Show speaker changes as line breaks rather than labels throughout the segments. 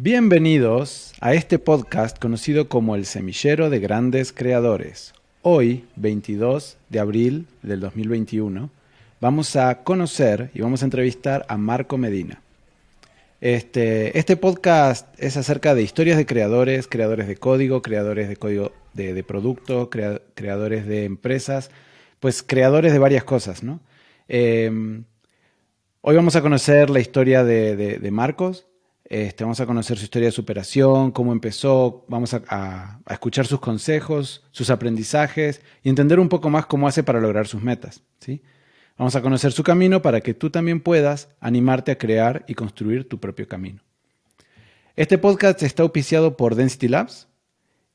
Bienvenidos a este podcast conocido como El Semillero de Grandes Creadores. Hoy, 22 de abril del 2021, vamos a conocer y vamos a entrevistar a Marco Medina. Este, este podcast es acerca de historias de creadores, creadores de código, creadores de código de, de producto, creadores de empresas, pues creadores de varias cosas, ¿no? Em, hoy vamos a conocer la historia de Marcos, este, vamos a conocer su historia de superación, cómo empezó, vamos a, escuchar sus consejos, sus aprendizajes y entender un poco más cómo hace para lograr sus metas. ¿sí? Vamos a conocer su camino para que tú también puedas animarte a crear y construir tu propio camino. Este podcast está auspiciado por Density Labs.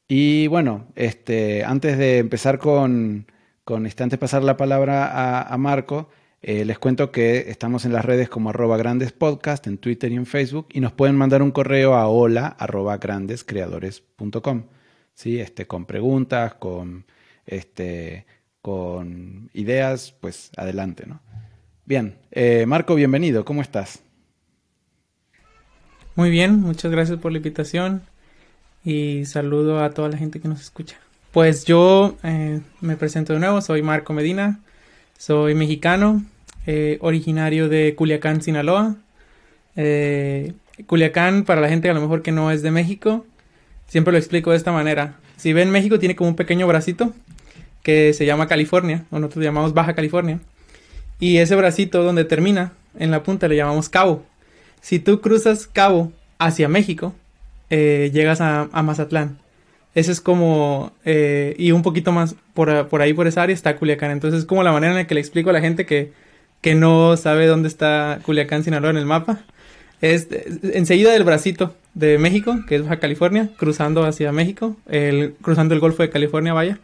Y bueno, este, antes de empezar con, con este, antes de pasar la palabra a, a Marco, eh, les cuento que estamos en las redes como arroba grandes podcast, en Twitter y en Facebook, y nos pueden mandar un correo a hola arroba grandescreadores.com, ¿sí? este, con preguntas, con, este, con ideas, pues adelante. ¿no? Bien, eh, Marco, bienvenido, ¿cómo estás?
Muy bien, muchas gracias por la invitación y saludo a toda la gente que nos escucha. Pues yo eh, me presento de nuevo, soy Marco Medina, soy mexicano, eh, originario de Culiacán, Sinaloa. Eh, Culiacán, para la gente a lo mejor que no es de México, siempre lo explico de esta manera. Si ven México, tiene como un pequeño bracito que se llama California, o nosotros llamamos Baja California. Y ese bracito donde termina, en la punta, le llamamos Cabo. Si tú cruzas Cabo hacia México, eh, llegas a, Mazatlán. Ese es como, y un poquito más por, por, ahí, por esa área, está Culiacán. Entonces es como la manera en la que le explico a la gente que que no sabe dónde está Culiacán, Sinaloa en el mapa. Es enseguida del bracito de México, que es Baja California, cruzando hacia México, el, cruzando el Golfo de California, vaya.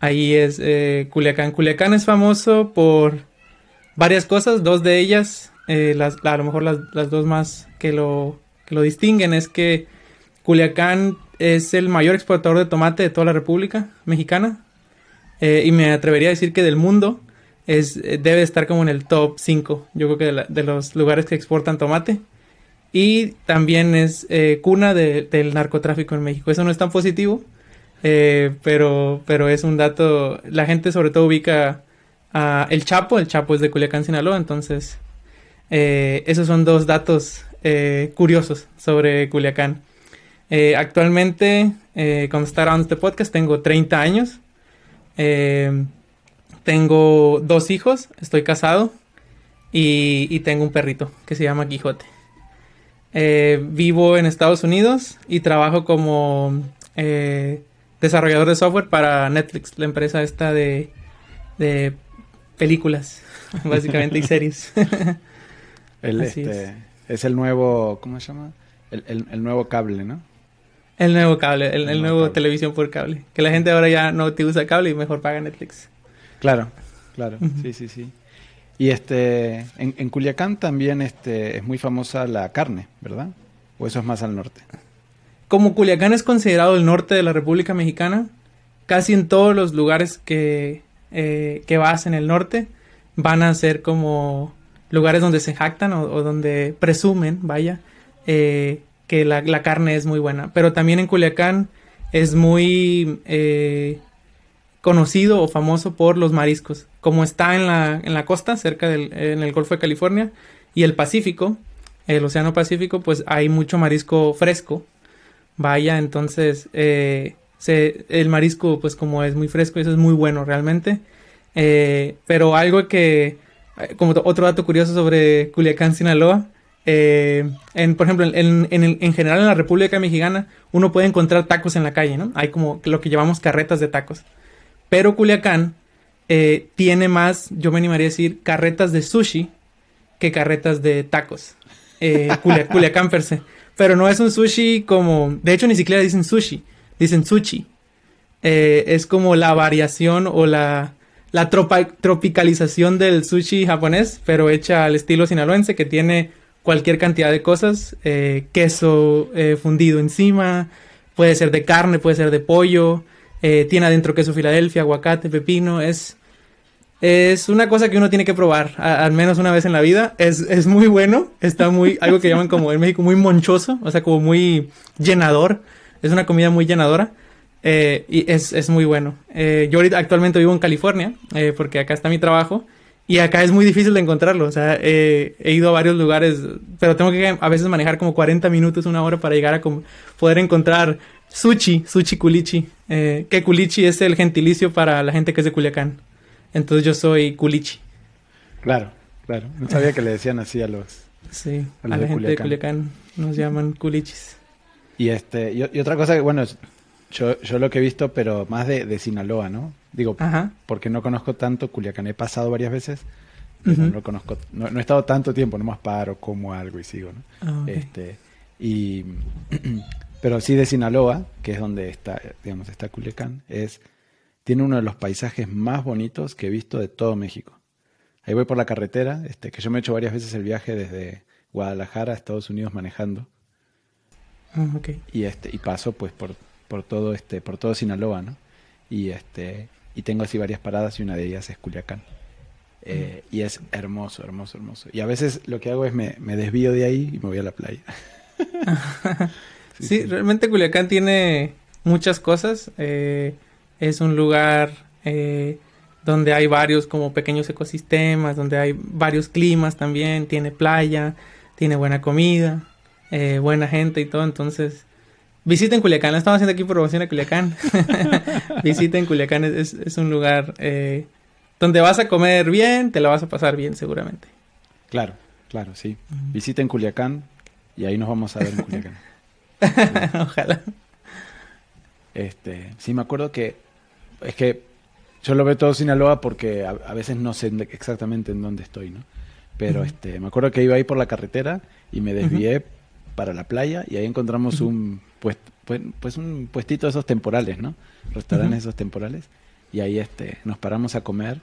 Ahí es eh, Culiacán. Culiacán es famoso por varias cosas, dos de ellas, eh, las, a lo mejor las, dos más que lo, que lo distinguen, es que Culiacán es el mayor exportador de tomate de toda la República Mexicana. Eh, y me atrevería a decir que del mundo es, eh, debe estar como en el top 5, yo creo que de, los lugares que exportan tomate. Y también es eh, cuna del narcotráfico en México. Eso no es tan positivo, eh, pero, pero es un dato. La gente sobre todo ubica a El Chapo. El Chapo es de Culiacán, Sinaloa. Entonces, esos son dos datos curiosos sobre Culiacán. actualmente, cuando está grabando este podcast, tengo 30 años. Tengo dos hijos, estoy casado y, tengo un perrito que se llama Quijote. Eh, vivo en Estados Unidos y trabajo como eh, desarrollador de software para Netflix, la empresa esta de, películas, básicamente, y series.
Este, es. el nuevo, ¿cómo se llama? El, nuevo cable, ¿no?
El nuevo cable, el, nuevo, televisión por cable. Que la gente ahora ya no te usa cable y mejor paga Netflix.
Claro, claro, sí, sí, sí. Y este, en, Culiacán también este, es muy famosa la carne, ¿verdad? ¿O eso es más al norte?
Como Culiacán es considerado el norte de la República Mexicana, casi en todos los lugares que, eh, que vas en el norte van a ser como lugares donde se jactan o, donde presumen, vaya, eh, que la, la, carne es muy buena. Pero también en Culiacán es muy eh, conocido o famoso por los mariscos. Como está en la, en la costa, cerca del en el Golfo de California y el Pacífico, el Océano Pacífico, pues hay mucho marisco fresco. Vaya, entonces eh, el marisco, pues como es muy fresco, eso es muy bueno realmente. Eh, pero algo que, eh, como otro dato curioso sobre Culiacán, Sinaloa, por ejemplo, en, en, en, general en la República Mexicana, uno puede encontrar tacos en la calle, ¿no? Hay como lo que llamamos carretas de tacos. Pero Culiacán eh, tiene más, yo me animaría a decir, carretas de sushi que carretas de tacos. Eh, Culiacán per se. Pero no es un sushi como, de hecho ni siquiera dicen sushi, dicen sushi. Eh, es como la variación o la, la tropicalización del sushi japonés, pero hecha al estilo sinaloense, que tiene cualquier cantidad de cosas, queso fundido encima, puede ser de carne, puede ser de pollo, eh, tiene adentro queso Filadelfia, aguacate, pepino. Es Es una cosa que uno tiene que probar, al menos una vez en la vida. Es, es muy bueno, está muy, algo que llaman como en México muy monchoso, o sea, como muy llenador. Es una comida muy llenadora. Eh, y es, es, muy bueno. Eh, yo ahorita actualmente vivo en California, eh, porque acá está mi trabajo. Y acá es muy difícil de encontrarlo. O sea, he ido a varios lugares, pero tengo que a veces manejar como 40 minutos, una hora para llegar a poder encontrar sushi, sushi culichi. Que culichi es el gentilicio para la gente que es de Culiacán. Entonces yo soy culichi.
Claro, claro. No sabía que le decían así a los.
Sí, a, la gente de Culiacán nos llaman culichis.
Y este, y, otra cosa que, bueno, yo, yo lo que he visto, pero más de, de Sinaloa, ¿no? Digo, porque no conozco tanto Culiacán. He pasado varias veces, pero no conozco, no, he estado tanto tiempo, nomás paro, como algo y sigo, ¿no?
Ah,
este, y, pero sí de Sinaloa, que es donde está, digamos, está Culiacán, es tiene uno de los paisajes más bonitos que he visto de todo México. Ahí voy por la carretera, este, que yo me he hecho varias veces el viaje desde Guadalajara a Estados Unidos manejando.
Ah,
y este, y paso pues por, por todo este, por todo Sinaloa, ¿no? Y este, y tengo así varias paradas y una de ellas es Culiacán. Eh, y es hermoso, hermoso, hermoso. Y a veces lo que hago es me, me desvío de ahí y me voy a la playa.
sí, realmente Culiacán tiene muchas cosas. Eh, es un lugar eh, donde hay varios como pequeños ecosistemas, donde hay varios climas también, tiene playa, tiene buena comida, eh, buena gente y todo, entonces visiten Culiacán, estamos haciendo aquí promoción a Culiacán, visiten Culiacán, es, es un lugar eh, donde vas a comer bien, te la vas a pasar bien seguramente.
Claro, claro, sí. Visiten Culiacán y ahí nos vamos a ver en Culiacán.
Ojalá.
Este, sí, me acuerdo que es que yo lo veo todo Sinaloa porque a, veces no sé exactamente en dónde estoy, ¿no? Pero este, me acuerdo que iba ahí por la carretera y me desvié para la playa y ahí encontramos un pues, pues, un puestito de esos temporales, ¿no? Restaurantes esos temporales y ahí este nos paramos a comer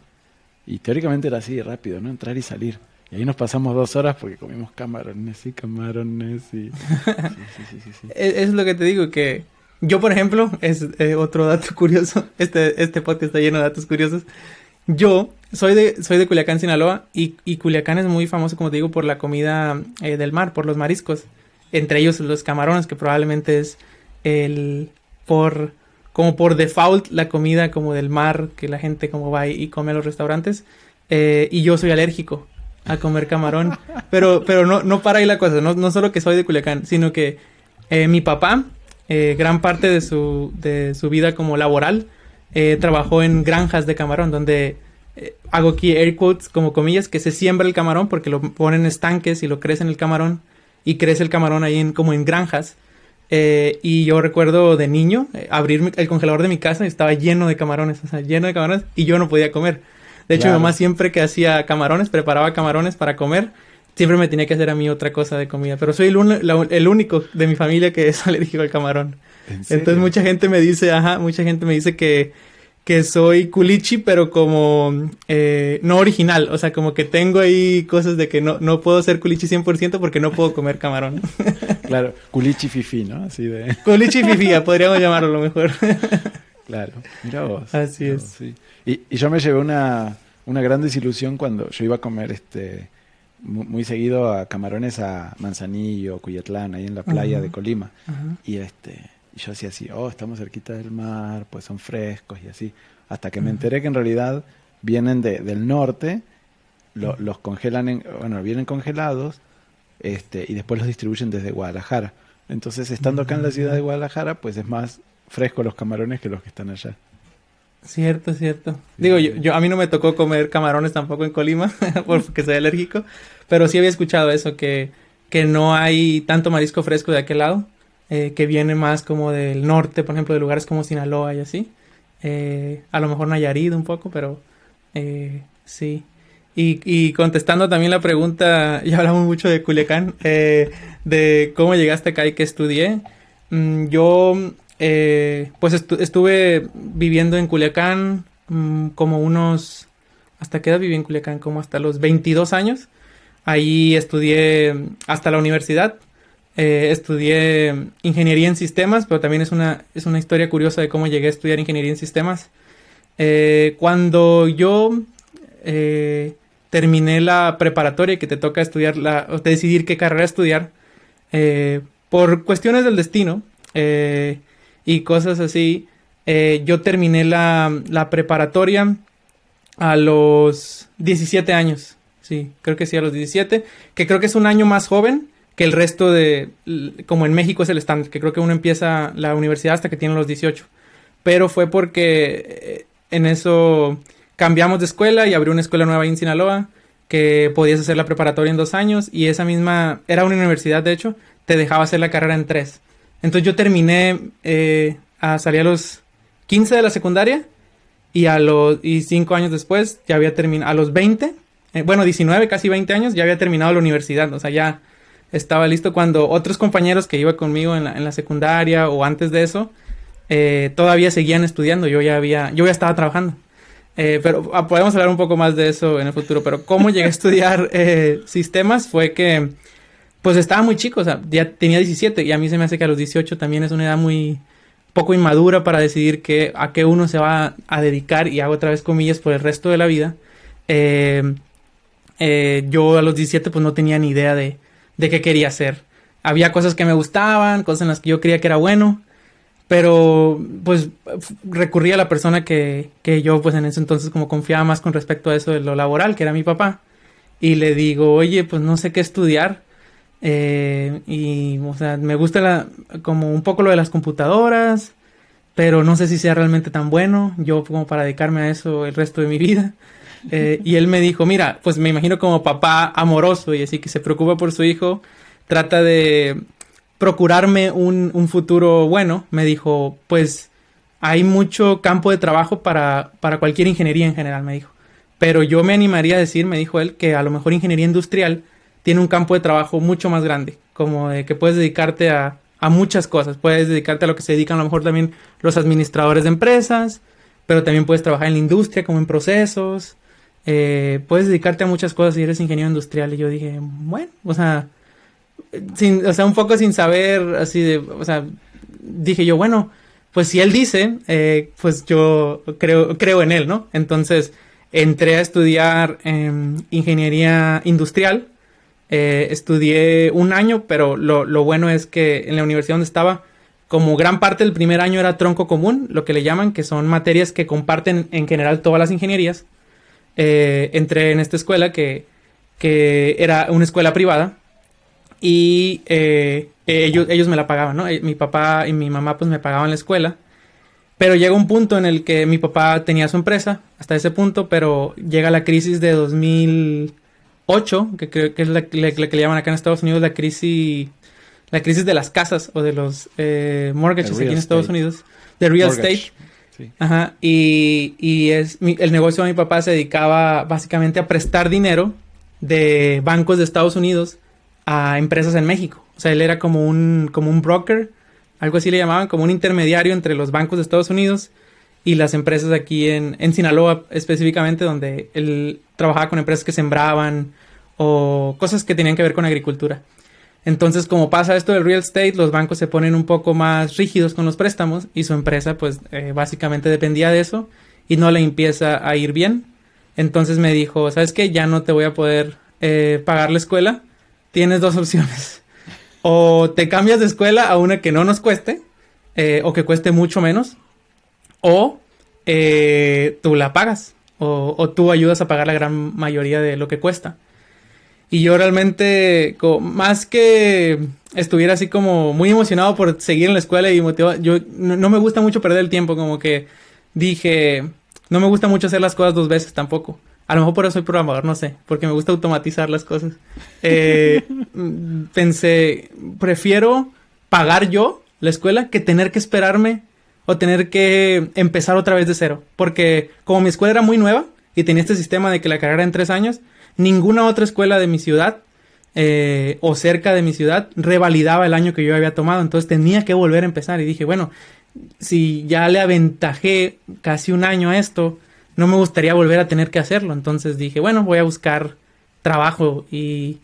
y teóricamente era así rápido, ¿no? Entrar y salir. Y ahí nos pasamos dos horas porque comimos camarones y camarones y...
Sí, sí, sí, es lo que te digo, que yo, por ejemplo, es eh, otro dato curioso. Este, este podcast está lleno de datos curiosos. Yo soy de, soy de Culiacán, Sinaloa, y, y Culiacán es muy famoso, como te digo, por la comida eh, del mar, por los mariscos. Entre ellos los camarones, que probablemente es el por como por default la comida como del mar que la gente como va y, come a los restaurantes. Eh, y yo soy alérgico a comer camarón. Pero, pero no, no para ahí la cosa. No, no solo que soy de Culiacán, sino que mi papá eh, gran parte de su, de su vida como laboral eh, trabajó en granjas de camarón, donde eh, hago aquí air quotes como comillas, que se siembra el camarón porque lo ponen en estanques y lo crecen el camarón y crece el camarón ahí en, como en granjas. y yo recuerdo de niño abrir el congelador de mi casa y estaba lleno de camarones, o sea, lleno de camarones y yo no podía comer. De hecho, mi mamá siempre que hacía camarones, preparaba camarones para comer siempre me tenía que hacer a mí otra cosa de comida. Pero soy el, único de mi familia que es alérgico al camarón. Entonces mucha gente me dice, ajá, mucha gente me dice que, que soy culichi, pero como eh, no original. O sea, como que tengo ahí cosas de que no, no puedo ser culichi 100% porque no puedo comer camarón.
claro, culichi fifi, ¿no? Así de...
Culichi fifi, podríamos llamarlo a lo mejor.
claro, mira vos.
Así es.
Y, y, yo me llevé una, una gran desilusión cuando yo iba a comer este muy, seguido a camarones a Manzanillo, Cuyatlán, ahí en la playa de Colima. Y este y yo decía así, oh, estamos cerquita del mar, pues son frescos y así. Hasta que me enteré que en realidad vienen de, del norte, los congelan, en, bueno, vienen congelados este, y después los distribuyen desde Guadalajara. Entonces, estando acá en la ciudad de Guadalajara, pues es más fresco los camarones que los que están allá.
Cierto, cierto. Digo, yo, yo, a mí no me tocó comer camarones tampoco en Colima, porque soy alérgico, pero sí había escuchado eso, que, que no hay tanto marisco fresco de aquel lado, eh, que viene más como del norte, por ejemplo, de lugares como Sinaloa y así. Eh, a lo mejor Nayarit un poco, pero eh, sí. Y, y, contestando también la pregunta, ya hablamos mucho de Culiacán, de cómo llegaste acá y qué estudié. Mm, yo eh, pues estuve viviendo en Culiacán mm, como unos... ¿Hasta qué edad viví en Culiacán? Como hasta los 22 años. Ahí estudié hasta la universidad. Eh, estudié ingeniería en sistemas, pero también es una, es una historia curiosa de cómo llegué a estudiar ingeniería en sistemas. Eh, cuando yo terminé la preparatoria y que te toca estudiar, la, o decidir qué carrera estudiar, por cuestiones del destino eh, y cosas así, yo terminé la, la, preparatoria a los 17 años. Sí, creo que sí, a los 17, que creo que es un año más joven que el resto de, como en México es el estándar, que creo que uno empieza la universidad hasta que tiene los 18. Pero fue porque en eso cambiamos de escuela y abrió una escuela nueva en Sinaloa que podías hacer la preparatoria en dos años y esa misma, era una universidad de hecho, te dejaba hacer la carrera en tres. Entonces yo terminé, eh, a, salí a los 15 de la secundaria y a los, y cinco años después ya había terminado, a los 20, eh, bueno, 19, casi 20 años, ya había terminado la universidad, o sea, ya estaba listo cuando otros compañeros que iba conmigo en la, en la secundaria o antes de eso, eh, todavía seguían estudiando, yo ya había, yo ya estaba trabajando. Eh, pero ah, podemos hablar un poco más de eso en el futuro. Pero cómo llegué a estudiar sistemas fue que, pues estaba muy chico, o sea, ya tenía 17 y a mí se me hace que a los 18 también es una edad muy poco inmadura para decidir que, a qué uno se va a dedicar y hago otra vez comillas por el resto de la vida. Eh, yo a los 17 pues no tenía ni idea de, de qué quería hacer. Había cosas que me gustaban, cosas en las que yo creía que era bueno, pero pues recurrí a la persona que, que yo pues en ese entonces como confiaba más con respecto a eso de lo laboral, que era mi papá. Y le digo, oye, pues no sé qué estudiar. Eh, y, o sea, me gusta la, como un poco lo de las computadoras, pero no sé si sea realmente tan bueno, yo como para dedicarme a eso el resto de mi vida. Eh, y él me dijo, mira, pues me imagino como papá amoroso y así que se preocupa por su hijo, trata de procurarme un, un futuro bueno, me dijo, pues hay mucho campo de trabajo para, para cualquier ingeniería en general, me dijo. Pero yo me animaría a decir, me dijo él, que a lo mejor ingeniería industrial tiene un campo de trabajo mucho más grande, como de que puedes dedicarte a, a muchas cosas. Puedes dedicarte a lo que se dedican a lo mejor también los administradores de empresas, pero también puedes trabajar en la industria como en procesos. Eh, puedes dedicarte a muchas cosas si eres ingeniero industrial. Y yo dije, bueno, o sea, o sea, un poco sin saber, así de, o sea, dije yo, bueno, pues si él dice, eh, pues yo creo, creo en él, ¿no? Entonces entré a estudiar ingeniería industrial, eh, estudié un año, pero lo, lo, bueno es que en la universidad donde estaba, como gran parte del primer año era tronco común, lo que le llaman, que son materias que comparten en general todas las ingenierías, eh, entré en esta escuela que, que era una escuela privada y eh, ellos, ellos me la pagaban, ¿no? Eh, mi papá y mi mamá pues me pagaban la escuela. Pero llega un punto en el que mi papá tenía su empresa, hasta ese punto, pero llega la crisis de 2008, que creo que es la, que le llaman acá en Estados Unidos la crisis, la crisis de las casas o de los eh, mortgages aquí en Estados Unidos, de real estate. Ajá, y, y es, el negocio de mi papá se dedicaba básicamente a prestar dinero de bancos de Estados Unidos a empresas en México. O sea, él era como un, como un broker, algo así le llamaban, como un intermediario entre los bancos de Estados Unidos y las empresas aquí en, en Sinaloa específicamente, donde él trabajaba con empresas que sembraban o cosas que tenían que ver con agricultura. Entonces, como pasa esto del real estate, los bancos se ponen un poco más rígidos con los préstamos y su empresa, pues, eh, básicamente dependía de eso y no le empieza a ir bien. Entonces me dijo, ¿sabes qué? Ya no te voy a poder eh, pagar la escuela tienes dos opciones. O te cambias de escuela a una que no nos cueste, eh, o que cueste mucho menos, o eh, tú la pagas, o, tú ayudas a pagar la gran mayoría de lo que cuesta. Y yo realmente, más que estuviera así como muy emocionado por seguir en la escuela y motivado, yo no, me gusta mucho perder el tiempo, como que dije, no me gusta mucho hacer las cosas dos veces tampoco. A lo mejor por eso soy programador, no sé, porque me gusta automatizar las cosas. Eh, pensé, prefiero pagar yo la escuela que tener que esperarme o tener que empezar otra vez de cero. Porque como mi escuela era muy nueva y tenía este sistema de que la carrera en tres años, ninguna otra escuela de mi ciudad eh, o cerca de mi ciudad revalidaba el año que yo había tomado. Entonces tenía que volver a empezar. Y dije, bueno, si ya le aventajé casi un año a esto, no me gustaría volver a tener que hacerlo. Entonces dije, bueno, voy a buscar trabajo y,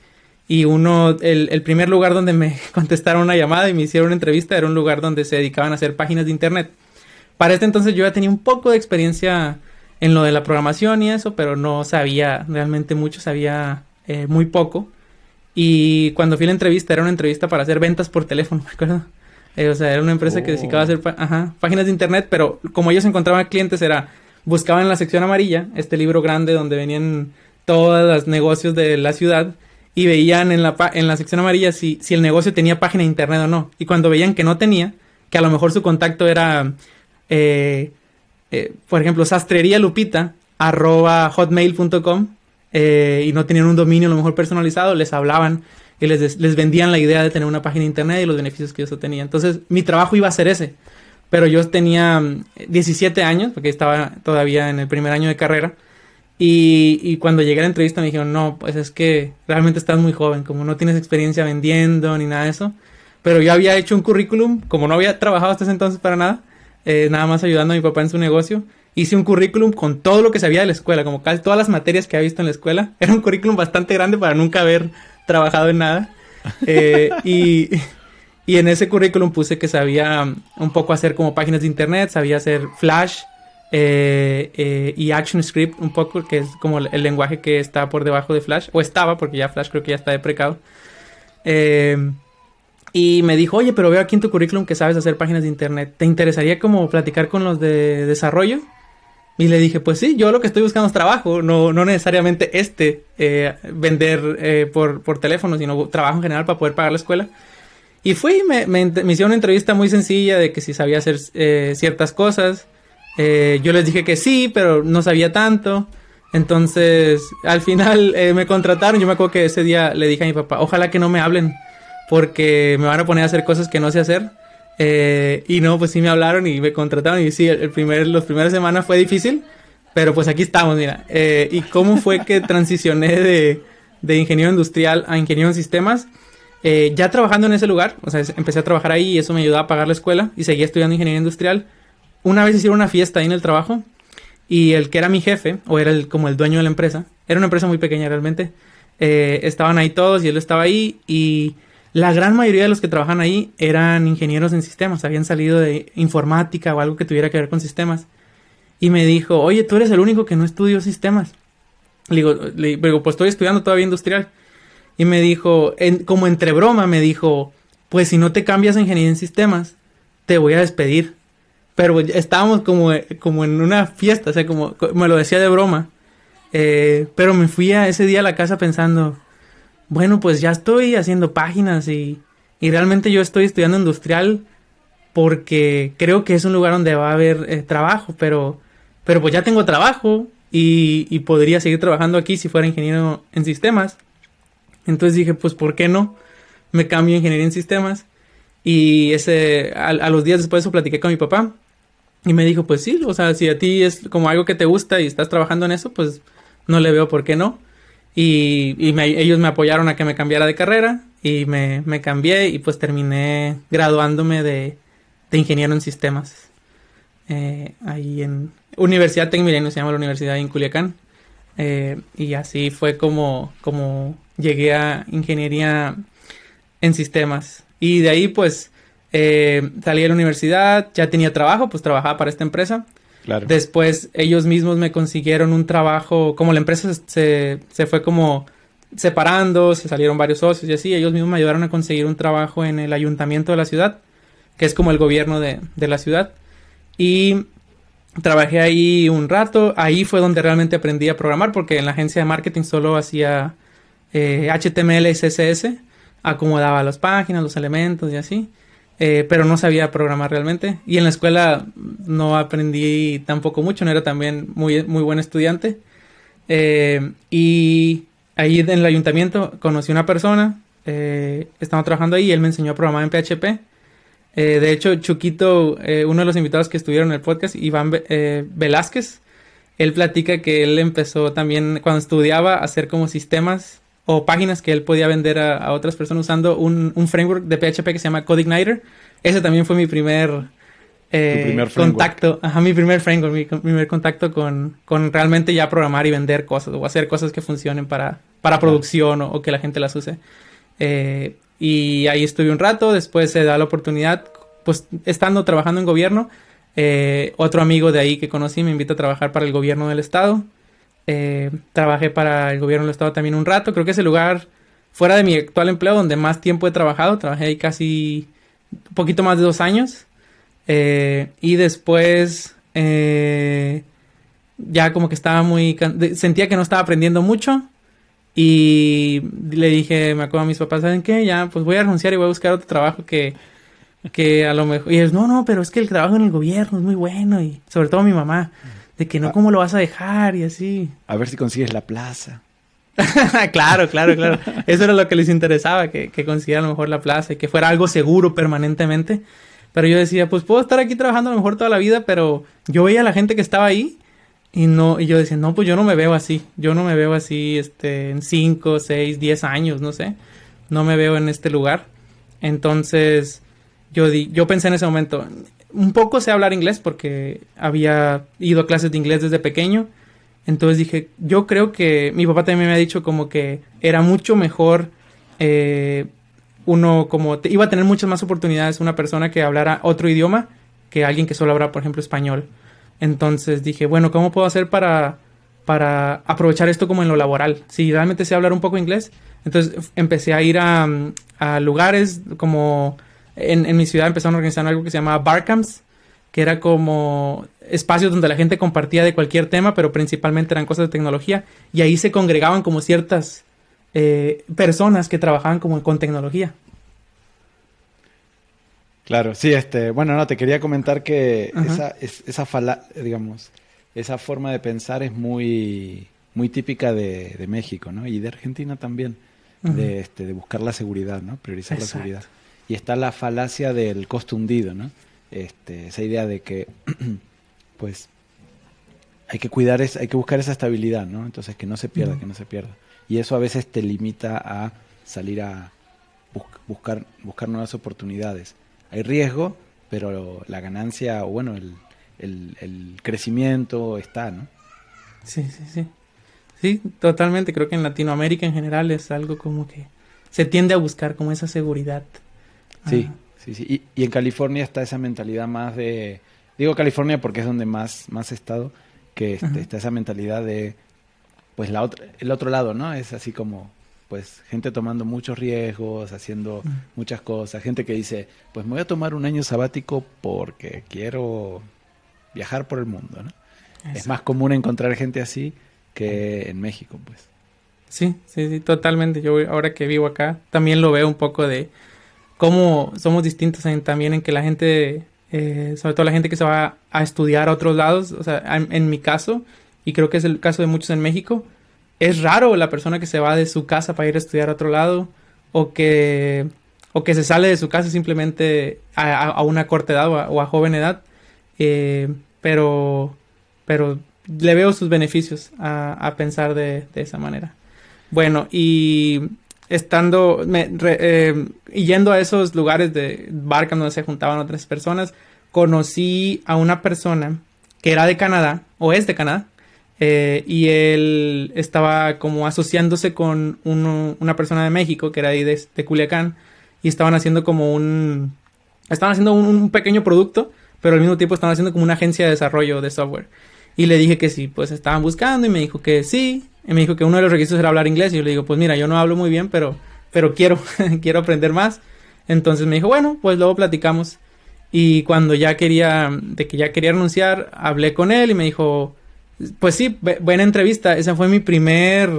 y uno, el, el, primer lugar donde me contestaron una llamada y me hicieron una entrevista era un lugar donde se dedicaban a hacer páginas de internet. Para este entonces yo ya tenía un poco de experiencia en lo de la programación y eso, pero no sabía realmente mucho, sabía eh, muy poco. Y cuando fui a la entrevista, era una entrevista para hacer ventas por teléfono, me acuerdo. Eh, o sea, era una empresa que dedicaba a hacer ajá, páginas de internet, pero como ellos encontraban clientes, era buscaban en la sección amarilla, este libro grande donde venían todos los negocios de la ciudad y veían en la, en la sección amarilla si, si el negocio tenía página de internet o no. Y cuando veían que no tenía, que a lo mejor su contacto era eh, eh, por ejemplo, sastrería lupita arroba hotmail.com eh, y no tenían un dominio a lo mejor personalizado, les hablaban y les, les vendían la idea de tener una página de internet y los beneficios que eso tenía. Entonces, mi trabajo iba a ser ese. Pero yo tenía 17 mm, años, porque estaba todavía en el primer año de carrera. Y, y, cuando llegué a la entrevista me dijeron, no, pues es que realmente estás muy joven, como no tienes experiencia vendiendo ni nada de eso. Pero yo había hecho un currículum, como no había trabajado hasta ese entonces para nada, eh, nada más ayudando a mi papá en su negocio. Hice un currículum con todo lo que sabía de la escuela, como casi todas las materias que había visto en la escuela. Era un currículum bastante grande para nunca haber trabajado en nada. Eh, y, y, en ese currículum puse que sabía un poco hacer como páginas de internet, sabía hacer Flash eh, y ActionScript un poco, que es como el, lenguaje que está por debajo de Flash, o estaba, porque ya Flash creo que ya está deprecado. Eh, y me dijo, oye, pero veo aquí en tu currículum que sabes hacer páginas de internet. ¿Te interesaría como platicar con los de desarrollo? Y le dije, pues sí, yo lo que estoy buscando es trabajo, no, no necesariamente este, eh, vender eh, por, por teléfono, sino trabajo en general para poder pagar la escuela. Y fui, me, me, me hicieron una entrevista muy sencilla de que si sabía hacer eh, ciertas cosas. Yo les dije que sí, pero no sabía tanto. Entonces, al final me contrataron. Yo me acuerdo que ese día le dije a mi papá, ojalá que no me hablen porque me van a poner a hacer cosas que no sé hacer. Eh, y no, pues sí me hablaron y me contrataron y sí, el primer, los primeras semanas fue difícil, pero pues aquí estamos, mira. Eh, ¿Y cómo fue que transicioné de, de, ingeniero industrial a ingeniero en sistemas? Eh, ya trabajando en ese lugar, o sea, empecé a trabajar ahí y eso me ayudó a pagar la escuela y seguía estudiando ingeniería industrial. Una vez hicieron una fiesta ahí en el trabajo y el que era mi jefe, o era el, como el dueño de la empresa, era una empresa muy pequeña realmente, estaban ahí todos y él estaba ahí y la gran mayoría de los que trabajan ahí eran ingenieros en sistemas, habían salido de informática o algo que tuviera que ver con sistemas. Y me dijo, oye, tú eres el único que no estudió sistemas. Le digo, le digo pues estoy estudiando todavía industrial. Y me dijo, como entre broma, me dijo, pues si no te cambias a ingeniería en sistemas, te voy a despedir. Pero estábamos como, como en una fiesta, o sea, como me lo decía de broma. Eh, pero me fui a ese día a la casa pensando, bueno, pues ya estoy haciendo páginas y, y realmente yo estoy estudiando industrial porque creo que es un lugar donde va a haber eh, trabajo, pero, pero pues ya tengo trabajo y, podría seguir trabajando aquí si fuera ingeniero en sistemas. Entonces dije, pues ¿por qué no? Me cambio a ingeniería en sistemas. Y ese, a, a, los días después de eso platiqué con mi papá. Y me dijo, pues sí, o sea, si a ti es como algo que te gusta y estás trabajando en eso, pues no le veo por qué no. Y, ellos me apoyaron a que me cambiara de carrera y me, me cambié y pues terminé graduándome de, de ingeniero en sistemas. Eh, ahí en Universidad Tecmilenio se llama la universidad en Culiacán. Eh, y así fue como, como llegué a ingeniería en sistemas. Y de ahí pues eh, salí de la universidad, ya tenía trabajo, pues trabajaba para esta empresa. Después ellos mismos me consiguieron un trabajo, como la empresa se, se fue como separando, se salieron varios socios y así, ellos mismos me ayudaron a conseguir un trabajo en el ayuntamiento de la ciudad, que es como el gobierno de, de la ciudad. Y trabajé ahí un rato, ahí fue donde realmente aprendí a programar, porque en la agencia de marketing solo hacía eh, HTML y CSS, acomodaba las páginas, los elementos y así. Eh, pero no sabía programar realmente. Y en la escuela no aprendí tampoco mucho, no era también muy, muy buen estudiante. Eh, y ahí en el ayuntamiento conocí una persona, eh, estaba trabajando ahí y él me enseñó a programar en PHP. de hecho, Chuquito, uno de los invitados que estuvieron en el podcast, Iván Velázquez, él platica que él empezó también cuando estudiaba a hacer como sistemas o páginas que él podía vender a, otras personas usando un, un, framework de PHP que se llama CodeIgniter. Ese también fue mi primer, eh, contacto, ajá, mi primer framework, mi, primer contacto con, con, realmente ya programar y vender cosas o hacer cosas que funcionen para, para producción o, que la gente las use. Eh, y ahí estuve un rato, después se da la oportunidad, pues estando trabajando en gobierno, Eh, otro amigo de ahí que conocí me invita a trabajar para el gobierno del estado. Eh, trabajé para el gobierno del estado también un rato. Creo que es el lugar fuera de mi actual empleo donde más tiempo he trabajado. Trabajé ahí casi un poquito más de dos años. Eh, y después ya como que estaba muy... Sentía que no estaba aprendiendo mucho. Y le dije, me acuerdo a mis papás, ¿saben qué? Ya, pues voy a renunciar y voy a buscar otro trabajo que, que a lo mejor... Y es, no, no, pero es que el trabajo en el gobierno es muy bueno. Y sobre todo mi mamá, de que no, ¿cómo lo vas a dejar? Y así.
A ver si consigues la plaza.
claro, claro, claro. Eso era lo que les interesaba, que, que consiguiera a lo mejor la plaza y que fuera algo seguro permanentemente. Pero yo decía, pues puedo estar aquí trabajando a lo mejor toda la vida, pero yo veía a la gente que estaba ahí y no, y yo decía, no, pues yo no me veo así. Yo no me veo así, este, en 5, 6, 10 años, no sé. No me veo en este lugar. Entonces, yo, di, yo pensé en ese momento, un poco sé hablar inglés porque había ido a clases de inglés desde pequeño. Entonces dije, yo creo que mi papá también me ha dicho como que era mucho mejor eh, uno como iba a tener muchas más oportunidades una persona que hablara otro idioma que alguien que solo habla, por ejemplo, español. Entonces dije, bueno, ¿cómo puedo hacer para, para aprovechar esto como en lo laboral? Si realmente sé hablar un poco inglés. Entonces empecé a ir a lugares como en, en, mi ciudad empezaron a organizar algo que se llamaba Barcamps, que era como espacios donde la gente compartía de cualquier tema, pero principalmente eran cosas de tecnología. Y ahí se congregaban como ciertas eh, personas que trabajaban como con tecnología.
Claro, sí, este, bueno, no, te quería comentar que esa, esa fala, digamos, esa forma de pensar es muy, muy típica de, de México, ¿no? Y de Argentina también, de, este, de buscar la seguridad, ¿no? Priorizar la seguridad. Y está la falacia del costo hundido, ¿no? Este, esa idea de que, pues, hay que cuidar, es, hay que buscar esa estabilidad, ¿no? Entonces, que no se pierda, que no se pierda. Y eso a veces te limita a salir a buscar, buscar nuevas oportunidades hay riesgo, pero la ganancia, o bueno, el, el, crecimiento está, ¿no?
Sí, sí, sí. Sí, totalmente. Creo que en Latinoamérica en general es algo como que se tiende a buscar como esa seguridad.
Sí, sí, sí. Y, en California está esa mentalidad más de... Digo California porque es donde más, más he estado, que este, está esa mentalidad de, pues la otra, el otro lado, ¿no? Es así como pues gente tomando muchos riesgos, haciendo muchas cosas, gente que dice, pues me voy a tomar un año sabático porque quiero viajar por el mundo, ¿no? Es más común encontrar gente así que en México, pues.
Sí, sí, sí, totalmente. Yo ahora que vivo acá también lo veo un poco de cómo somos distintos también en que la gente, eh, sobre todo la gente que se va a estudiar a otros lados, o sea, en mi caso, y creo que es el caso de muchos en México, es raro la persona que se va de su casa para ir a estudiar a otro lado o que, o que se sale de su casa simplemente a, una corta edad o a, joven edad. Eh, pero, pero le veo sus beneficios a, pensar de, esa manera. Bueno, y estando eh, yendo a esos lugares de barca donde se juntaban otras personas, conocí a una persona que era de Canadá, o es de Canadá, eh, y él estaba como asociándose con una persona de México que era ahí de, Culiacán y estaban haciendo como un estaban haciendo un, pequeño producto pero al mismo tiempo estaban haciendo como una agencia de desarrollo de software. Y le dije que sí pues estaban buscando y me dijo que sí y me dijo que uno de los requisitos era hablar inglés y yo le digo pues mira yo no hablo muy bien pero pero quiero quiero aprender más entonces me dijo bueno pues luego platicamos y cuando ya quería de que ya quería renunciar hablé con él y me dijo pues sí, buena entrevista. Esa fue mi primer,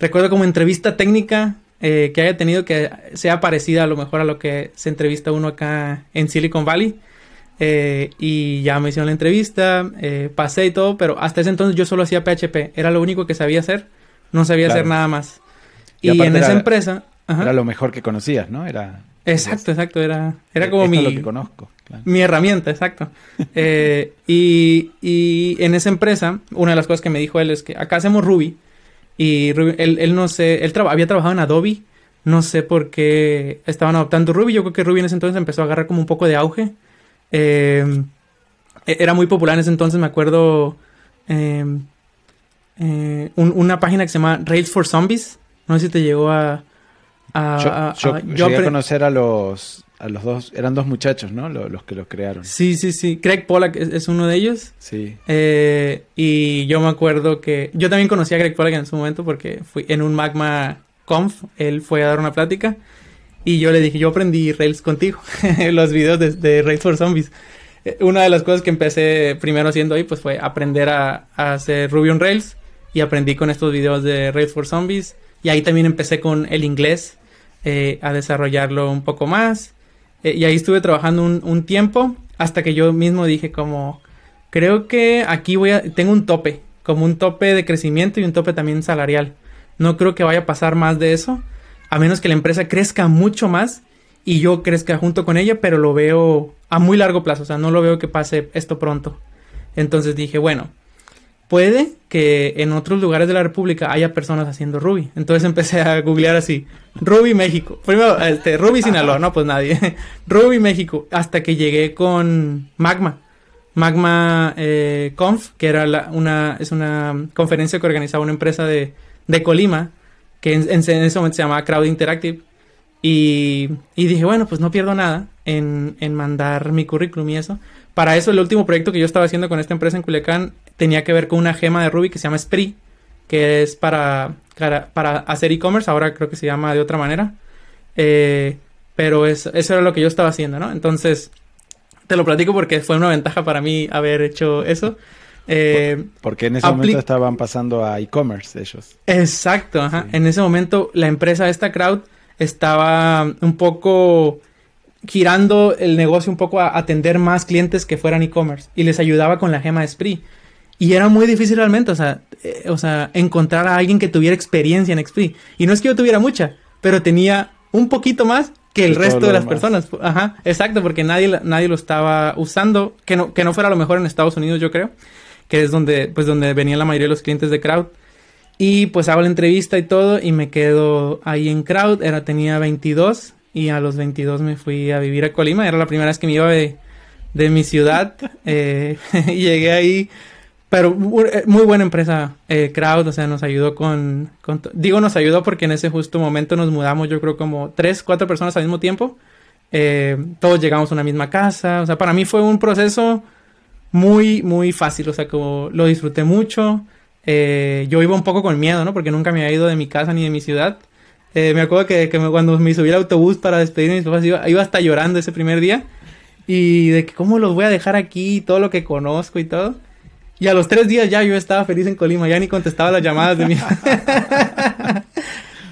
recuerdo como entrevista técnica eh, que haya tenido que sea parecida a lo mejor a lo que se entrevista uno acá en Silicon Valley. Eh, y ya me hicieron la entrevista, eh, pasé y todo, pero hasta ese entonces yo solo hacía PHP. Era lo único que sabía hacer, no sabía hacer nada más. Y, en esa empresa...
Era lo mejor que conocías, ¿no? Era...
Exacto, exacto. Era, era como
mi... Lo que conozco.
Mi herramienta, exacto. Eh, y, y, en esa empresa, una de las cosas que me dijo él es que acá hacemos Ruby. Y él, él no sé, él había trabajado en Adobe. No sé por qué estaban adoptando Ruby. Yo creo que Ruby en ese entonces empezó a agarrar como un poco de auge. Eh, era muy popular en ese entonces, me acuerdo. Eh, una página que se llama Rails for Zombies. No sé si te llegó a.
yo, a, conocer a los a los dos, eran dos muchachos, ¿no? Los, que los crearon.
Sí, sí, sí. Craig Pollack es, uno de ellos.
Sí.
Eh, y yo me acuerdo que yo también conocí a Craig Pollack en su momento porque fui en un Magma Conf, él fue a dar una plática y yo le dije, yo aprendí Rails contigo, los videos de, Rails for Zombies. Eh, una de las cosas que empecé primero haciendo ahí pues fue aprender a, a hacer Ruby on Rails y aprendí con estos videos de Rails for Zombies y ahí también empecé con el inglés eh, a desarrollarlo un poco más. Eh, y ahí estuve trabajando un, tiempo hasta que yo mismo dije como, creo que aquí voy a, tengo un tope, como un tope de crecimiento y un tope también salarial. No creo que vaya a pasar más de eso, a menos que la empresa crezca mucho más y yo crezca junto con ella, pero lo veo a muy largo plazo, o sea, no lo veo que pase esto pronto. Entonces dije, bueno, puede que en otros lugares de la República haya personas haciendo Ruby. Entonces empecé a googlear así, Ruby México. Primero, este, Ruby Sinaloa, no, pues nadie. Ruby México, hasta que llegué con Magma. Magma eh, Conf, que era una, es una conferencia que organizaba una empresa de, Colima, que en, ese momento se llamaba Crowd Interactive. Y, dije, bueno, pues no pierdo nada en, en mandar mi currículum y eso. Para eso, el último proyecto que yo estaba haciendo con esta empresa en Culiacán tenía que ver con una gema de Ruby que se llama Spree, que es para, para, hacer e-commerce, ahora creo que se llama de otra manera. Eh, pero eso, eso era lo que yo estaba haciendo, ¿no? Entonces, te lo platico porque fue una ventaja para mí haber hecho eso.
Eh, porque en ese momento estaban pasando a e-commerce ellos.
Exacto, ajá. En ese momento la empresa, esta crowd, estaba un poco girando el negocio un poco a atender más clientes que fueran e-commerce y les ayudaba con la gema de Spree. Y era muy difícil realmente, o sea, eh, o sea, encontrar a alguien que tuviera experiencia en Spree. Y no es que yo tuviera mucha, pero tenía un poquito más que el resto de las personas. Ajá, exacto, porque nadie, nadie lo estaba usando, que no, que no fuera lo mejor en Estados Unidos, yo creo, que es donde, pues, donde venían la mayoría de los clientes de Crowd. Y pues hago la entrevista y todo, y me quedo ahí en Crowd, era, tenía 22, y a los 22 me fui a vivir a Colima. Era la primera vez que me iba de, mi ciudad. Eh, llegué ahí. Pero eh, muy buena empresa, eh, Crowd, o sea, nos ayudó con, Digo, nos ayudó porque en ese justo momento nos mudamos, yo creo, como tres, cuatro personas al mismo tiempo. todos llegamos a una misma casa. O sea, para mí fue un proceso muy, muy fácil. O sea, como lo disfruté mucho. yo iba un poco con miedo, ¿no? Porque nunca me había ido de mi casa ni de mi ciudad. Eh, me acuerdo que, cuando me subí al autobús para despedirme mis papás, iba, iba hasta llorando ese primer día. Y de que cómo los voy a dejar aquí, todo lo que conozco y todo. Y a los tres días ya yo estaba feliz en Colima, ya ni contestaba las llamadas de mi...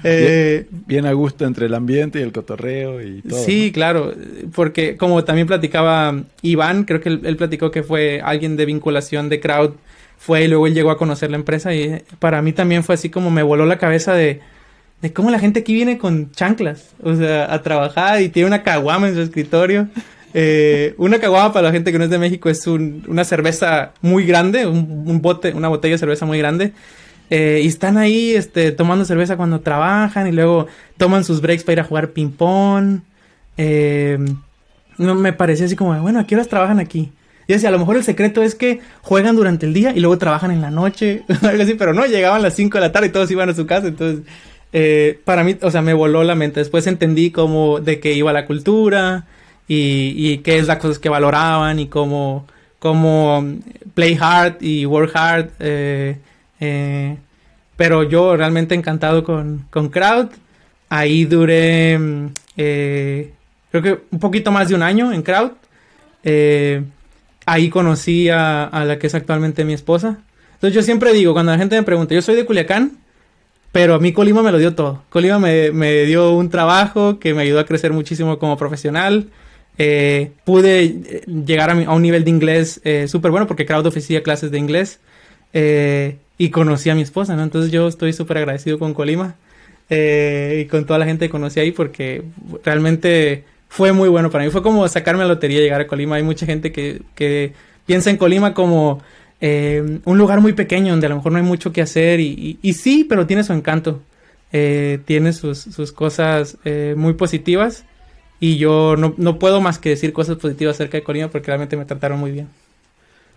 eh, bien, a gusto entre el ambiente y el cotorreo y todo.
Sí, claro, porque como también platicaba Iván, creo que él, él, platicó que fue alguien de vinculación de crowd, fue y luego él llegó a conocer la empresa y para mí también fue así como me voló la cabeza de de cómo la gente aquí viene con chanclas, o sea, a trabajar y tiene una caguama en su escritorio. Eh, una caguama para la gente que no es de México es una cerveza muy grande, un, bote, una botella de cerveza muy grande. Eh, y están ahí este, tomando cerveza cuando trabajan y luego toman sus breaks para ir a jugar ping-pong. No, me parecía así como, bueno, ¿a qué horas trabajan aquí? Y decía, a lo mejor el secreto es que juegan durante el día y luego trabajan en la noche, pero no, llegaban a las 5 de la tarde y todos iban a su casa, entonces eh, para mí, o sea, me voló la mente. Después entendí cómo, de qué iba la cultura y, qué es las cosas que valoraban y cómo, cómo play hard y work hard. Eh, eh, pero yo realmente encantado con, con Crowd. Ahí duré, creo que un poquito más de un año en Crowd. ahí conocí a, a la que es actualmente mi esposa. Entonces yo siempre digo, cuando la gente me pregunta, yo soy de Culiacán, pero a mí Colima me lo dio todo. Colima me, me dio un trabajo que me ayudó a crecer muchísimo como profesional. Eh, pude eh, llegar a, un nivel de inglés eh, súper bueno porque Crowd ofrecía clases de inglés eh, y conocí a mi esposa, ¿no? Entonces yo estoy súper agradecido con Colima y con toda la gente que conocí ahí porque realmente fue muy bueno para mí. Fue como sacarme la lotería llegar a Colima. Hay mucha gente que, que piensa en Colima como eh, un lugar muy pequeño donde a lo mejor no hay mucho que hacer y, sí, pero tiene su encanto, eh, tiene sus, cosas eh, muy positivas y yo no, puedo más que decir cosas positivas acerca de Colima porque realmente me trataron muy bien.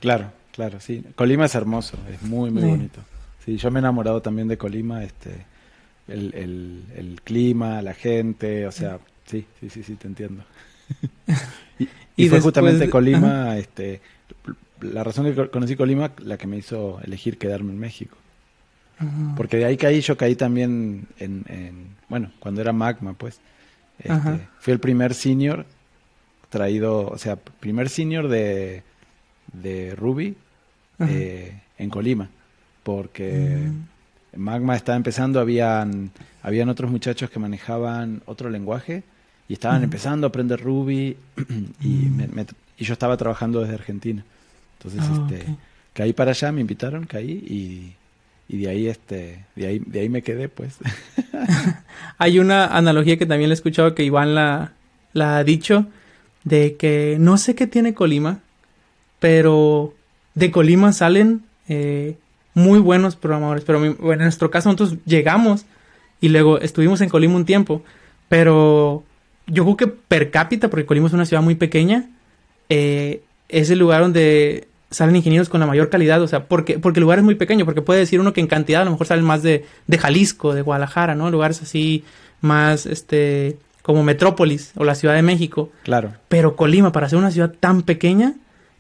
Claro, claro, sí. Colima es hermoso, es muy, muy bonito. Sí, yo me he enamorado también de Colima, este, el, el, clima, la gente, o sea, Sí, sí, sí, sí, te entiendo. y, fue justamente Colima, este, la razón que conocí Colima, la que me hizo elegir quedarme en México. Porque de ahí caí, yo caí también en, bueno, cuando era Magma, pues. Este, fui el primer senior traído, o sea, primer senior de, de Ruby eh, en Colima, porque mm. Magma estaba empezando, habían, habían otros muchachos que manejaban otro lenguaje y estaban empezando a aprender Ruby y, mm. y, yo estaba trabajando desde Argentina. Entonces, ah, este, caí para allá, me invitaron, caí y, y de ahí este de ahí de ahí me quedé pues
hay una analogía que también le he escuchado que Iván la, la ha dicho de que no sé qué tiene Colima pero de Colima salen eh, muy buenos programadores pero bueno, en nuestro caso nosotros llegamos y luego estuvimos en Colima un tiempo pero yo creo que per cápita porque Colima es una ciudad muy pequeña eh, es el lugar donde salen ingenieros con la mayor calidad, o sea, porque, porque el lugar es muy pequeño, porque puede decir uno que en cantidad a lo mejor salen más de, de Jalisco, de Guadalajara, ¿no? Lugares así más, este, como Metrópolis o la Ciudad de México.
Claro.
Pero Colima, para ser una ciudad tan pequeña,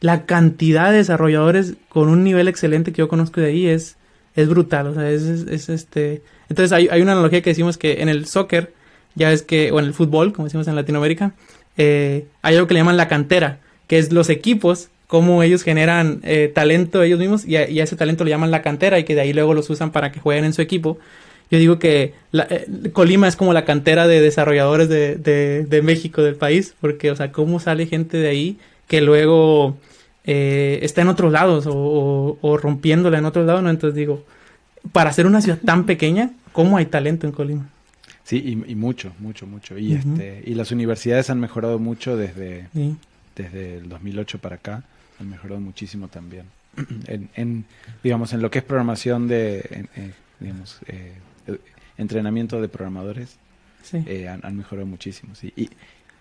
la cantidad de desarrolladores con un nivel excelente que yo conozco de ahí es, es brutal, o sea, es, es, este... Entonces hay, hay, una analogía que decimos que en el soccer, ya es que, o en el fútbol, como decimos en Latinoamérica, eh, hay algo que le llaman la cantera, que es los equipos cómo ellos generan eh, talento ellos mismos y a, ese talento le llaman la cantera y que de ahí luego los usan para que jueguen en su equipo. Yo digo que eh, Colima es como la cantera de desarrolladores de, de, México, del país, porque, o sea, cómo sale gente de ahí que luego eh, está en otros lados o, o, rompiéndola en otros lados, ¿no? Entonces digo, para ser una ciudad tan pequeña, ¿cómo hay talento en Colima?
Sí, y, mucho, mucho, mucho. Y, este, y las universidades han mejorado mucho desde, desde el 2008 para acá han mejorado muchísimo también. en, digamos, en lo que es programación de, digamos, eh, entrenamiento de programadores, eh, han, mejorado muchísimo, sí. Y,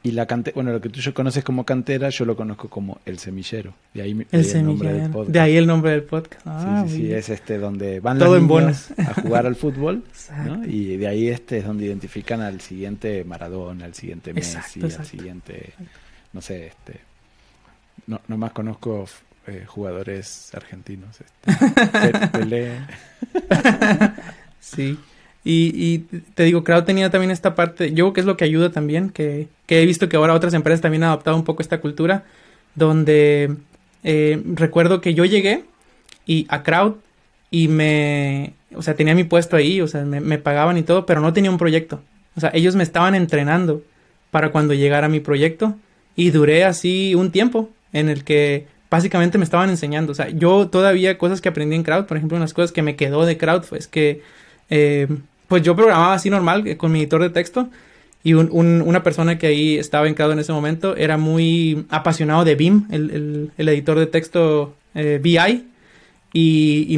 y la cantera, bueno, lo que tú yo conoces como cantera, yo lo conozco como el semillero. De ahí,
el, nombre del podcast. De ahí el nombre del podcast.
Ah, sí, sí, es este donde van los niños a jugar al fútbol, Y de ahí este es donde identifican al siguiente Maradona, al siguiente Messi, al siguiente, no sé, este no, más conozco eh, jugadores argentinos. Este,
sí. Y, y, te digo, Crowd tenía también esta parte, yo creo que es lo que ayuda también, que, que he visto que ahora otras empresas también han adoptado un poco esta cultura, donde eh, recuerdo que yo llegué y a Crowd y me, o sea, tenía mi puesto ahí, o sea, me, pagaban y todo, pero no tenía un proyecto. O sea, ellos me estaban entrenando para cuando llegara mi proyecto y duré así un tiempo en el que básicamente me estaban enseñando. O sea, yo todavía cosas que aprendí en Crowd, por ejemplo, unas cosas que me quedó de Crowd fue que, eh, pues yo programaba así normal eh, con mi editor de texto y una persona que ahí estaba en Crowd en ese momento era muy apasionado de BIM, el, editor de texto eh, BI. Y,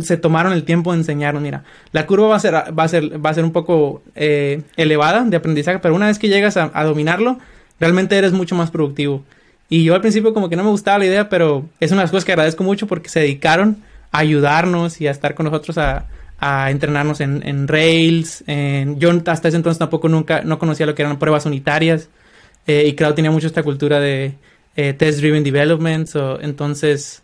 se tomaron el tiempo de enseñarnos, mira, la curva va a ser, va a ser, va a ser un poco elevada de aprendizaje, pero una vez que llegas a dominarlo, realmente eres mucho más productivo. Y yo al principio como que no me gustaba la idea, pero es una de las cosas que agradezco mucho porque se dedicaron a ayudarnos y a estar con nosotros a entrenarnos en, Rails. En, yo hasta ese entonces tampoco nunca, no conocía lo que eran pruebas unitarias. Eh, y claro, tenía mucho esta cultura de eh, test-driven development. entonces,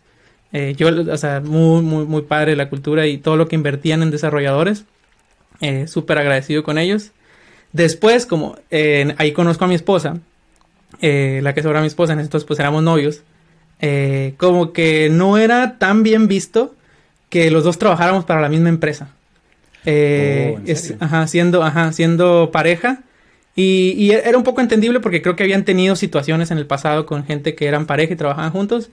eh, yo, o sea, muy, muy, muy padre la cultura y todo lo que invertían en desarrolladores. Súper agradecido con ellos. Después, como ahí conozco a mi esposa, eh, la que ahora mi esposa, en estos pues éramos novios, eh, como que no era tan bien visto que los dos trabajáramos para la misma empresa. Eh, oh, ajá, siendo, ajá, siendo pareja. Y, era un poco entendible porque creo que habían tenido situaciones en el pasado con gente que eran pareja y trabajaban juntos.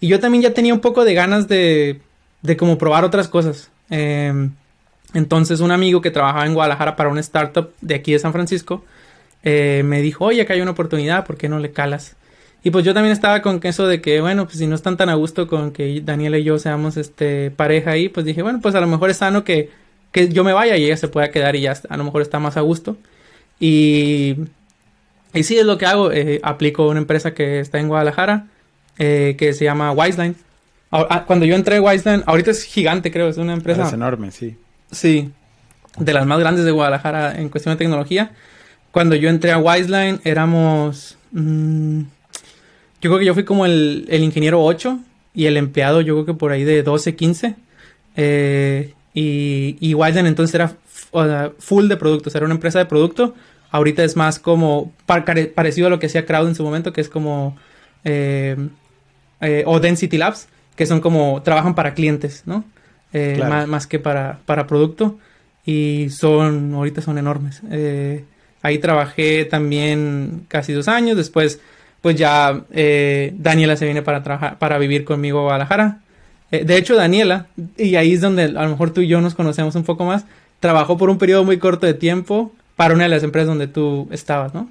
Y yo también ya tenía un poco de ganas de, de como probar otras cosas. Em, entonces un amigo que trabajaba en Guadalajara para una startup de aquí de San Francisco, eh, me dijo, oye, acá hay una oportunidad, ¿por qué no le calas? Y pues yo también estaba con eso de que, bueno, pues si no están tan a gusto con que Daniela y yo seamos este pareja ahí, pues dije, bueno, pues a lo mejor es sano que, que yo me vaya y ella se pueda quedar y ya a lo mejor está más a gusto. Y, y sí, es lo que hago. Eh, aplico una empresa que está en Guadalajara, eh, que se llama Wiseline. Cuando yo entré a Wiseline, ahorita es gigante, creo, es una empresa.
Es enorme, sí.
Sí, de las más grandes de Guadalajara en cuestión de tecnología. cuando yo entré a Wiseline éramos... Mm, yo creo que yo fui como el, el, ingeniero 8 y el empleado yo creo que por ahí de 12, 15. Eh, y, y Wiseline entonces era full de productos, era una empresa de producto. Ahorita es más como parecido a lo que hacía Crowd en su momento, que es como... Eh, eh, o Density Labs, que son como... trabajan para clientes, ¿no? Más, más, que para, para producto. Y son... ahorita son enormes. Ahí trabajé también casi dos años. Después, pues ya eh, Daniela se viene para trabajar, para vivir conmigo a Guadalajara. Eh, de hecho, Daniela, y ahí es donde a lo mejor tú y yo nos conocemos un poco más, trabajó por un periodo muy corto de tiempo para una de las empresas donde tú estabas, ¿no?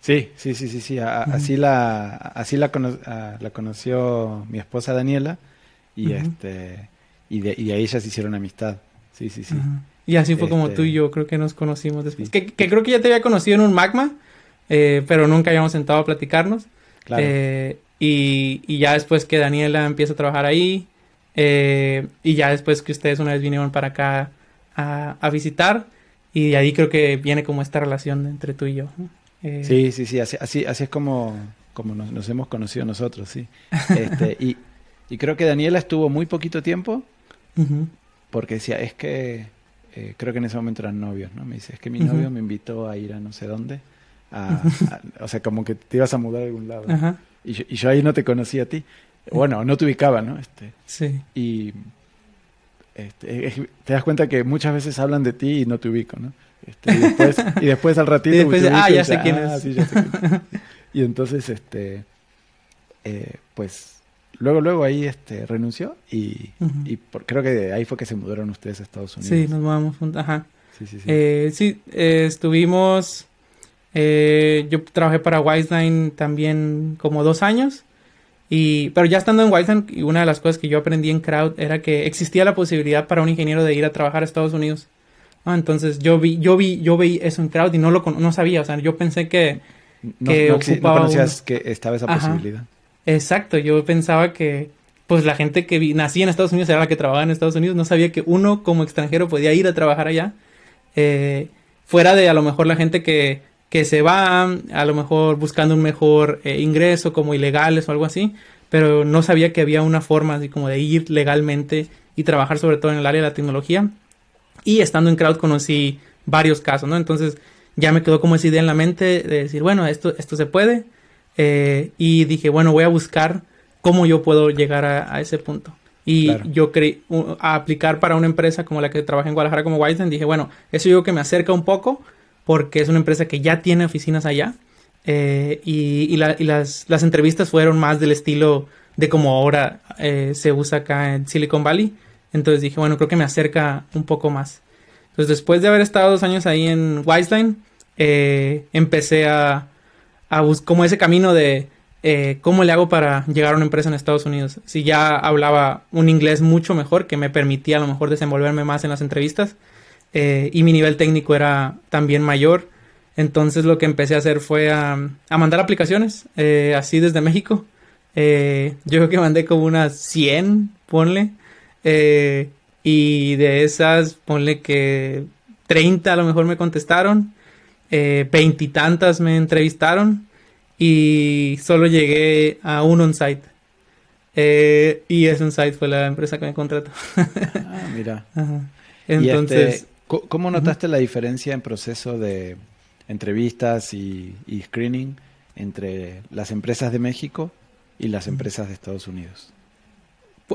Sí, sí, sí, sí, sí. así la, así la, la, conoció mi esposa Daniela y este y de, y ahí ellas hicieron amistad. Sí, sí, sí.
Y así fue como tú y este, yo creo que nos conocimos después. Que, creo que ya te había conocido en un magma, eh, pero nunca habíamos sentado a platicarnos. Claro. Eh, y, y, ya después que Daniela empieza a trabajar ahí, eh, y ya después que ustedes una vez vinieron para acá a, a, visitar, y de ahí creo que viene como esta relación entre tú y yo.
sí, sí, sí, así, así, así es como, como nos, hemos conocido nosotros, sí. Este, y, y, creo que Daniela estuvo muy poquito tiempo, porque decía, es que eh, creo que en ese momento eran novios, ¿no? Me dice, es que mi novio me invitó a ir a no sé dónde, o sea, como que te ibas a mudar a algún lado. Y, yo, ahí no te conocía a ti. Bueno, no te ubicaba, ¿no? Este,
sí.
Y este, te das cuenta que muchas veces hablan de ti y no te ubico, ¿no? Este, y, después, y, después, al ratito...
Y después, ah, ya sé quién ah, es. Sí, ya sé quién es.
Y entonces, este, eh, pues luego, luego ahí este, renunció y, y creo que ahí fue que se mudaron ustedes a Estados Unidos.
Sí, nos mudamos juntos, ajá. Sí, sí, sí. Eh, sí, eh, estuvimos, eh, yo trabajé para Wiseline también como dos años. Y, pero ya estando en Wiseline, una de las cosas que yo aprendí en Crowd era que existía la posibilidad para un ingeniero de ir a trabajar a Estados Unidos. Ah, entonces yo vi, yo vi, yo vi eso en Crowd y no lo no sabía, o sea, yo pensé que,
no, que no, conocías que estaba esa posibilidad.
Exacto, yo pensaba que pues la gente que nacía en Estados Unidos era la que trabajaba en Estados Unidos, no sabía que uno como extranjero podía ir a trabajar allá, eh, fuera de a lo mejor la gente que, que se va, a lo mejor buscando un mejor eh, ingreso como ilegales o algo así, pero no sabía que había una forma así como de ir legalmente y trabajar sobre todo en el área de la tecnología. Y estando en Crowd conocí varios casos, ¿no? Entonces ya me quedó como esa idea en la mente de decir, bueno, esto, esto se puede, eh, y dije, bueno, voy a buscar cómo yo puedo llegar a, ese punto. Y yo creí a aplicar para una empresa como la que trabaja en Guadalajara como Wiseland. Dije, bueno, eso yo creo que me acerca un poco porque es una empresa que ya tiene oficinas allá. Eh, y, las, entrevistas fueron más del estilo de como ahora eh, se usa acá en Silicon Valley. Entonces dije, bueno, creo que me acerca un poco más. Entonces después de haber estado dos años ahí en Wiseline, empecé a, como ese camino de eh, cómo le hago para llegar a una empresa en Estados Unidos. Si ya hablaba un inglés mucho mejor, que me permitía a lo mejor desenvolverme más en las entrevistas, eh, y mi nivel técnico era también mayor. Entonces lo que empecé a hacer fue a, mandar aplicaciones, eh, así desde México. yo creo que mandé como unas 100, ponle. y de esas, ponle que 30 a lo mejor me contestaron veintitantas me entrevistaron y solo llegué a un on-site. Eh, y ese on-site fue la empresa que me contrató.
ah, mira. Este, Entonces... ¿Cómo notaste la diferencia en proceso de entrevistas y, screening entre las empresas de México y las empresas de Estados Unidos?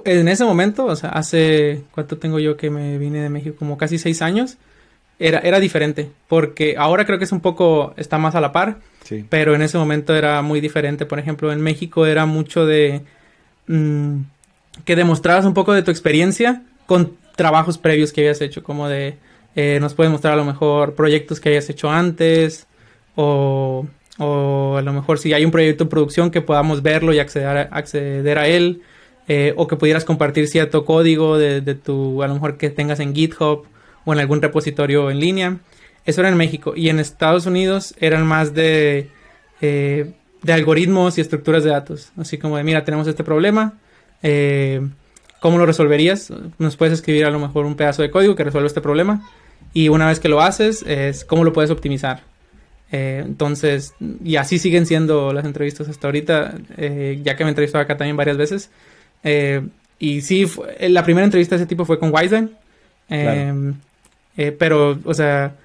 En ese momento, o sea, hace, ¿cuánto tengo yo que me vine de México? Como casi seis años era, era diferente, porque ahora creo que es un poco, está más a la par, pero en ese momento era muy diferente. Por ejemplo, en México era mucho de mm, que demostrabas un poco de tu experiencia con trabajos previos que habías hecho, como de, eh, nos puedes mostrar a lo mejor proyectos que hayas hecho antes, o, o a lo mejor si hay un proyecto de producción que podamos verlo y acceder a, acceder a él, eh, o que pudieras compartir cierto código de, tu, a lo mejor que tengas en GitHub o en algún repositorio en línea. Eso era en México. Y en Estados Unidos eran más de, eh, de algoritmos y estructuras de datos. Así como de, mira, tenemos este problema. ¿Cómo lo resolverías? Nos puedes escribir a lo mejor un pedazo de código que resuelva este problema. Y una vez que lo haces, es cómo lo puedes optimizar. Eh, entonces, y así siguen siendo las entrevistas hasta ahorita, ya que me entrevistó acá también varias veces. y sí, la primera entrevista de ese tipo fue con Wiseman. pero, o sea,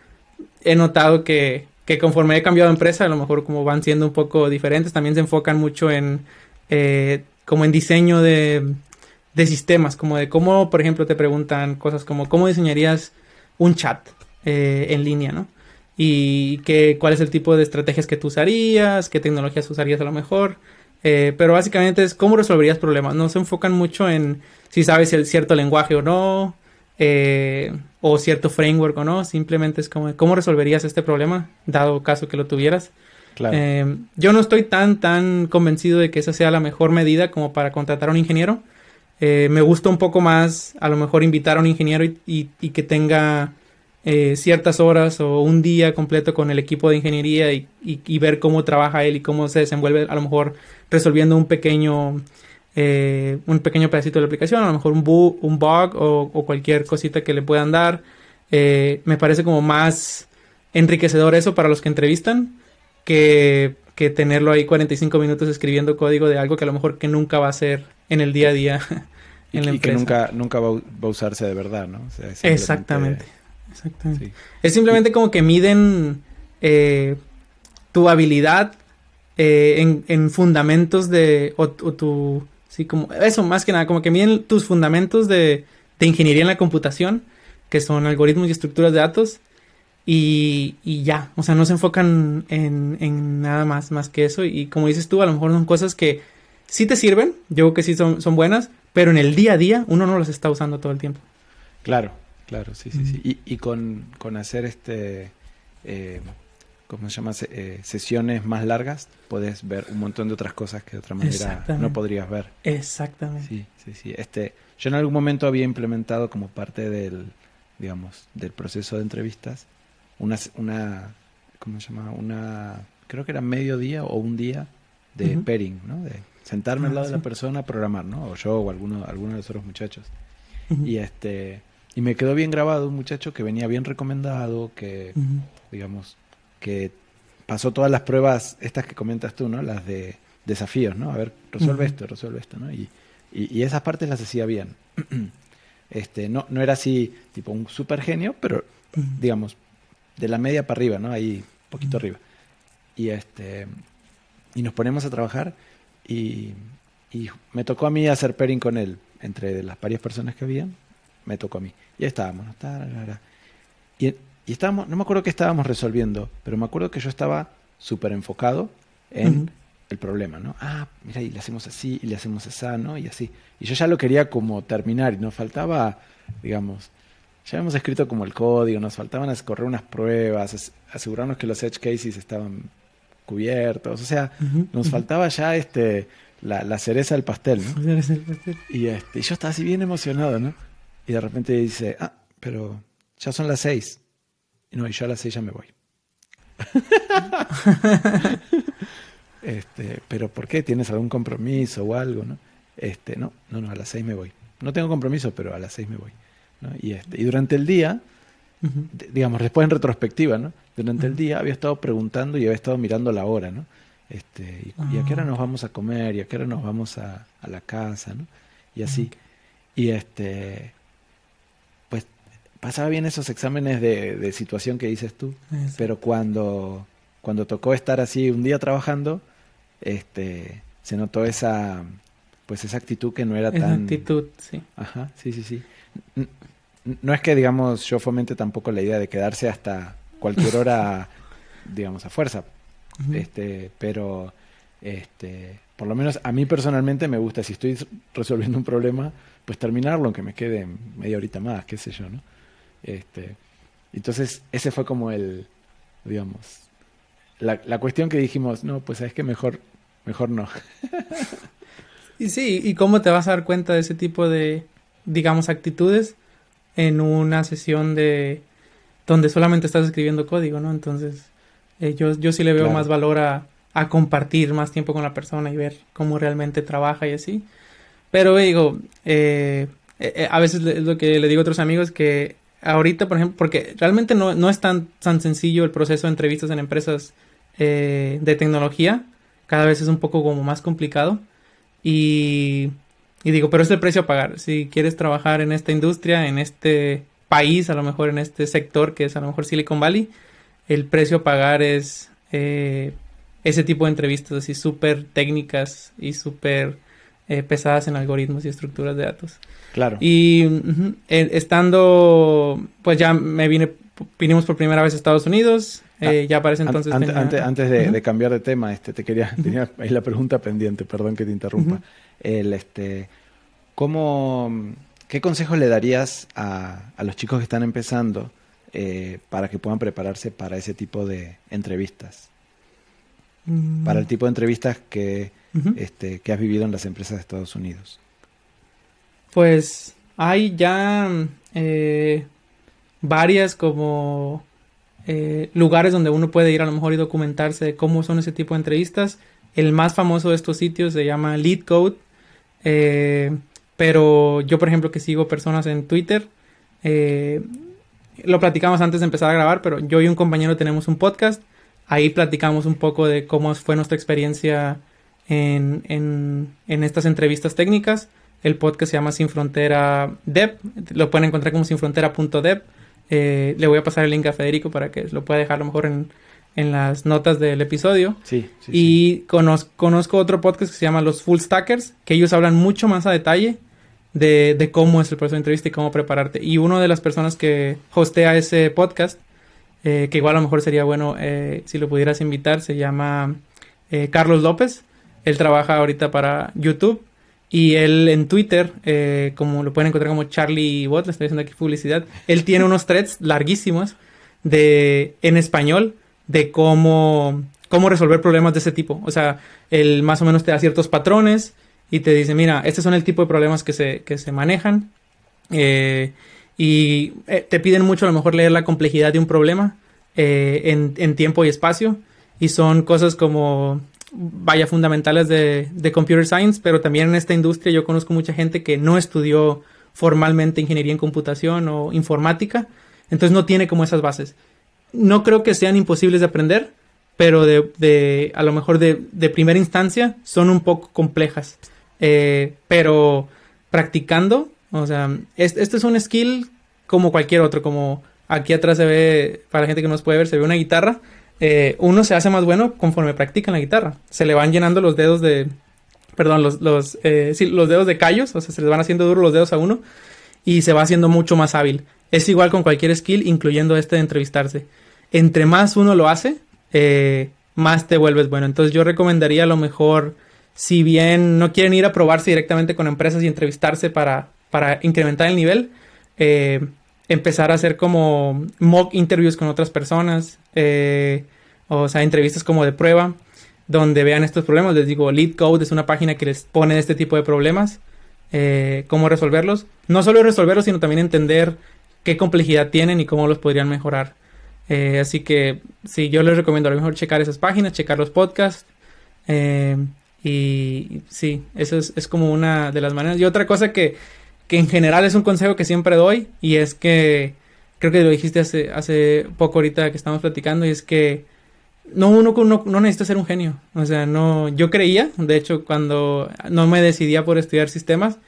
he notado que, que conforme he cambiado de empresa, a lo mejor como van siendo un poco diferentes, también se enfocan mucho en como en diseño de, de sistemas, como de cómo, por ejemplo, te preguntan cosas como cómo diseñarías un chat eh, en línea, ¿no? Y que, cuál es el tipo de estrategias que tú usarías, qué tecnologías usarías a lo mejor. Eh, pero básicamente es cómo resolverías problemas. No se enfocan mucho en si sabes el cierto lenguaje o no, eh, o cierto framework o no. Simplemente es como cómo resolverías este problema, dado caso que lo tuvieras. Claro. yo no estoy tan, tan convencido de que esa sea la mejor medida como para contratar a un ingeniero. Eh, me gusta un poco más a lo mejor invitar a un ingeniero y, que tenga eh, ciertas horas o un día completo con el equipo de ingeniería y, ver cómo trabaja él y cómo se desenvuelve a lo mejor resolviendo un pequeño eh, un pequeño pedacito de la aplicación, a lo mejor un, bug, un bug o, cualquier cosita que le puedan dar. me parece como más enriquecedor eso para los que entrevistan que, que tenerlo ahí 45 minutos escribiendo código de algo que a lo mejor que nunca va a ser en el día a día
en la y que nunca, nunca va, a usarse de verdad, ¿no?
Exactamente. Exactamente. Es simplemente como que miden eh, tu habilidad eh, en, fundamentos de. O, tu. Sí, como. Eso, más que nada, como que miden tus fundamentos de, de ingeniería en la computación, que son algoritmos y estructuras de datos. Y, y, ya, o sea, no se enfocan en, en, nada más, más que eso. Y como dices tú, a lo mejor son cosas que sí te sirven, yo creo que sí son, son buenas, pero en el día a día uno no las está usando todo el tiempo.
Claro, claro, sí, sí, sí. Y, y con, con, hacer este, eh, ¿cómo se llama? Eh, sesiones más largas, puedes ver un montón de otras cosas que de otra manera no podrías ver.
Exactamente.
Sí, sí, sí. Este, yo en algún momento había implementado como parte del, digamos, del proceso de entrevistas, una, una ¿cómo se llama? Una, creo que era medio día o un día de pairing, ¿no? De sentarme al ah, lado de la persona a programar, ¿no? O yo o alguno, alguno de los otros muchachos. Y este y me quedó bien grabado un muchacho que venía bien recomendado, que digamos que pasó todas las pruebas estas que comentas tú, ¿no? Las de desafíos, ¿no? A ver, resuelve esto, resuelve esto, ¿no? Y, y, esas partes las hacía bien. este, no, no era así tipo un super genio, pero digamos de la media para arriba, ¿no? Ahí poquito arriba. Y este y nos ponemos a trabajar y, me tocó a mí hacer pairing con él. Entre las varias personas que había, me tocó a mí. Y ahí estábamos. Y, y estábamos, no me acuerdo qué estábamos resolviendo, pero me acuerdo que yo estaba súper enfocado en el problema, ¿no? Ah, mira, y le hacemos así, y le hacemos así, ¿no? Y así. Y yo ya lo quería como terminar, y nos faltaba, digamos, ya habíamos escrito como el código, nos faltaban correr unas pruebas, asegurarnos que los edge cases estaban cubiertos, o sea, nos faltaba ya este la, cereza del pastel, ¿no? Y, este, y yo estaba así bien emocionado, ¿no? Y de repente dice, ah, pero ya son las seis. Y no, y yo a las seis ya me voy. este, pero ¿por qué? ¿Tienes algún compromiso o algo, no? Este, no, no, no, a las seis me voy. No tengo compromiso, pero a las seis me voy. Y, este, y durante el día, digamos, después en retrospectiva, ¿no? Durante el día había estado preguntando y había estado mirando la hora, ¿no? Este, y, a qué hora ah. nos vamos a comer, y a qué hora nos vamos a, la casa, ¿no? Y así. Y este, pues pasaba bien esos exámenes de, situación que dices tú, pero cuando, cuando tocó estar así un día trabajando, este, se notó esa, pues esa actitud que no era
esa
tan...
actitud, sí.
Ajá, sí, sí, sí no es que, digamos, yo fomente tampoco la idea de quedarse hasta cualquier hora, digamos, a fuerza. Este, pero este, por lo menos a mí personalmente me gusta, si estoy resolviendo un problema, pues terminarlo, aunque me quede media horita más, qué sé yo, ¿no? Este, entonces, ese fue como el, digamos, la, la cuestión que dijimos, no, pues es que mejor, mejor no.
y sí, ¿y cómo te vas a dar cuenta de ese tipo de, digamos, actitudes? En una sesión de donde solamente estás escribiendo código, ¿no? Entonces, eh, yo, yo sí le veo más valor a, a, compartir más tiempo con la persona y ver cómo realmente trabaja y así. Pero digo, eh, eh, a veces es lo que le digo a otros amigos que ahorita, por ejemplo, porque realmente no, no es tan, tan sencillo el proceso de entrevistas en empresas eh, de tecnología. Cada vez es un poco como más complicado. Y, y digo, pero es el precio a pagar. Si quieres trabajar en esta industria, en este país, a lo mejor en este sector que es a lo mejor Silicon Valley, el precio a pagar es eh, ese tipo de entrevistas así súper técnicas y súper eh, pesadas en algoritmos y estructuras de datos.
Claro.
Y estando, pues ya me vine, vinimos por primera vez a Estados Unidos, eh, ah, ya parece entonces...
antes, antes de, cambiar de tema, este, te quería, tenía ahí la pregunta pendiente, perdón que te interrumpa. El, este, ¿cómo, ¿Qué consejos le darías a, a los chicos que están empezando eh, para que puedan prepararse para ese tipo de entrevistas? Mm. Para el tipo de entrevistas que, este, que has vivido en las empresas de Estados Unidos.
Pues hay ya eh, varias como eh, lugares donde uno puede ir a lo mejor y documentarse de cómo son ese tipo de entrevistas. El más famoso de estos sitios se llama LeadCode. Eh, pero yo, por ejemplo, que sigo personas en Twitter, lo platicamos antes de empezar a grabar, pero yo y un compañero tenemos un podcast. Ahí platicamos un poco de cómo fue nuestra experiencia en, en estas entrevistas técnicas. El podcast se llama Sin Frontera Dev. Lo pueden encontrar como sinfrontera.dev. Eh, le voy a pasar el link a Federico para que lo pueda dejar a lo mejor en, las notas del episodio.
Sí,
y Conozco, otro podcast que se llama Los Full Stackers, que ellos hablan mucho más a detalle de, cómo es el proceso de entrevista y cómo prepararte. Y una de las personas que hostea ese podcast, eh, que igual a lo mejor sería bueno eh, si lo pudieras invitar, se llama Carlos López. Él trabaja ahorita para YouTube y él en Twitter, eh, como lo pueden encontrar como Charlie Bot, le estoy haciendo aquí publicidad, él tiene unos threads larguísimos de, en español de cómo, cómo resolver problemas de ese tipo. O sea, él más o menos te da ciertos patrones y te dice, mira, estos son el tipo de problemas que se, que se manejan. Eh, y eh, te piden mucho a lo mejor leer la complejidad de un problema en, en tiempo y espacio. Y son cosas como vaya, fundamentales de, computer science, pero también en esta industria yo conozco mucha gente que no estudió formalmente ingeniería en computación o informática, entonces no tiene como esas bases. No creo que sean imposibles de aprender, pero de, a lo mejor de, primera instancia son un poco complejas. Eh, pero practicando, o sea, este, es un skill como cualquier otro, como aquí atrás se ve, para la gente que nos puede ver, se ve una guitarra eh, uno se hace más bueno conforme practica la guitarra. Se le van llenando los dedos de, perdón, los, eh, los dedos de callos, o sea, se les van haciendo duros los dedos a uno y se va haciendo mucho más hábil. Es igual con cualquier skill, incluyendo este de entrevistarse. Entre más uno lo hace, eh, más te vuelves bueno. Entonces yo recomendaría a lo mejor, si bien no quieren ir a probarse directamente con empresas y entrevistarse para, para incrementar el nivel, empezar a hacer como mock interviews con otras personas, eh, o sea, entrevistas como de prueba, donde vean estos problemas. Les digo, Lead Code es una página que les pone este tipo de problemas, eh, cómo resolverlos. No solo resolverlos, sino también entender qué complejidad tienen y cómo los podrían mejorar. Eh, así que sí, yo les recomiendo a lo mejor checar esas páginas, checar los podcasts. y sí, eso es, es como una de las maneras. Y otra cosa que que en general es un consejo que siempre doy y es que creo que lo dijiste hace, hace poco ahorita que estamos platicando y es que no uno, no necesita ser un genio o sea no yo creía de hecho cuando no me decidía por estudiar sistemas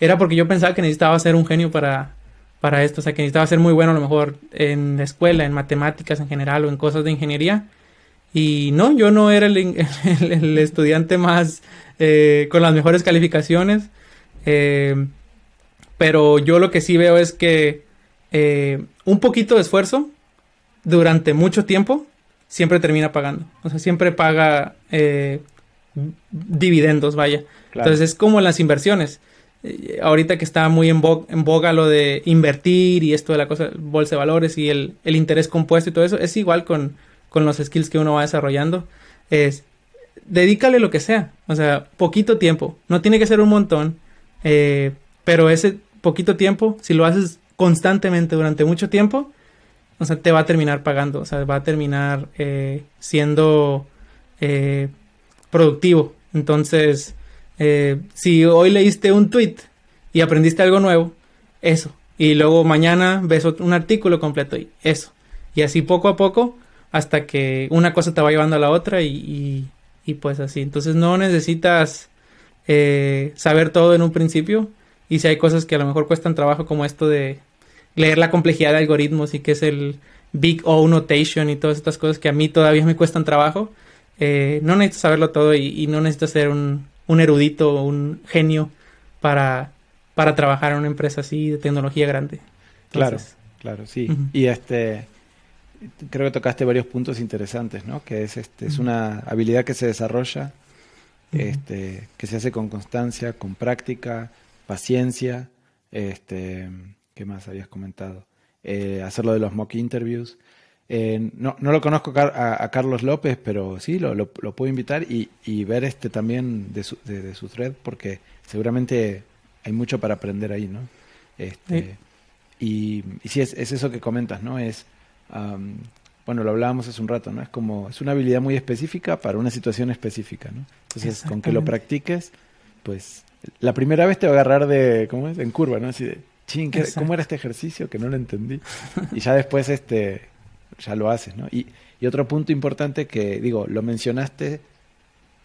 era porque yo pensaba que necesitaba ser un genio para para esto o sea que necesitaba ser muy bueno a lo mejor en la escuela en matemáticas en general o en cosas de ingeniería y no yo no era el, el, estudiante más eh, con las mejores calificaciones eh, pero yo lo que sí veo es que eh, un poquito de esfuerzo durante mucho tiempo siempre termina pagando. O sea, siempre paga dividendos, vaya. Entonces es como las inversiones. Eh, ahorita que está muy en, boga lo de invertir y esto de la cosa, bolsa de valores y el, interés compuesto y todo eso, es igual con, los skills que uno va desarrollando. Es, dedícale lo que sea. O sea, poquito tiempo. No tiene que ser un montón. pero ese poquito tiempo, si lo haces constantemente durante mucho tiempo, o sea, te va a terminar pagando, o sea, va a terminar eh, siendo eh, productivo. Entonces, eh, si hoy leíste un tweet y aprendiste algo nuevo, eso, y luego mañana ves un artículo completo y eso. Y así poco a poco hasta que una cosa te va llevando a la otra y, y, pues así. Entonces no necesitas eh, saber todo en un principio y si hay cosas que a lo mejor cuestan trabajo como esto de leer la complejidad de algoritmos y que es el Big O Notation y todas estas cosas que a mí todavía me cuestan trabajo, eh, no necesitas saberlo todo y, no necesitas ser un, un erudito un genio para, para trabajar en una empresa así de tecnología grande.
claro, claro, sí. Y este creo que tocaste varios puntos interesantes, ¿no? Que es este, es una habilidad que se desarrolla, este, que se hace con constancia, con práctica, paciencia, este, ¿qué más habías comentado? Eh, hacerlo de los mock interviews. Eh, no, no, lo conozco a, Carlos López, pero sí, lo, lo, puedo invitar y, y, ver este también de su, de, su thread, porque seguramente hay mucho para aprender ahí, ¿no? Este, y, y sí, es, es, eso que comentas, ¿no? Es, bueno, lo hablábamos hace un rato, ¿no? Es como, es una habilidad muy específica para una situación específica, ¿no? Entonces, con que lo practiques, pues, la primera vez te va a agarrar de, ¿cómo es? En curva, ¿no? Así de, ching, ¿cómo era este ejercicio? Que no lo entendí. Y ya después, este, ya lo haces, ¿no? Y, y otro punto importante que, digo, lo mencionaste,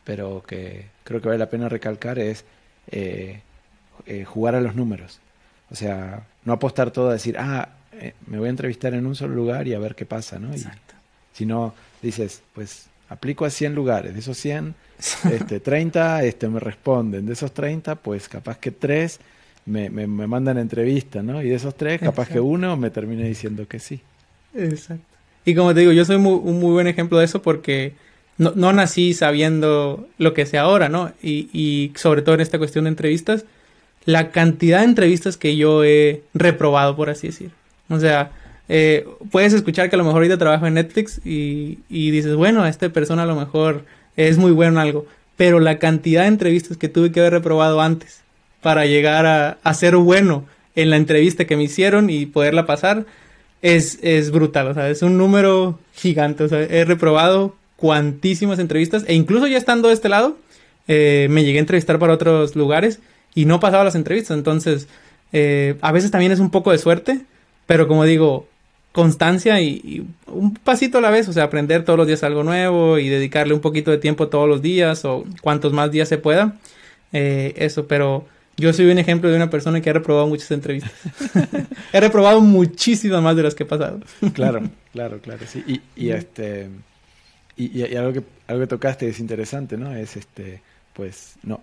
pero que creo que vale la pena recalcar es eh, eh, jugar a los números. O sea, no apostar todo a decir, ah, eh, me voy a entrevistar en un solo lugar y a ver qué pasa, ¿no? Exacto. si no, dices, pues aplico a 100 lugares, de esos 100, este, 30 este, me responden, de esos 30, pues capaz que 3 me, me, mandan entrevista, ¿no? Y de esos 3, capaz que uno me termine diciendo que sí.
Exacto. Y como te digo, yo soy un muy buen ejemplo de eso porque no, no nací sabiendo lo que sé ahora, ¿no? Y, sobre todo en esta cuestión de entrevistas, la cantidad de entrevistas que yo he reprobado, por así decir. O sea, eh, puedes escuchar que a lo mejor ahorita trabajo en Netflix y, y dices, bueno, esta persona a lo mejor es muy bueno en algo. Pero la cantidad de entrevistas que tuve que haber reprobado antes para llegar a, a ser bueno en la entrevista que me hicieron y poderla pasar es, es brutal. O sea, es un número gigante. O sea, he reprobado cuantísimas entrevistas e incluso ya estando de este lado, eh, me llegué a entrevistar para otros lugares y no pasaba las entrevistas. Entonces, eh, a veces también es un poco de suerte, pero como digo, constancia y, un pasito a la vez, o sea, aprender todos los días algo nuevo y dedicarle un poquito de tiempo todos los días o cuantos más días se pueda. Eh, eso, pero yo soy un ejemplo de una persona que ha reprobado muchas entrevistas. he reprobado muchísimas más de las que he pasado.
claro, claro, claro, sí. Y, y este y, y, algo que algo que tocaste es interesante, ¿no? Es este pues no,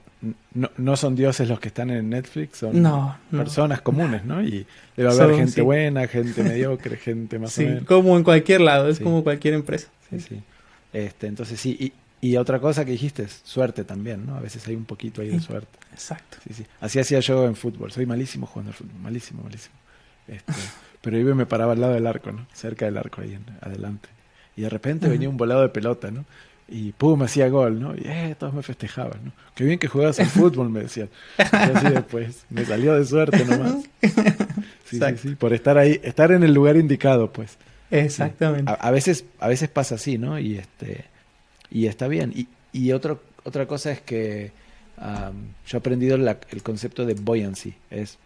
no, no, son dioses los que están en Netflix, son personas comunes, ¿no? Y debe haber gente buena, gente mediocre, gente más o menos.
como en cualquier lado, es como cualquier empresa.
Sí, sí. Este, entonces sí, y, y, otra cosa que dijiste es suerte también, ¿no? A veces hay un poquito ahí de suerte.
Exacto.
Sí, sí. Así hacía yo en fútbol, soy malísimo jugando al fútbol, malísimo, malísimo. Este, pero yo me paraba al lado del arco, ¿no? Cerca del arco ahí en, adelante. Y de repente venía un volado de pelota, ¿no? y pum, hacía gol, ¿no? Y eh, todos me festejaban, ¿no? Qué bien que juegas al fútbol, me decían. Y así después, me salió de suerte nomás. Sí, sí, sí, por estar ahí, estar en el lugar indicado, pues.
Exactamente.
A, veces, a veces pasa así, ¿no? Y este, y está bien. Y, y otro, otra cosa es que yo he aprendido el concepto de buoyancy, es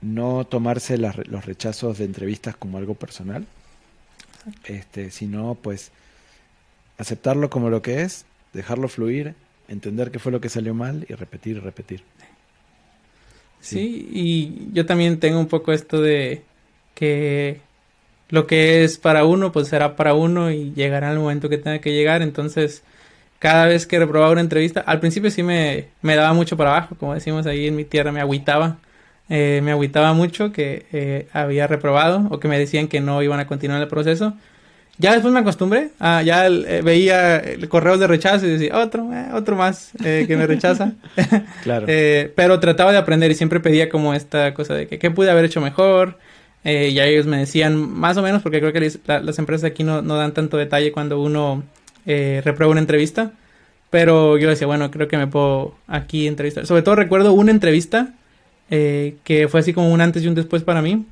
no tomarse los rechazos de entrevistas como algo personal, este, sino pues aceptarlo como lo que es, dejarlo fluir, entender qué fue lo que salió mal y repetir y repetir.
Sí. y yo también tengo un poco esto de que lo que es para uno, pues será para uno y llegará el momento que tenga que llegar. Entonces, cada vez que reprobaba una entrevista, al principio sí me, me daba mucho para abajo, como decimos ahí en mi tierra, me agüitaba. Eh, me agüitaba mucho que eh, había reprobado o que me decían que no iban a continuar el proceso. Ya después me acostumbré, ah, ya eh, veía el correos de rechazo y decía, otro, eh, otro más eh, que me rechaza. claro. pero trataba de aprender y siempre pedía como esta cosa de que qué pude haber hecho mejor. Y ellos me decían más o menos, porque creo que las empresas aquí no, no, dan tanto detalle cuando uno reprueba una entrevista. Pero yo decía, bueno, creo que me puedo aquí entrevistar. Sobre todo recuerdo una entrevista que fue así como un antes y un después para mí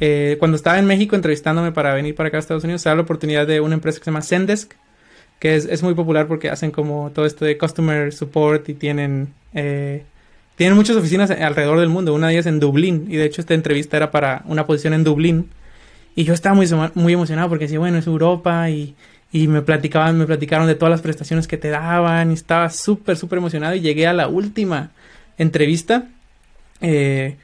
eh, cuando estaba en México entrevistándome para venir para acá a Estados Unidos, se da la oportunidad de una empresa que se llama Zendesk, que es, es muy popular porque hacen como todo esto de customer support y tienen, eh, tienen muchas oficinas alrededor del mundo. Una de ellas en Dublín. Y de hecho esta entrevista era para una posición en Dublín. Y yo estaba muy, muy emocionado porque decía, bueno, es Europa y, y me platicaban, me platicaron de todas las prestaciones que te daban y estaba súper, súper emocionado y llegué a la última entrevista. Eh,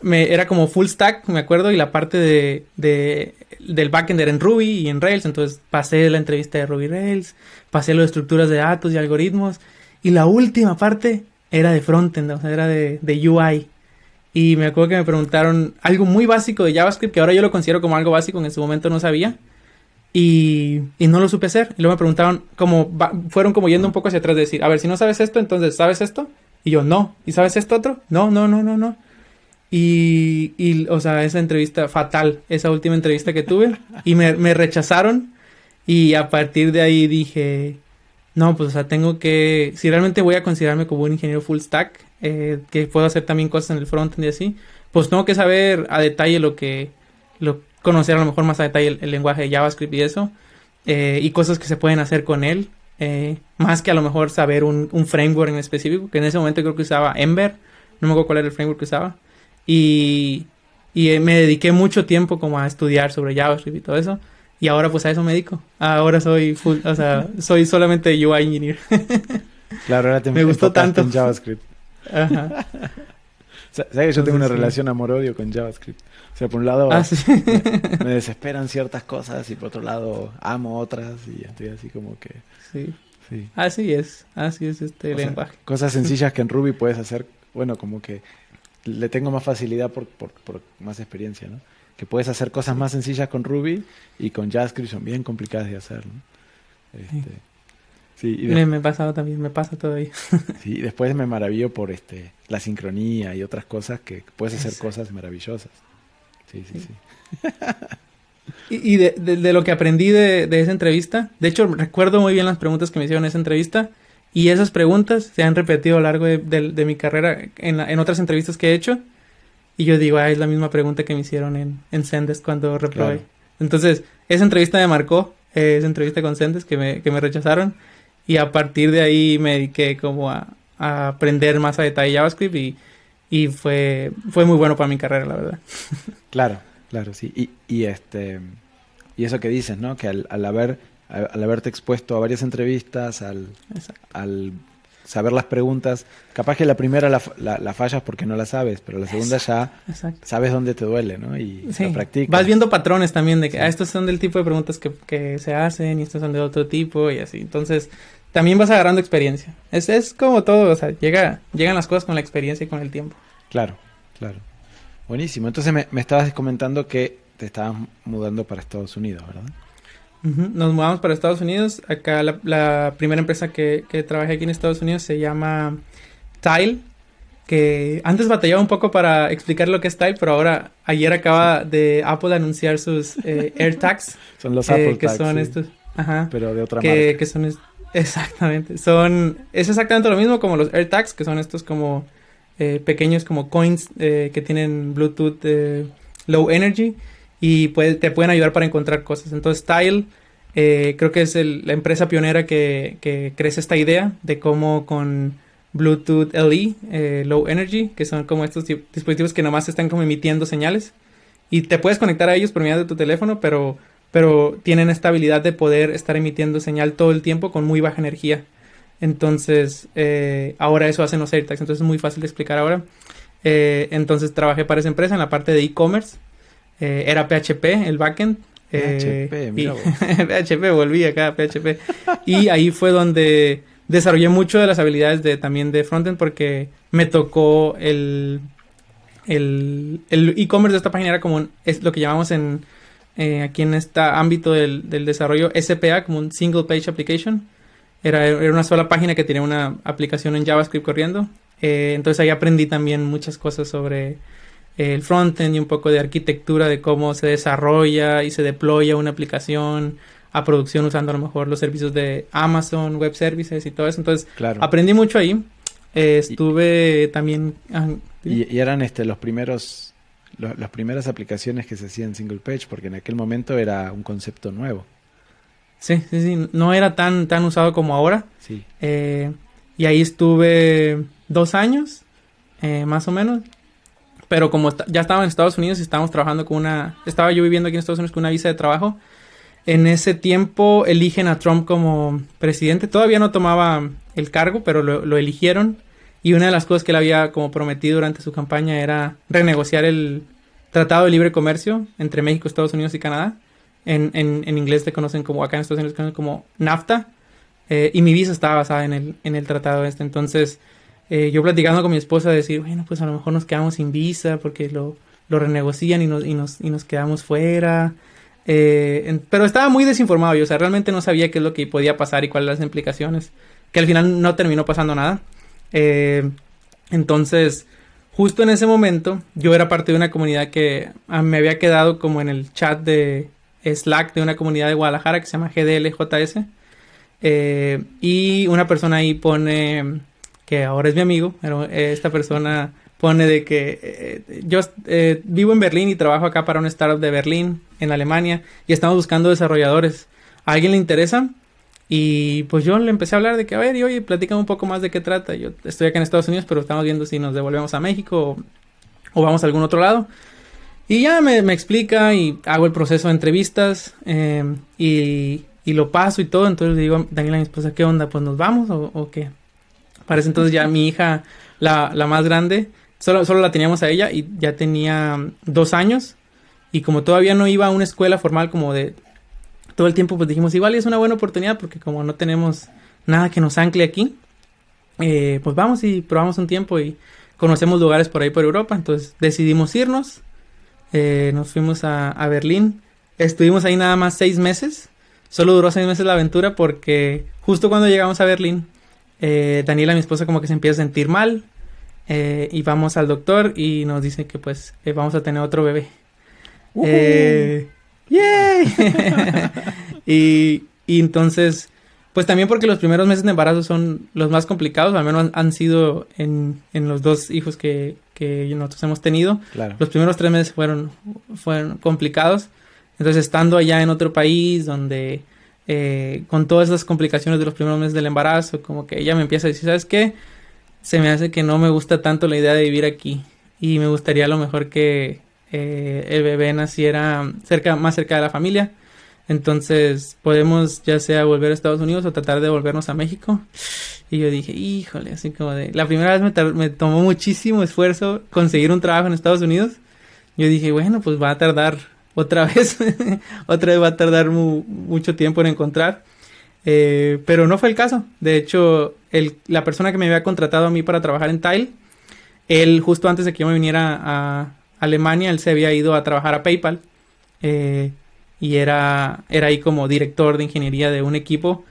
me, era como full stack, me acuerdo, y la parte de, de, del backend era en Ruby y en Rails, entonces pasé la entrevista de Ruby Rails, pasé lo de estructuras de datos y algoritmos, y la última parte era de frontend, o sea, era de, de UI. Y me acuerdo que me preguntaron algo muy básico de JavaScript, que ahora yo lo considero como algo básico, en ese momento no sabía. Y, y no lo supe hacer. Y luego me preguntaron, como, fueron como yendo un poco hacia atrás de decir, a ver, si no sabes esto, entonces, ¿sabes esto? Y yo, no. ¿Y sabes esto otro? No, no, no, no, no. Y, y o sea, esa entrevista fatal, esa última entrevista que tuve. Y me, me rechazaron. Y a partir de ahí dije, no, pues, o sea, tengo que, si realmente voy a considerarme como un ingeniero full stack, eh, que puedo hacer también cosas en el frontend y así, pues tengo que saber a detalle lo que, lo, conocer a lo mejor más a detalle el, lenguaje de JavaScript y eso, eh, y cosas que se pueden hacer con él, eh, más que a lo mejor saber un, un, framework en específico, que en ese momento creo que usaba Ember, no me acuerdo cuál era el framework que usaba, y, y me dediqué mucho tiempo como a estudiar sobre JavaScript y todo eso, y ahora pues a eso me dedico, ahora soy full, o sea, soy solamente UI engineer.
claro, ahora te me gustó tanto en JavaScript. Ajá. ¿Sabes que yo tengo una relación amor-odio con JavaScript? O sea, por un lado ah, me, desesperan ciertas cosas y por otro lado amo otras y estoy así como que...
Sí. sí. Así es, así es este lenguaje.
cosas sencillas que en Ruby puedes hacer, bueno, como que le tengo más facilidad por, por, por más experiencia, ¿no? Que puedes hacer cosas más sencillas con Ruby y con JavaScript son bien complicadas de hacer, ¿no?
Este, Sí, me, me pasado también, me pasa todavía.
sí, después me maravillo por este la sincronía y otras cosas que puedes hacer cosas maravillosas. Sí, sí, sí.
y, de, de, lo que aprendí de, de, esa entrevista, de hecho recuerdo muy bien las preguntas que me hicieron en esa entrevista y esas preguntas se han repetido a lo largo de, mi carrera en, en, otras entrevistas que he hecho y yo digo, ah, es la misma pregunta que me hicieron en, en Sendes cuando reprobé. Entonces, esa entrevista me marcó, eh, esa entrevista con Sendes que me, que me rechazaron y a partir de ahí me dediqué como a, aprender más a detalle JavaScript y, y, fue, fue muy bueno para mi carrera, la verdad.
Claro, claro, sí. Y, y este y eso que dices, ¿no? Que al, al haber al haberte expuesto a varias entrevistas, al, al saber las preguntas, capaz que la primera la, la, fallas porque no la sabes, pero la segunda ya sabes dónde te duele, ¿no? Y
sí. practicas. Vas viendo patrones también de que ah, estos son del tipo de preguntas que, que, se hacen y estos son de otro tipo y así. Entonces, también vas agarrando experiencia. Es, es como todo, o sea, llega, llegan las cosas con la experiencia y con el tiempo.
Claro, claro. Buenísimo. Entonces me, me estabas comentando que te estabas mudando para Estados Unidos, ¿verdad?
Nos mudamos para Estados Unidos. Acá la, primera empresa que, que, trabajé aquí en Estados Unidos se llama Tile. Que antes batallaba un poco para explicar lo que es Tile, pero ahora, ayer acaba de Apple anunciar sus eh, AirTags.
son los Apple
eh, Que son estos. Ajá.
Pero de otra
que, marca. Que son Exactamente. Son. Es exactamente lo mismo como los AirTags, que son estos como eh, pequeños como coins eh, que tienen Bluetooth eh, low energy y te pueden ayudar para encontrar cosas. Entonces, Tile creo que es la empresa pionera que, crece esta idea de cómo con Bluetooth LE, low energy, que son como estos dispositivos que nomás están como emitiendo señales y te puedes conectar a ellos por medio de tu teléfono, pero pero tienen esta habilidad de poder estar emitiendo señal todo el tiempo con muy baja energía. Entonces, eh, ahora eso hacen los AirTags, entonces es muy fácil de explicar ahora. Eh, entonces trabajé para esa empresa en la parte de e-commerce. Eh, era PHP, el backend.
PHP, mira
PHP, volví acá a PHP. y ahí fue donde desarrollé mucho de las habilidades de, también de frontend porque me tocó el el e-commerce de esta página era como es lo que llamamos en eh, aquí en este ámbito del, del, desarrollo SPA como un Single Page Application. Era, era, una sola página que tenía una aplicación en JavaScript corriendo. Eh, entonces ahí aprendí también muchas cosas sobre eh, el frontend y un poco de arquitectura de cómo se desarrolla y se deploya una aplicación a producción usando a lo mejor los servicios de Amazon, Web Services y todo eso. Entonces aprendí mucho ahí. estuve también...
Ah, y, y, eran este, los primeros las primeras aplicaciones que se hacían single page, porque en aquel momento era un concepto nuevo.
Sí, sí, sí, no era tan, tan usado como ahora.
Sí.
Eh, y ahí estuve dos años eh, más o menos. Pero como ya estaba en Estados Unidos y estábamos trabajando con una... Estaba yo viviendo aquí en Estados Unidos con una visa de trabajo. En ese tiempo eligen a Trump como presidente. Todavía no tomaba el cargo, pero lo, eligieron. Y una de las cosas que él había como prometido durante su campaña era renegociar el Tratado de Libre Comercio entre México, Estados Unidos y Canadá. En, en, inglés te conocen como, acá en Estados Unidos conocen como NAFTA. Eh, y mi visa estaba basada en el, en el tratado este. Entonces, eh, yo platicando con mi esposa, decir, bueno, pues a lo mejor nos quedamos sin visa porque lo, lo renegocian y nos, y, nos, y nos quedamos fuera. Eh, pero estaba muy desinformado yo, o sea, realmente no sabía qué es lo que podía pasar y cuáles las implicaciones. Que al final no terminó pasando nada. Eh, entonces, justo en ese momento, yo era parte de una comunidad que ah, me había quedado como en el chat de Slack de una comunidad de Guadalajara que se llama GDLJS. y una persona ahí pone que ahora es mi amigo, pero esta persona pone de que eh, yo eh, vivo en Berlín y trabajo acá para un startup de Berlín, en Alemania, y estamos buscando desarrolladores. ¿A alguien le interesa? Y pues yo le empecé a hablar de que, a ver, y oye, platícame un poco más de qué trata. Yo estoy acá en Estados Unidos, pero estamos viendo si nos devolvemos a México o, vamos a algún otro lado. Y ya me, explica y hago el proceso de entrevistas eh, y, lo paso y todo. Entonces le digo a Daniela, mi esposa, ¿qué onda? Pues nos vamos o, o qué. Para ese entonces ya mi hija, la, la más grande, solo, solo la teníamos a ella y ya tenía dos años. Y como todavía no iba a una escuela formal como de todo el tiempo, pues dijimos, igual es una buena oportunidad porque como no tenemos nada que nos ancle aquí, eh, pues vamos y probamos un tiempo y conocemos lugares por ahí por Europa. Entonces decidimos irnos, eh, nos fuimos a, a, Berlín, estuvimos ahí nada más seis meses. Solo duró seis meses la aventura porque justo cuando llegamos a Berlín eh, Daniela, mi esposa, como que se empieza a sentir mal. Eh, y vamos al doctor y nos dice que pues eh, vamos a tener otro bebé. ¡Yay! y, y, entonces, pues también porque los primeros meses de embarazo son los más complicados, al menos han, sido en, en, los dos hijos que, que nosotros hemos tenido. Los primeros tres meses fueron, fueron complicados. Entonces, estando allá en otro país donde eh, con todas esas complicaciones de los primeros meses del embarazo, como que ella me empieza a decir, ¿sabes qué? Se me hace que no me gusta tanto la idea de vivir aquí y me gustaría a lo mejor que eh, el bebé naciera cerca, más cerca de la familia. Entonces podemos ya sea volver a Estados Unidos o tratar de volvernos a México. Y yo dije, híjole, así como de... La primera vez me, me tomó muchísimo esfuerzo conseguir un trabajo en Estados Unidos. Yo dije, bueno, pues va a tardar otra vez, otra vez va a tardar mucho tiempo en encontrar. Eh, pero no fue el caso. De hecho, la persona que me había contratado a mí para trabajar en Tile, él justo antes de que yo me viniera a Alemania, él se había ido a trabajar a PayPal. Eh, y era, era ahí como director de ingeniería de un equipo.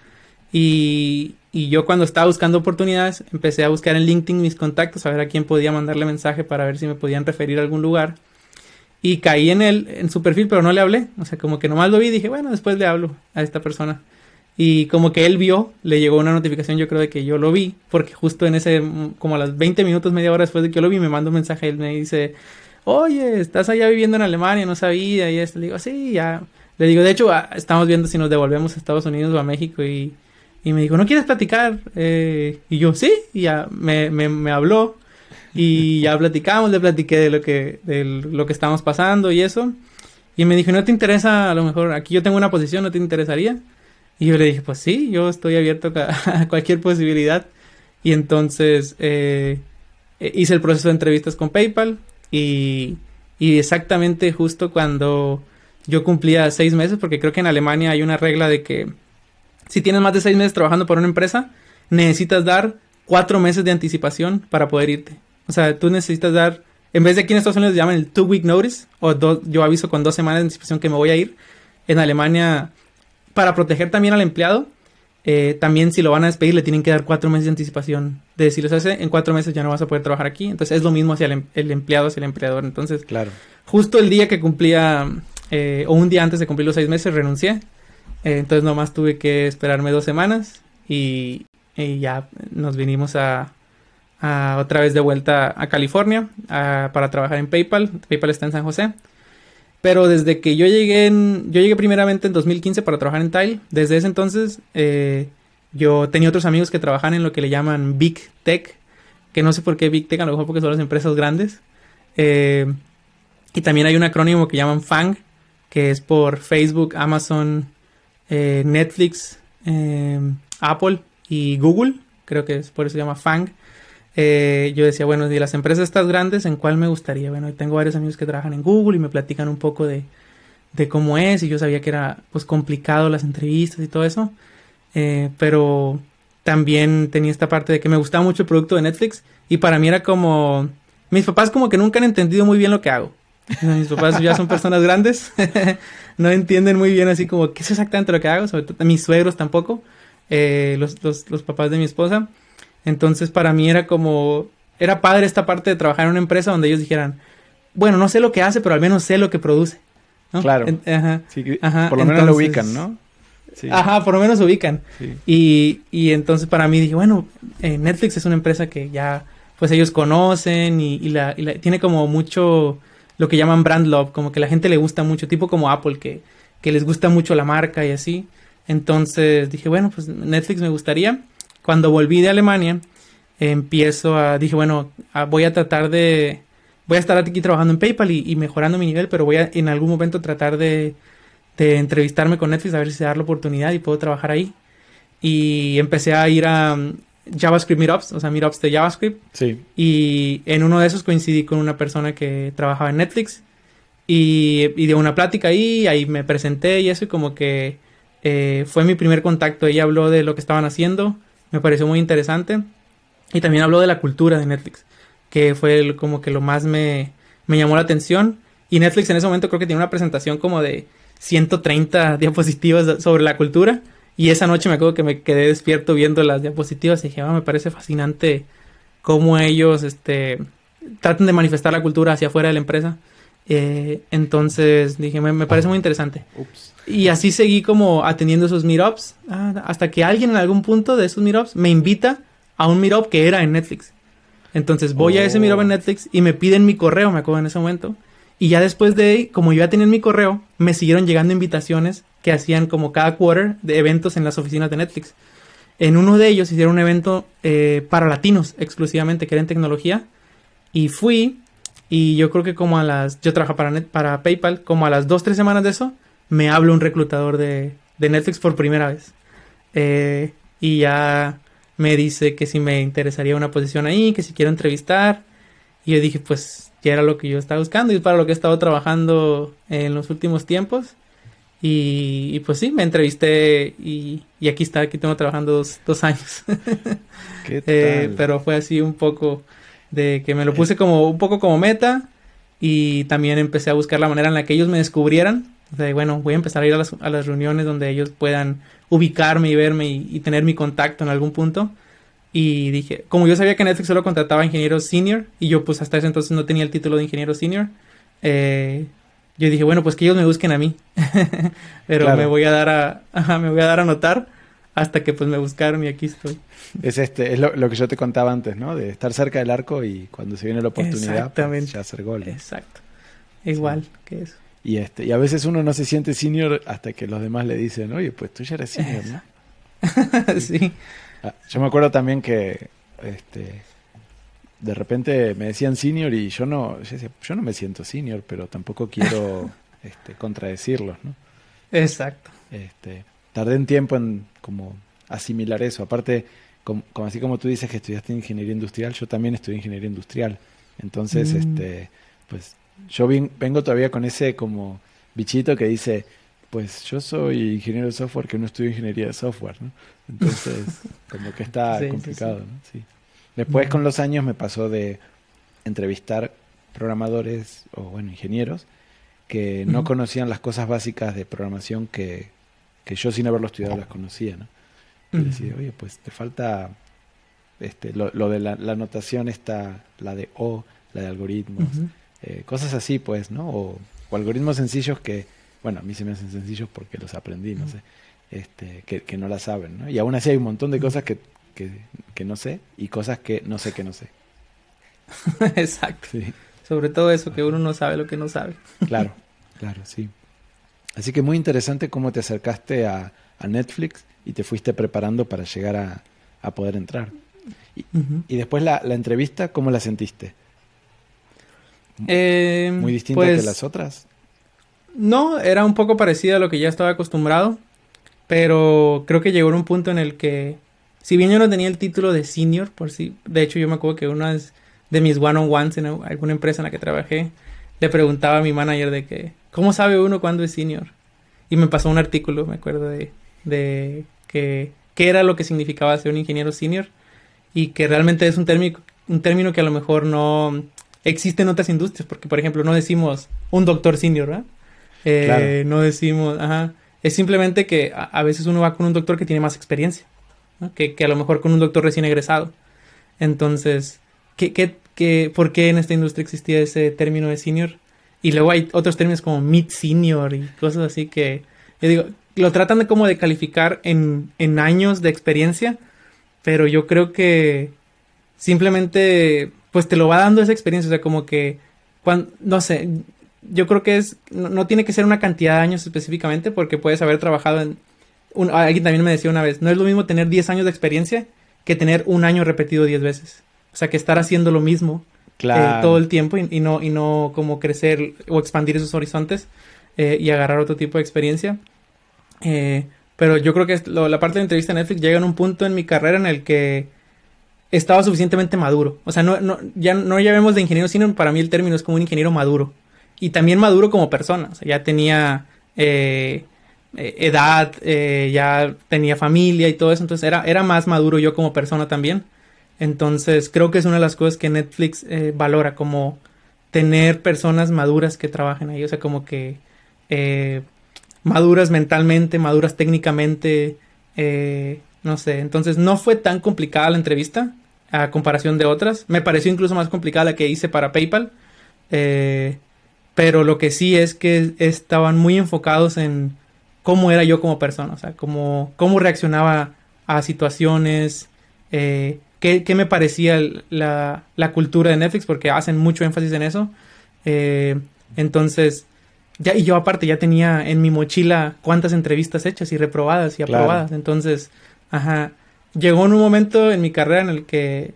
Y, y, yo cuando estaba buscando oportunidades, empecé a buscar en LinkedIn mis contactos, a ver a quién podía mandarle mensaje para ver si me podían referir a algún lugar. Y caí en él, en su perfil, pero no le hablé. O sea, como que nomás lo vi y dije, bueno, después le hablo a esta persona. Y como que él vio, le llegó una notificación, yo creo de que yo lo vi, porque justo en ese, como a las 20 minutos, media hora después de que yo lo vi, me manda un mensaje, él me dice, oye, estás allá viviendo en Alemania, no sabía, y esto. Le digo, sí, ya. Le digo, de hecho, ah, estamos viendo si nos devolvemos a Estados Unidos o a México, y, y me dijo, ¿no quieres platicar? Eh, y yo, sí, y ya me, me, me habló. Y ya platicamos, le platiqué de lo que, de lo que estábamos pasando y eso. Y me dijo, ¿no te interesa? A lo mejor aquí yo tengo una posición, ¿no te interesaría? Y yo le dije, pues sí, yo estoy abierto a, cualquier posibilidad. Y entonces eh, hice el proceso de entrevistas con PayPal y, y exactamente justo cuando yo cumplía seis meses, porque creo que en Alemania hay una regla de que si tienes más de seis meses trabajando por una empresa, necesitas dar cuatro meses de anticipación para poder irte. O sea, tú necesitas dar, en vez de aquí en Estados Unidos llaman el two week notice, o yo aviso con dos semanas de anticipación que me voy a ir. En Alemania, para proteger también al empleado, eh, también si lo van a despedir le tienen que dar cuatro meses de anticipación. De decirles, hace en cuatro meses ya no vas a poder trabajar aquí. Entonces es lo mismo hacia el, em, empleado, hacia el empleador. Entonces,
claro.
justo el día que cumplía, eh, o un día antes de cumplir los seis meses, renuncié. Eh, entonces nomás tuve que esperarme dos semanas y ya nos vinimos a, otra vez de vuelta a California para trabajar en PayPal. PayPal está en San José. Pero desde que yo llegué en, yo llegué primeramente en 2015 para trabajar en Tile. Desde ese entonces eh, yo tenía otros amigos que trabajan en lo que le llaman Big Tech, que no sé por qué Big Tech, a lo mejor porque son las empresas grandes. Eh, y también hay un acrónimo que llaman FANG, que es por Facebook, Amazon, eh, Netflix, Apple y Google. Creo que es por eso se llama FANG. Yo decía, bueno, de las empresas estas grandes, ¿en cuál me gustaría? Bueno, tengo varios amigos que trabajan en Google y me platican un poco de, de cómo es y yo sabía que era pues complicado las entrevistas y todo eso. pero también tenía esta parte de que me gustaba mucho el producto de Netflix y para mí era como... Mis papás como que nunca han entendido muy bien lo que hago. Mis papás ya son personas grandes, no entienden muy bien así como qué es exactamente lo que hago, sobre todo mis suegros tampoco, eh, los, los papás de mi esposa. Entonces para mí era como, era padre esta parte de trabajar en una empresa donde ellos dijeran, bueno, no sé lo que hace, pero al menos sé lo que produce.
Claro. ajá, por lo menos lo ubican, ¿no?
Ajá, por lo menos ubican. Y, y, entonces para mí dije, bueno, eh, Netflix es una empresa que ya, pues ellos conocen y, la, tiene como mucho lo que llaman brand love, como que la gente le gusta mucho, tipo como Apple, que, que les gusta mucho la marca y así. Entonces dije, bueno, pues Netflix me gustaría. Cuando volví de Alemania, empiezo a, dije, bueno, voy a tratar de, voy a estar aquí trabajando en PayPal y, y mejorando mi nivel, pero voy a en algún momento tratar de de entrevistarme con Netflix a ver si se da la oportunidad y puedo trabajar ahí. Y empecé a ir a um, JavaScript Meetups, o sea, Meetups de JavaScript.
Sí.
Y en uno de esos coincidí con una persona que trabajaba en Netflix y, y dio una plática ahí, ahí me presenté y eso y como que eh, fue mi primer contacto. Ella habló de lo que estaban haciendo, me pareció muy interesante. Y también habló de la cultura de Netflix, que fue como que lo más me, me llamó la atención. Y Netflix en ese momento creo que tiene una presentación como de 130 diapositivas sobre la cultura. Y esa noche me acuerdo que me quedé despierto viendo las diapositivas y dije, ah, me parece fascinante cómo ellos este, tratan de manifestar la cultura hacia afuera de la empresa. Eh, entonces dije, me, parece muy interesante. Y así seguí como atendiendo esos meetups ah, hasta que alguien en algún punto de esos meetups me invita a un meetup que era en Netflix. Entonces voy a ese meetup en oh. Netflix y me piden mi correo, me acuerdo en ese momento. Y ya después de, como yo ya tenía en mi correo, me siguieron llegando invitaciones que hacían como cada quarter de eventos en las oficinas de Netflix. En uno de ellos hicieron un evento eh, para latinos exclusivamente, que era en tecnología. Y fui, y yo creo que como a las, yo trabajo para, para PayPal, como a las dos, tres semanas de eso, me habla un reclutador de, de Netflix por primera vez. Eh, y ya me dice que si me interesaría una posición ahí, que si quiero entrevistar. Y yo dije, pues que era lo que yo estaba buscando y para lo que he estado trabajando en los últimos tiempos. Y, pues sí, me entrevisté y, aquí está, aquí tengo trabajando dos, años. ¿Qué eh, pero fue así un poco de que me lo puse como un poco como meta y también empecé a buscar la manera en la que ellos me descubrieran. Sea, bueno, voy a empezar a ir a las, a las reuniones donde ellos puedan ubicarme y verme y, tener mi contacto en algún punto. Y dije, como yo sabía que Netflix solo contrataba ingenieros senior y yo pues hasta ese entonces no tenía el título de ingeniero senior, eh, yo dije, bueno, pues que ellos me busquen a mí. Pero me voy a dar a, me voy a dar a notar hasta que pues me buscaron y aquí estoy.
Es este, es lo, que yo te contaba antes, ¿no? De estar cerca del arco y cuando se viene la oportunidad, pues, ya hacer gol.
Exacto. Igual que eso.
Y este, y a veces uno no se siente senior hasta que los demás le dicen, oye, pues tú ya eres senior,
¿no? sí.
Ah, yo me acuerdo también que este, de repente me decían senior y yo no, yo, no me siento senior, pero tampoco quiero este, contradecirlos, ¿no?
Exacto.
Este, tardé un tiempo en como asimilar eso. Aparte, como, así como tú dices que estudiaste ingeniería industrial, yo también estudié ingeniería industrial. Entonces, mm. este, pues yo vengo todavía con ese como bichito que dice, pues yo soy ingeniero de software que no estudio ingeniería de software, ¿no? Entonces, como que está complicado, ¿no? Sí. Después con los años me pasó de entrevistar programadores o, bueno, ingenieros que no conocían las cosas básicas de programación que, que yo sin haberlo estudiado las conocía, ¿no? Y decía, oye, pues te falta este, lo, lo de la, la, notación está, la de O, la de algoritmos, eh, cosas así, pues, ¿no? O, o algoritmos sencillos que bueno, a mí se me hacen sencillos porque los aprendí, no sé, este, que, no la saben, ¿no? Y aún así hay un montón de cosas que, no sé y cosas que no sé que no sé.
Exacto. Sobre todo eso, que uno no sabe lo que no sabe.
claro, claro, sí. Así que muy interesante cómo te acercaste a, Netflix y te fuiste preparando para llegar a, poder entrar. Y, después la, entrevista, ¿cómo la sentiste?
Eh,
¿Muy distinta que pues, las otras?
No, era un poco parecida a lo que ya estaba acostumbrado, pero creo que llegó a un punto en el que, si bien yo no tenía el título de senior, por sí, de hecho yo me acuerdo que una de mis one-on-ones en alguna empresa en la que trabajé, le preguntaba a mi manager de que, ¿cómo sabe uno cuándo es senior? Y me pasó un artículo, me acuerdo de, de que, qué era lo que significaba ser un ingeniero senior y que realmente es un término, un término que a lo mejor no existe en otras industrias, porque por ejemplo no decimos un doctor senior, ¿verdad? Eh, no decimos, ajá, es simplemente que a, veces uno va con un doctor que tiene más experiencia, que, que, a lo mejor con un doctor recién egresado. Entonces, ¿qué, qué, qué, ¿por qué en esta industria existía ese término de senior? Y luego hay otros términos como mid senior y cosas así que, yo digo, lo tratan de como de calificar en, en años de experiencia, pero yo creo que simplemente pues te lo va dando esa experiencia, o sea, como que cuando, no sé, yo creo que es, no, tiene que ser una cantidad de años específicamente porque puedes haber trabajado en, alguien también me decía una vez, no es lo mismo tener 10 años de experiencia que tener un año repetido 10 veces, o sea, que estar haciendo lo mismo eh, todo el tiempo y, no, y no como crecer o expandir esos horizontes eh, y agarrar otro tipo de experiencia. Eh, pero yo creo que la parte de la entrevista en Netflix llega en un punto en mi carrera en el que estaba suficientemente maduro. O sea, no, no, ya no vemos de ingeniero, sino para mí el término es como un ingeniero maduro. Y también maduro como persona. O sea, ya tenía eh, eh, edad, ya tenía familia y todo eso. Entonces era, era más maduro yo como persona también. Entonces creo que es una de las cosas que Netflix valora, como tener personas maduras que trabajen ahí. O sea, como que maduras mentalmente, maduras técnicamente, eh, no sé. Entonces no fue tan complicada la entrevista a comparación de otras. Me pareció incluso más complicada la que hice para PayPal. Eh, pero lo que sí es que estaban muy enfocados en cómo era yo como persona, o sea, cómo, cómo reaccionaba a situaciones, eh, qué, qué, me parecía la, la, cultura de Netflix, porque hacen mucho énfasis en eso. entonces, ya, y yo aparte ya tenía en mi mochila cuántas entrevistas hechas y reprobadas y aprobadas. Entonces, ajá, llegó en un momento en mi carrera en el que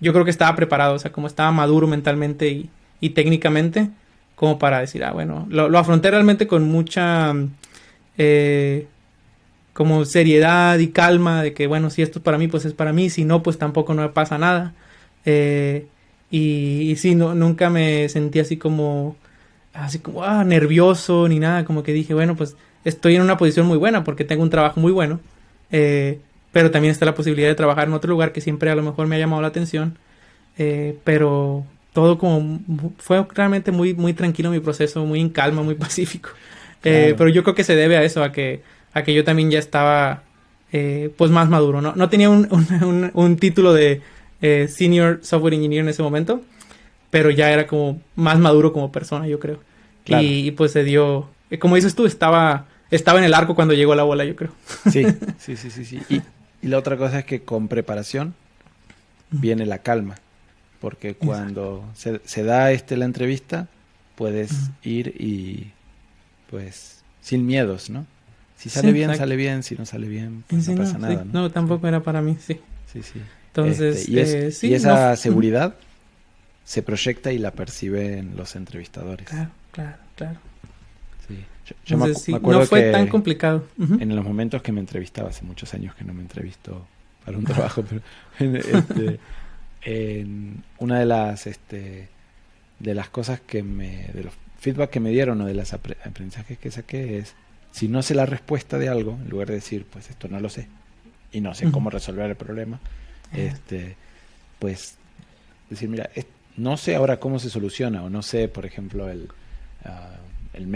yo creo que estaba preparado, o sea, como estaba maduro mentalmente y, y técnicamente, como para decir, ah, bueno, lo, lo afronté realmente con mucha, eh, como seriedad y calma de que, bueno, si esto es para mí, pues es para mí, si no, pues tampoco no me pasa nada. Eh, y, y sí, no, nunca me sentí así como así como ah, nervioso ni nada, como que dije, bueno, pues estoy en una posición muy buena porque tengo un trabajo muy bueno, eh, pero también está la posibilidad de trabajar en otro lugar que siempre a lo mejor me ha llamado la atención, eh, pero todo como fue realmente muy, muy tranquilo mi proceso, muy en calma, muy pacífico. Eh, pero yo creo que se debe a eso, a que, a que yo también ya estaba pues más maduro, ¿no? No tenía un, un, un título de Senior Software Engineer en ese momento, pero ya era como más maduro como persona, yo creo. Y, pues se dio, eh, como dices tú, estaba, estaba en el arco cuando llegó la bola, yo creo.
Sí, sí, sí, sí. sí. Y, la otra cosa es que con preparación viene la calma, porque cuando se, se, da este la entrevista, puedes ir y pues sin miedos, ¿no? Si sale bien, sale bien, si no sale bien, pues no pasa nada.
¿no? tampoco era para mí, sí.
Sí, sí.
Entonces,
este, y, eh, esa seguridad se proyecta y la perciben los entrevistadores.
Claro, claro, claro.
Sí. Yo, me, acuerdo
no fue tan complicado.
En los momentos que me entrevistaba, hace muchos años que no me entrevisto para un trabajo, pero en, este, en una de las este, de las cosas que me, de los feedback que me dieron o de los aprendizajes que saqué es si no sé la respuesta de algo, en lugar de decir, pues esto no lo sé y no sé cómo resolver el problema, este, pues decir, mira, no sé ahora cómo se soluciona, o no sé, por ejemplo, el, ah, el,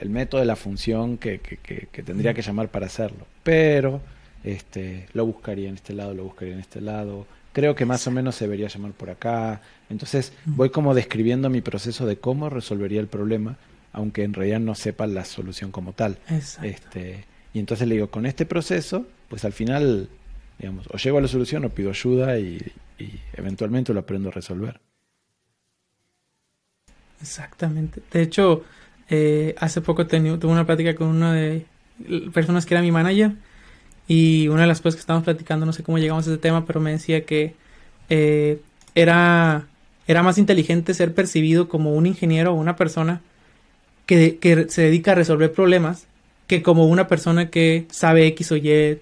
el, método de la función que, que, tendría que llamar para hacerlo, pero este, lo buscaría en este lado, lo buscaría en este lado, creo que más o menos se debería llamar por acá. Entonces voy como describiendo mi proceso de cómo resolvería el problema, aunque en realidad no sepa la solución como tal. Este, y entonces le digo, con este proceso, pues al final, digamos, o llego a la solución o pido ayuda y, y eventualmente lo aprendo a resolver.
Exactamente. De hecho, eh, hace poco tuve una plática con una de personas que era mi manager y una de las cosas que estábamos platicando, no sé cómo llegamos a ese tema, pero me decía que eh, era, era más inteligente ser percibido como un ingeniero o una persona que, que se dedica a resolver problemas que como una persona que sabe X o Y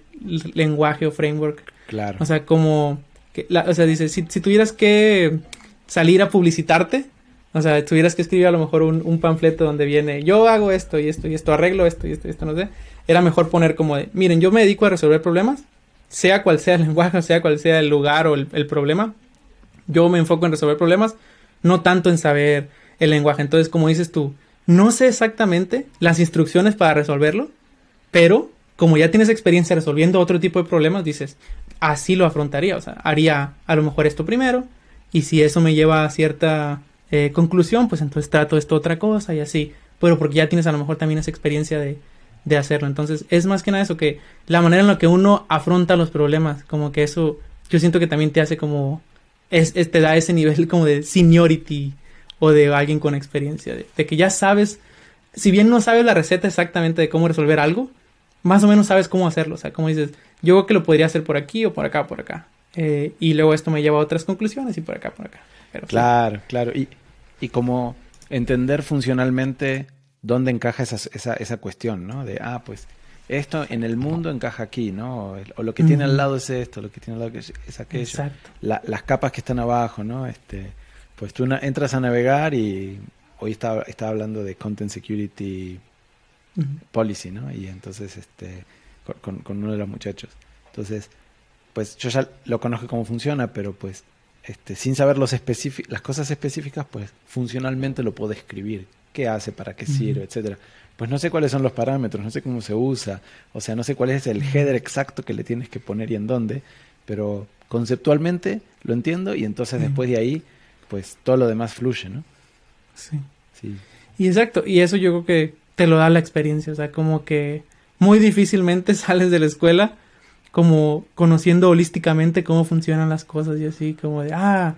lenguaje o framework.
Claro.
O sea, como, que o sea, dice, si, si tuvieras que salir a publicitarte, o sea, tuvieras que escribir a lo mejor un, un, panfleto donde viene, yo hago esto y esto y esto, arreglo esto y esto y esto, no sé. Era mejor poner como de, miren, yo me dedico a resolver problemas, sea cual sea el lenguaje, sea cual sea el lugar o el, el problema. Yo me enfoco en resolver problemas, no tanto en saber el lenguaje. Entonces, como dices tú, no sé exactamente las instrucciones para resolverlo, pero como ya tienes experiencia resolviendo otro tipo de problemas, dices, así lo afrontaría. O sea, haría a lo mejor esto primero, y si eso me lleva a cierta eh, conclusión, pues entonces trato esto otra cosa y así. Pero porque ya tienes a lo mejor también esa experiencia de, de hacerlo. Entonces, es más que nada eso, que la manera en la que uno afronta los problemas, como que eso, yo siento que también te hace como, es, es te da ese nivel como de seniority o de alguien con experiencia, de, que ya sabes, si bien no sabes la receta exactamente de cómo resolver algo, más o menos sabes cómo hacerlo, o sea, como dices, yo creo que lo podría hacer por aquí o por acá, por acá. Eh, y luego esto me lleva a otras conclusiones y por acá, por acá.
claro, claro. Y, y como entender funcionalmente dónde encaja esa, esa, esa cuestión, ¿no? De, ah, pues esto en el mundo encaja aquí, ¿no? O lo que tiene al lado es esto, lo que tiene al lado es aquello. Exacto. las capas que están abajo, ¿no? Este, pues tú entras a navegar y hoy estaba, estaba hablando de Content Security Policy, ¿no? Y entonces, este, con, uno de los muchachos. Entonces, pues yo ya lo conozco cómo funciona, pero pues este, sin saber los las cosas específicas, pues funcionalmente lo puedo escribir. ¿Qué hace? ¿Para qué sirve? Etcétera. Pues no sé cuáles son los parámetros, no sé cómo se usa, o sea, no sé cuál es el header exacto que le tienes que poner y en dónde, pero conceptualmente lo entiendo y entonces después de ahí pues todo lo demás fluye, ¿no?
Sí. Sí. Y exacto, y eso yo creo que te lo da la experiencia, o sea, como que muy difícilmente sales de la escuela como conociendo holísticamente cómo funcionan las cosas y así como de, ah,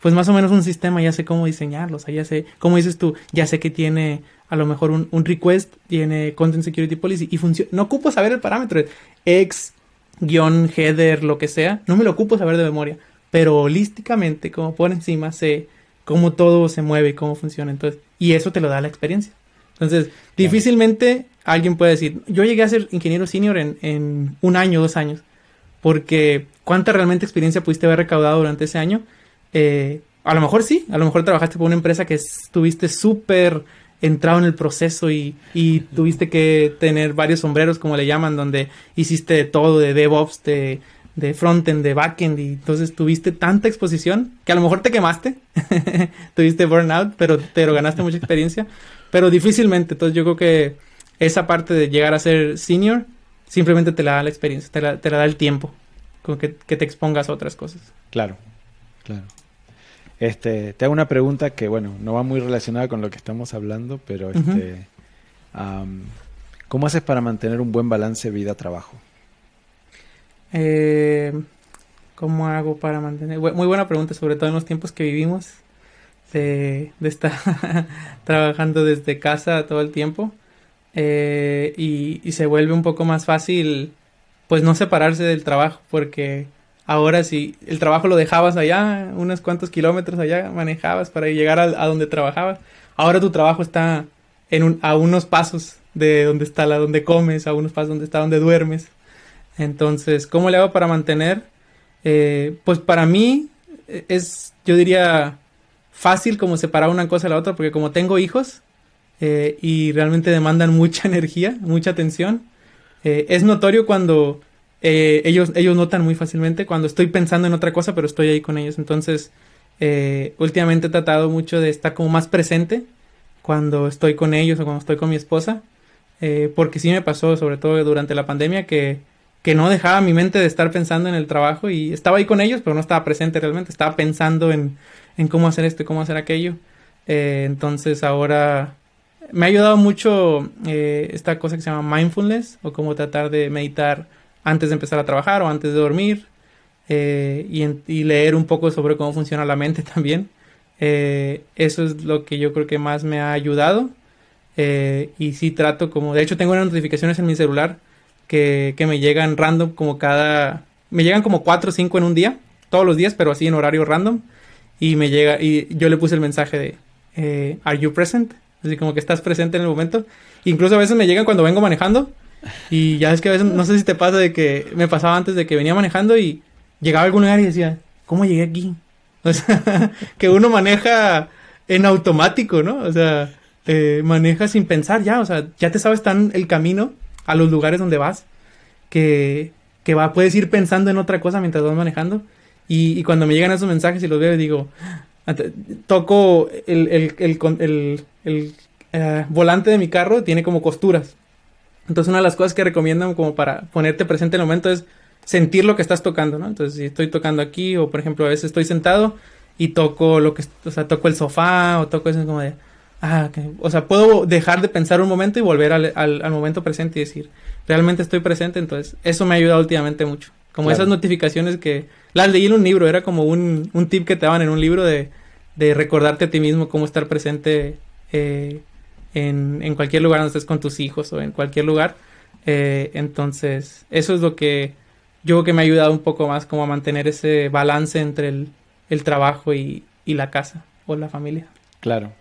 pues más o menos un sistema, ya sé cómo diseñarlo, o sea, ya sé, como dices tú, ya sé que tiene a lo mejor un, un request, tiene Content Security Policy y funciona, no ocupo saber el parámetro, ex, guion, header, lo que sea, no me lo ocupo saber de memoria, pero holísticamente, como por encima, sé cómo todo se mueve y cómo funciona. Entonces, y eso te lo da la experiencia. Entonces, difícilmente alguien puede decir, yo llegué a ser ingeniero senior en, en un año, dos años, porque ¿cuánta realmente experiencia pudiste haber recaudado durante ese año? Eh, a lo mejor sí, a lo mejor trabajaste por una empresa que estuviste súper entrado en el proceso y, y, tuviste que tener varios sombreros, como le llaman, donde hiciste todo de DevOps, de de frontend, de backend, y entonces tuviste tanta exposición que a lo mejor te quemaste, tuviste burnout, pero, pero ganaste mucha experiencia, pero difícilmente, entonces yo creo que esa parte de llegar a ser senior simplemente te la da la experiencia, te la, te la da el tiempo, con que, te expongas a otras cosas.
Claro, claro. Este, te hago una pregunta que, bueno, no va muy relacionada con lo que estamos hablando, pero este, ¿cómo haces para mantener un buen balance vida-trabajo?
Eh, ¿Cómo hago para mantener? Muy buena pregunta, sobre todo en los tiempos que vivimos, de, estar trabajando desde casa todo el tiempo. Eh, y, se vuelve un poco más fácil, pues no separarse del trabajo, porque ahora si el trabajo lo dejabas allá, unos cuantos kilómetros allá, manejabas para llegar a, donde trabajabas. Ahora tu trabajo está en a unos pasos de donde está la donde comes, a unos pasos donde está donde duermes. Entonces, ¿cómo le hago para mantener? Eh, pues para mí eh, es, yo diría, fácil como separar una cosa de la otra, porque como tengo hijos eh, y realmente demandan mucha energía, mucha atención, es notorio cuando ellos, ellos notan muy fácilmente cuando estoy pensando en otra cosa, pero estoy ahí con ellos. Entonces, últimamente he tratado mucho de estar como más presente cuando estoy con ellos o cuando estoy con mi esposa, porque sí me pasó, sobre todo durante la pandemia, que que no dejaba mi mente de estar pensando en el trabajo y estaba ahí con ellos, pero no estaba presente realmente, estaba pensando en, en cómo hacer esto y cómo hacer aquello. Eh, entonces ahora me ha ayudado mucho eh, esta cosa que se llama mindfulness o cómo tratar de meditar antes de empezar a trabajar o antes de dormir eh, y, y, leer un poco sobre cómo funciona la mente también. eso es lo que yo creo que más me ha ayudado y sí trato como, de hecho tengo unas notificaciones en mi celular que, me llegan random como cada... Me llegan como cuatro o cinco en un día, todos los días, pero así en horario random. Y me llega, y yo le puse el mensaje de, eh, ¿Are you present? Así como que estás presente en el momento. Incluso a veces me llegan cuando vengo manejando. Y ya es que a veces, no sé si te pasa de que me pasaba antes de que venía manejando y llegaba a algún lugar y decía, ¿cómo llegué aquí? O sea, que uno maneja en automático, ¿no? O sea, eh, maneja sin pensar ya, o sea, ya te sabes tan el camino a los lugares donde vas que, que va, puedes ir pensando en otra cosa mientras vas manejando. Y, cuando me llegan esos mensajes y los veo, digo, toco el, el, el, el uh, volante de mi carro, tiene como costuras. Entonces una de las cosas que recomiendan como para ponerte presente en el momento es sentir lo que estás tocando, ¿no? Entonces si estoy tocando aquí o por ejemplo a veces estoy sentado y toco lo que, o sea, toco el sofá o toco eso como de, ah, okay. o sea, puedo dejar de pensar un momento y volver al, al, al, momento presente y decir, realmente estoy presente, entonces eso me ha ayudado últimamente mucho. Como claro. esas notificaciones que las leí en un libro, era como un, un tip que te daban en un libro de, de recordarte a ti mismo cómo estar presente eh, en, en, cualquier lugar donde estés con tus hijos o en cualquier lugar. Eh, entonces, eso es lo que yo creo que me ha ayudado un poco más como a mantener ese balance entre el, el trabajo y, y, la casa o la familia.
Claro,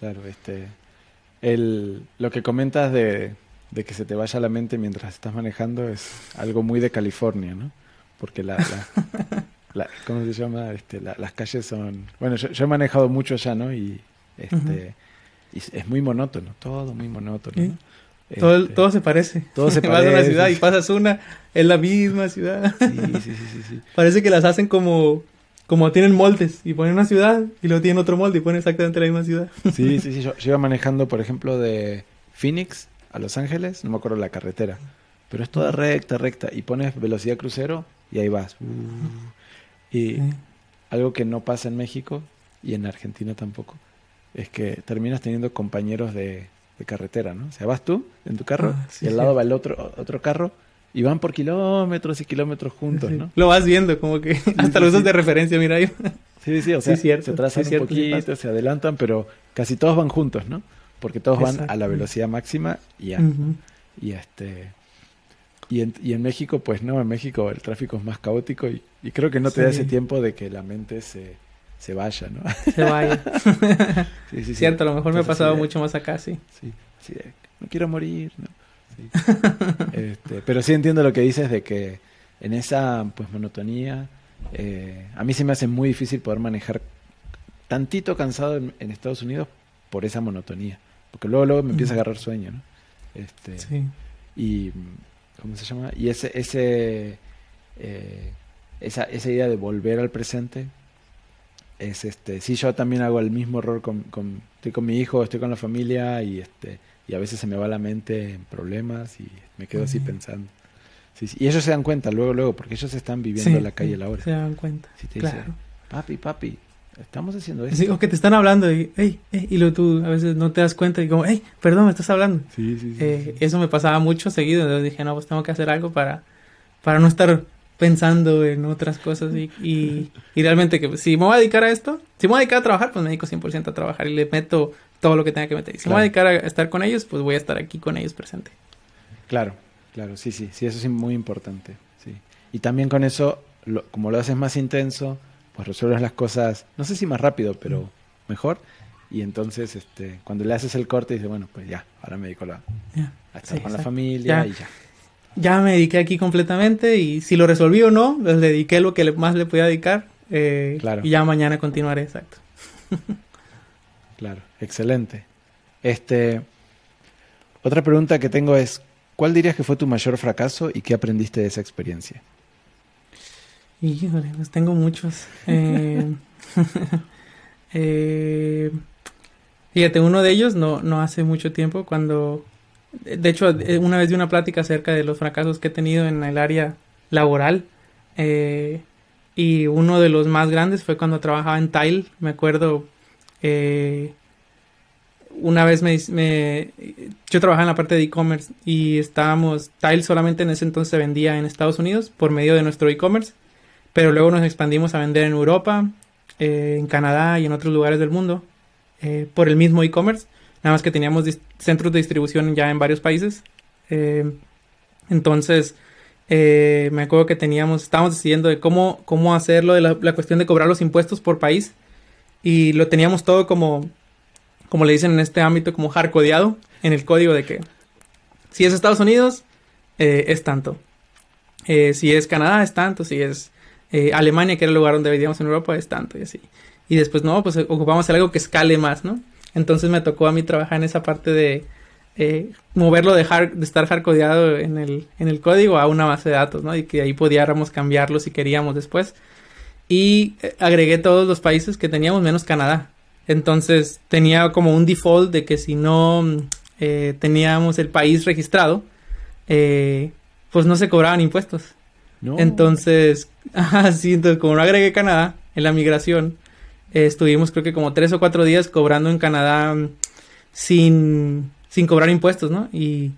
claro. Este, el, lo que comentas de, de que se te vaya la mente mientras estás manejando es algo muy de California, ¿no? Porque la, la, la ¿cómo se llama? Este, la, las calles son... Bueno, yo, yo, he manejado mucho allá, ¿no? Y, este, uh -huh. y es muy monótono, todo muy monótono. ¿no?
Este, todo, todo, se parece.
Todo se
parece. Vas a una ciudad y pasas una, es la misma ciudad.
Sí, sí, sí, sí, sí.
Parece que las hacen como, como tienen moldes y ponen una ciudad y luego tienen otro molde y ponen exactamente la misma ciudad.
Sí, sí, sí. Yo, yo iba manejando, por ejemplo, de Phoenix a Los Ángeles, no me acuerdo la carretera, pero es toda recta, recta y pones velocidad crucero y ahí vas. Y sí. algo que no pasa en México y en Argentina tampoco es que terminas teniendo compañeros de, de carretera, ¿no? O sea, vas tú en tu carro ah, sí, y al lado sí. va el otro, otro carro y van por kilómetros y kilómetros juntos, ¿no?
Lo vas viendo, como que hasta lo usas de referencia, mira ahí.
Sí, sí, o sea, cierto, se trazan un poquito, se adelantan, pero casi todos van juntos, ¿no? Porque todos van a la velocidad máxima y ya. Uh -huh. Y este y en, y en, México, pues no, en México el tráfico es más caótico y, y creo que no te sí. da ese tiempo de que la mente se, se vaya, ¿no?
Se vaya. sí, sí, Cierto, a lo mejor Entonces, me ha pasado mucho más acá, sí.
Sí, sí, no quiero morir, ¿no? este, pero sí entiendo lo que dices de que en esa pues monotonía, eh, a mí se me hace muy difícil poder manejar tantito cansado en, en Estados Unidos por esa monotonía. Porque luego, luego me empieza a agarrar sueño, ¿no? Este,
sí.
Y, ¿cómo se llama? Y ese, ese, eh, esa, esa idea de volver al presente es este, sí, yo también hago el mismo error con, con, estoy con mi hijo, estoy con la familia y este, y a veces se me va la mente en problemas y me quedo uh -huh. así pensando. Sí, sí. Y ellos se dan cuenta luego, luego, porque ellos están viviendo en la calle a la hora.
Se dan cuenta.
Si te
claro.
dicen, papi, papi, estamos haciendo esto.
Sí, o que te están hablando y, hey, hey, y luego tú a veces no te das cuenta y como, hey, perdón, me estás hablando.
Sí, sí, sí,
eh, Eso me pasaba mucho seguido, entonces dije, no, pues tengo que hacer algo para, para no estar pensando en otras cosas y, y, y, realmente que si me voy a dedicar a esto, si me voy a dedicar a trabajar, pues me dedico 100% a trabajar y le meto todo lo que tenga que meter. Si claro. me voy a dedicar a estar con ellos, pues voy a estar aquí con ellos presente.
Claro, claro, sí, sí, sí, eso es muy importante. Sí. Y también con eso, lo, como lo haces más intenso, pues resuelves las cosas, no sé si más rápido, pero mejor. Y entonces, este, cuando le haces el corte, dices, bueno, pues ya, ahora me dedico yeah. a estar sí, con exacto. la familia
ya.
y ya.
Ya me dediqué aquí completamente y si lo resolví o no, les dediqué lo que más le podía dedicar. Eh,
claro.
Y ya mañana continuaré, exacto.
claro, excelente. Este, otra pregunta que tengo es, ¿cuál dirías que fue tu mayor fracaso y qué aprendiste de esa experiencia?
Híjole, pues tengo muchos. Eh, eh, fíjate, uno de ellos no, no hace mucho tiempo, cuando... De hecho, eh, una vez di una plática acerca de los fracasos que he tenido en el área laboral. Eh, y uno de los más grandes fue cuando trabajaba en Tile. Me acuerdo, una vez me, yo trabajaba en la parte de e-commerce y estábamos, Tile solamente en ese entonces vendía en Estados Unidos por medio de nuestro e-commerce, pero luego nos expandimos a vender en Europa, eh, en Canadá y en otros lugares del mundo eh, por el mismo e-commerce, nada más que teníamos centros de distribución ya en varios países. Eh, Entonces, eh, me acuerdo que teníamos, estábamos decidiendo de cómo, cómo hacerlo, de la, cuestión de cobrar los impuestos por país. Y lo teníamos todo como, como le dicen en este ámbito, como hardcodeado en el código de que si es Estados Unidos, eh, es tanto. Eh, si es Canadá, es tanto. Si es eh, Alemania, que era el lugar donde vivíamos en Europa, es tanto y así. Y después, no, pues ocupamos algo que escale más, ¿no? Entonces me tocó a mí trabajar en esa parte de moverlo de, de estar hardcodeado en el, en el código a una base de datos, ¿no? Y que ahí pudiéramos cambiarlo si queríamos después. Y agregué todos los países que teníamos menos Canadá. Entonces tenía como un default de que si no eh, teníamos el país registrado, eh, pues no se cobraban impuestos. Entonces, así, entonces como no agregué Canadá en la migración, eh, estuvimos creo que como tres o cuatro días cobrando en Canadá mm, sin, sin cobrar impuestos, ¿no? Y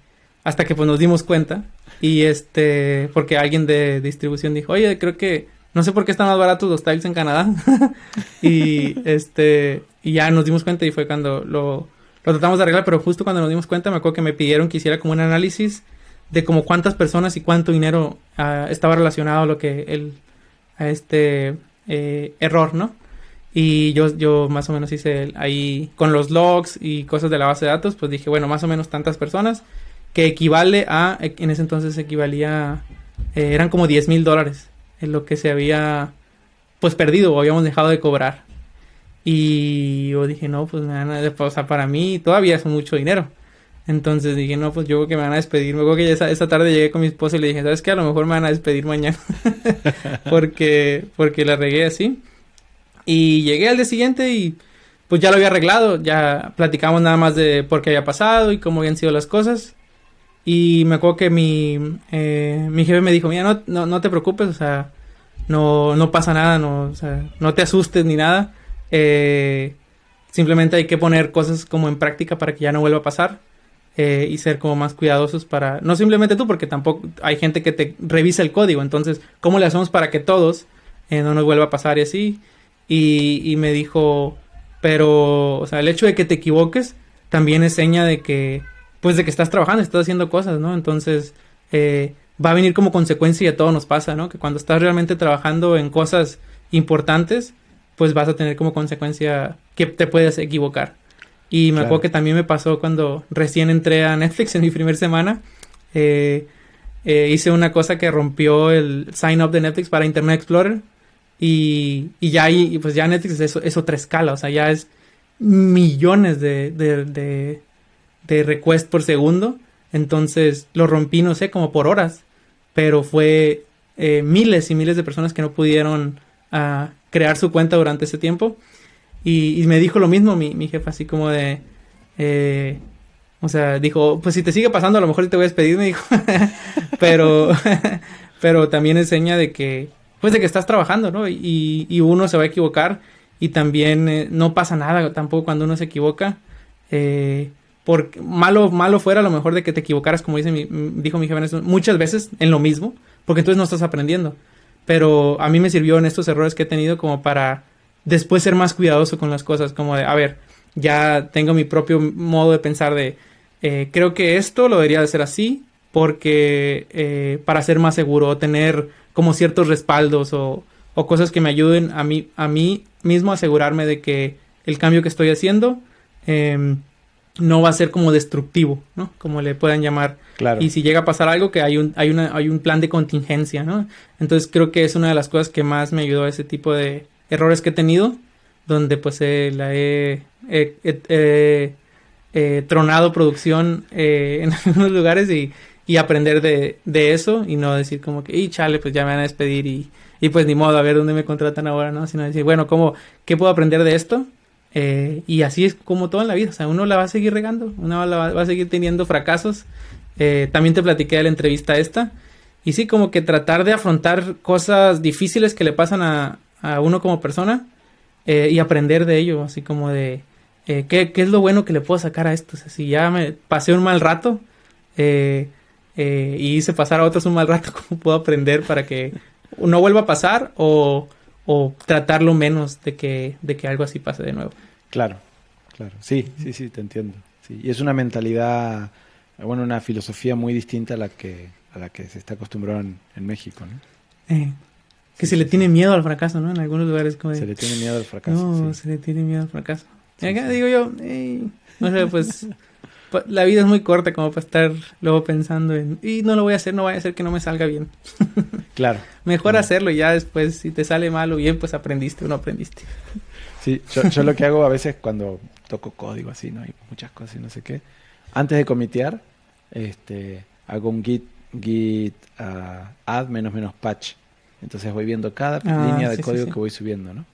hasta que pues nos dimos cuenta y este, porque alguien de distribución dijo, oye, creo que, no sé por qué están más baratos los tiles en Canadá. y este, y ya nos dimos cuenta y fue cuando lo, tratamos de arreglar, pero justo cuando nos dimos cuenta me acuerdo que me pidieron que hiciera como un análisis de como cuántas personas y cuánto dinero uh, estaba relacionado a lo que el a este eh, error, ¿no? Y yo, yo más o menos hice ahí con los logs y cosas de la base de datos, pues dije, bueno, más o menos tantas personas, que equivale a, en ese entonces equivalía, eh, eran como 10 mil dólares en lo que se había pues perdido o habíamos dejado de cobrar. Y yo dije, no, pues me van a, o sea, para mí todavía es mucho dinero. Entonces dije, no, pues yo que me van a despedir. Me acuerdo que esa, esa tarde llegué con mi esposa y le dije, ¿sabes qué? A lo mejor me van a despedir mañana. porque, porque la regué así. Y llegué al día siguiente y pues ya lo había arreglado. Ya platicamos nada más de por qué había pasado y cómo habían sido las cosas. Y me acuerdo que mi, eh, mi jefe me dijo, mira, no, no, no te preocupes, o sea, no, no pasa nada, no, o sea, no te asustes ni nada eh, simplemente hay que poner cosas como en práctica para que ya no vuelva a pasar. Eh, y ser como más cuidadosos para, no simplemente tú, porque tampoco hay gente que te revisa el código, entonces, ¿cómo le hacemos para que todos eh, no nos vuelva a pasar y así? Y, y, me dijo, pero, o sea, el hecho de que te equivoques también es seña de que, pues de que estás trabajando, estás haciendo cosas, ¿no? Entonces, eh, va a venir como consecuencia y a todo nos pasa, ¿no? Que cuando estás realmente trabajando en cosas importantes, pues vas a tener como consecuencia que te puedes equivocar. Y me acuerdo que también me pasó cuando recién entré a Netflix en mi primera semana. Eh, eh, hice una cosa que rompió el sign up de Netflix para Internet Explorer. Y, y ya ahí, pues ya Netflix es, es, otra escala. O sea, ya es millones de, de, de, de requests por segundo. Entonces lo rompí, no sé, como por horas. Pero fue eh, miles y miles de personas que no pudieron uh, crear su cuenta durante ese tiempo. Y, me dijo lo mismo mi, mi jefa, así como de... Eh, o sea, dijo, pues si te sigue pasando, a lo mejor te voy a despedir, me dijo. pero, pero también enseña de que, pues de que estás trabajando, ¿no? Y, uno se va a equivocar y también eh, no pasa nada tampoco cuando uno se equivoca. Porque malo, malo fuera a lo mejor de que te equivocaras, como dice mi, dijo mi jefe, muchas veces en lo mismo, porque entonces no estás aprendiendo. Pero a mí me sirvió en estos errores que he tenido como para después ser más cuidadoso con las cosas, como de, a ver, ya tengo mi propio modo de pensar de, eh, creo que esto lo debería de ser así, porque eh, para ser más seguro, o tener como ciertos respaldos o, cosas que me ayuden a mí, a mí mismo a asegurarme de que el cambio que estoy haciendo eh, no va a ser como destructivo, ¿no? Como le puedan llamar. Claro. Y si llega a pasar algo, que hay un, hay una, hay un plan de contingencia, ¿no? Entonces creo que es una de las cosas que más me ayudó a ese tipo de errores que he tenido, donde pues eh, la he, tronado producción eh, en algunos lugares y, y aprender de, de, eso y no decir como que, y chale, pues ya me van a despedir y, y pues ni modo, a ver dónde me contratan ahora, ¿no? Sino decir, bueno, ¿cómo, ¿qué puedo aprender de esto? Eh, y así es como todo en la vida, o sea, uno la va a seguir regando, uno va, a seguir teniendo fracasos. Eh, también te platiqué de la entrevista esta. Y sí, como que tratar de afrontar cosas difíciles que le pasan a, a uno como persona eh, y aprender de ello, así como de ¿qué, ¿qué, es lo bueno que le puedo sacar a esto. O sea, si ya me pasé un mal rato y hice pasar a otros un mal rato, ¿cómo puedo aprender para que no vuelva a pasar o o tratarlo menos de que, de que algo así pase de nuevo.
Claro, claro. Sí, sí, sí, te entiendo. Sí. Y es una mentalidad, bueno, una filosofía muy distinta a la que, a la que se está acostumbrado en, México, ¿no?
Eh, que se le tiene miedo al fracaso, ¿no? En algunos lugares como...
se le tiene miedo al fracaso.
No, se le tiene miedo al fracaso. y acá digo yo, no sé, pues la vida es muy corta como para estar luego pensando en, y no lo voy a hacer, no vaya a ser que no me salga bien.
claro.
Mejor hacerlo y ya después, si te sale mal o bien, pues aprendiste o no aprendiste.
Sí, yo, yo lo que hago a veces cuando toco código así, ¿no? Hay muchas cosas y no sé qué. Antes de comitear, este, hago un git, git uh, add menos menos patch. Entonces voy viendo cada ah, línea de código que voy subiendo, ¿no?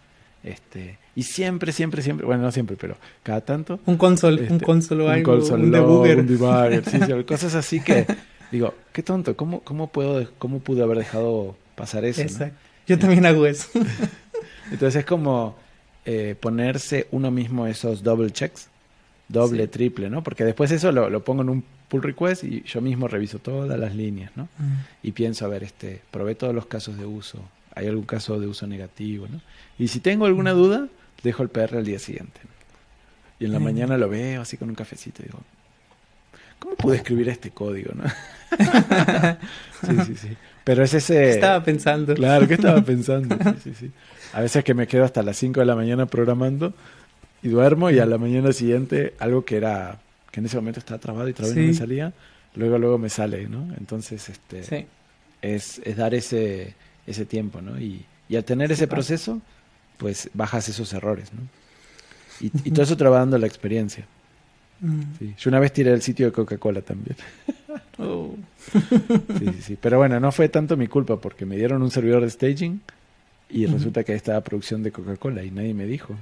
Este, y siempre, siempre, siempre, bueno, no siempre, pero cada tanto.
Un console, un este, console o algo,
un, console un debugger. Un debugger sí, sí, cosas así que digo, qué tonto, ¿cómo, cómo, puedo, cómo pude haber dejado pasar eso? Exacto.
Yo también hago eso.
Entonces es como eh, ponerse uno mismo esos double checks, doble, triple, ¿no? Porque después eso lo, lo, pongo en un pull request y yo mismo reviso todas las líneas, ¿no? Mm. Y pienso, a ver, este, probé todos los casos de uso, hay algún caso de uso negativo, ¿no? Y si tengo alguna duda, dejo el PR al día siguiente. Y en la mañana lo veo así con un cafecito y digo, ¿cómo pude escribir este código, no? sí, sí, sí. Pero es ese... ¿Qué
estaba pensando?
Claro, ¿qué estaba pensando? Sí, sí, sí. A veces que me quedo hasta las 5 de la mañana programando y duermo y a la mañana siguiente algo que era que en ese momento estaba trabado y todavía no me salía, luego luego me sale, ¿no? Entonces, este es, es dar ese ese tiempo, ¿no? Y, y al tener ese proceso, pues bajas esos errores, ¿no? Y, todo eso te va dando la experiencia. Mm. Yo una vez tiré el sitio de Coca-Cola también. Oh. sí, sí, sí. Pero bueno, no fue tanto mi culpa porque me dieron un servidor de staging y resulta que ahí estaba producción de Coca-Cola y nadie me dijo.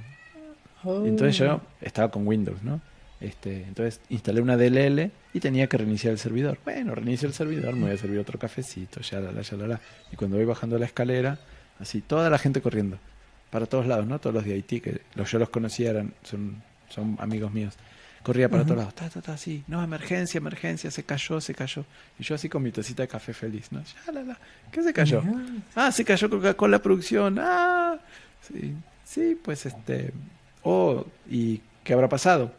entonces yo oh. estaba con Windows, ¿no? Este, entonces instalé una DLL y tenía que reiniciar el servidor. Bueno, reinicio el servidor, me voy a servir otro cafecito, ya la, ya la, Y cuando voy bajando la escalera, así, toda la gente corriendo, para todos lados, ¿no? Todos los de Haití, que los, yo los conocía, eran, son, son amigos míos. Corría para todos lados, ta, ta, ta, así, no, emergencia, emergencia, se cayó, se cayó. Y yo así con mi tacita de café feliz, ¿no? Ya, la, la, ¿qué se cayó? Ah, se cayó Coca-Cola Producción, ah, sí, sí, pues este, oh, ¿y qué habrá pasado?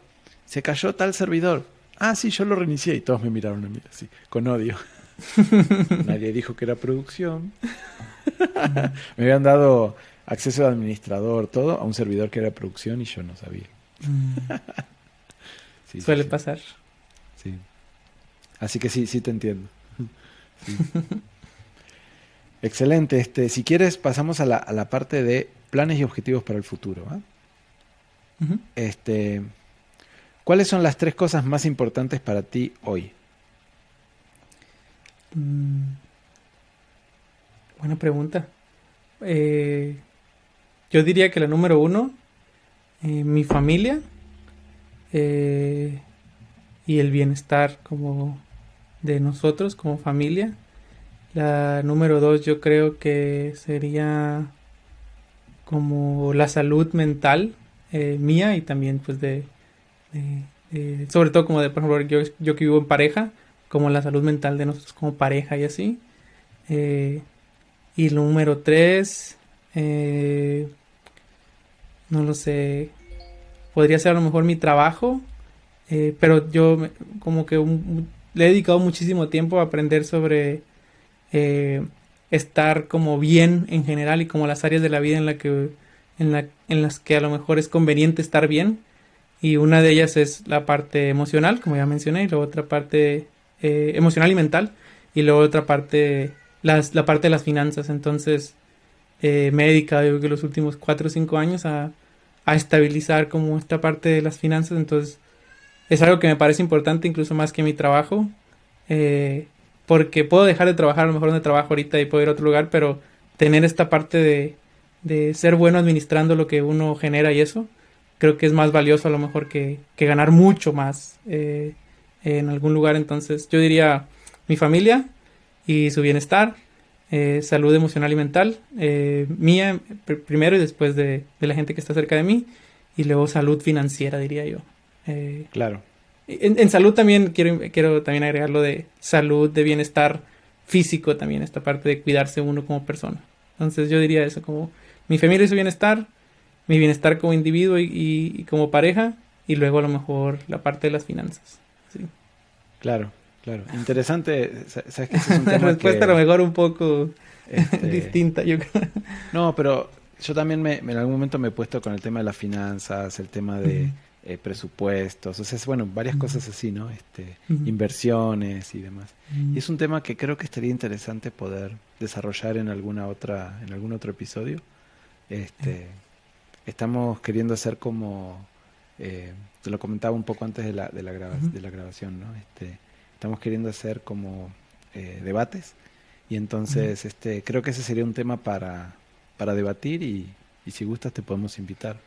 se cayó tal servidor. Ah, sí, yo lo reinicié y todos me miraron a mí así, con odio. Nadie dijo que era producción. me habían dado acceso de administrador, todo, a un servidor que era producción y yo no sabía.
Mm. Suele pasar.
Sí. Así que sí, sí te entiendo. Excelente. Este, si quieres, pasamos a la, a la, parte de planes y objetivos para el futuro. Este, ¿Cuáles son las tres cosas más importantes para ti hoy?
Mm, buena pregunta. Eh, yo diría que la número uno, eh, mi familia eh, y el bienestar como de nosotros como familia. La número dos yo creo que sería como la salud mental mía y también pues de, sobre todo como de, por ejemplo, yo, yo que vivo en pareja, como la salud mental de nosotros como pareja y así. Eh, y número tres, eh, no lo sé, podría ser a lo mejor mi trabajo, eh, pero yo como que le he dedicado muchísimo tiempo a aprender sobre estar como bien en general y como las áreas de la vida en, la que, en, la, en las que a lo mejor es conveniente estar bien y una de ellas es la parte emocional, como ya mencioné, y luego otra parte eh, emocional y mental, y luego otra parte, las, la parte de las finanzas. Entonces, eh, me he dedicado los últimos cuatro o cinco años a, a estabilizar como esta parte de las finanzas. Entonces, es algo que me parece importante, incluso más que mi trabajo, eh, porque puedo dejar de trabajar a lo mejor donde trabajo ahorita y puedo ir a otro lugar, pero tener esta parte de, de ser bueno administrando lo que uno genera y eso, creo que es más valioso a lo mejor que, ganar mucho más eh, en algún lugar. Entonces yo diría mi familia y su bienestar, eh, salud emocional y mental, eh, mía primero y después de, la gente que está cerca de mí, y luego salud financiera, diría yo.
claro.
En, salud también quiero, quiero también agregar lo de salud, de bienestar físico también, esta parte de cuidarse uno como persona. Entonces yo diría eso como mi familia y su bienestar, mi bienestar como individuo y, como pareja y luego a lo mejor la parte de las finanzas.
Claro, Claro, interesante. ¿Sabes que es un
tema La respuesta a lo mejor un poco este, distinta, yo creo.
No, pero yo también me, en algún momento me he puesto con el tema de las finanzas, el tema de eh, presupuestos, o sea, bueno, varias cosas así, ¿no? Este, Inversiones y demás. Y es un tema que creo que estaría interesante poder desarrollar en alguna otra, en algún otro episodio. Este, estamos queriendo hacer como, eh, te lo comentaba un poco antes de la, de la, de la grabación, ¿no? Este, estamos queriendo hacer como eh, debates y entonces este, creo que ese sería un tema para, para debatir y, y si gustas te podemos invitar.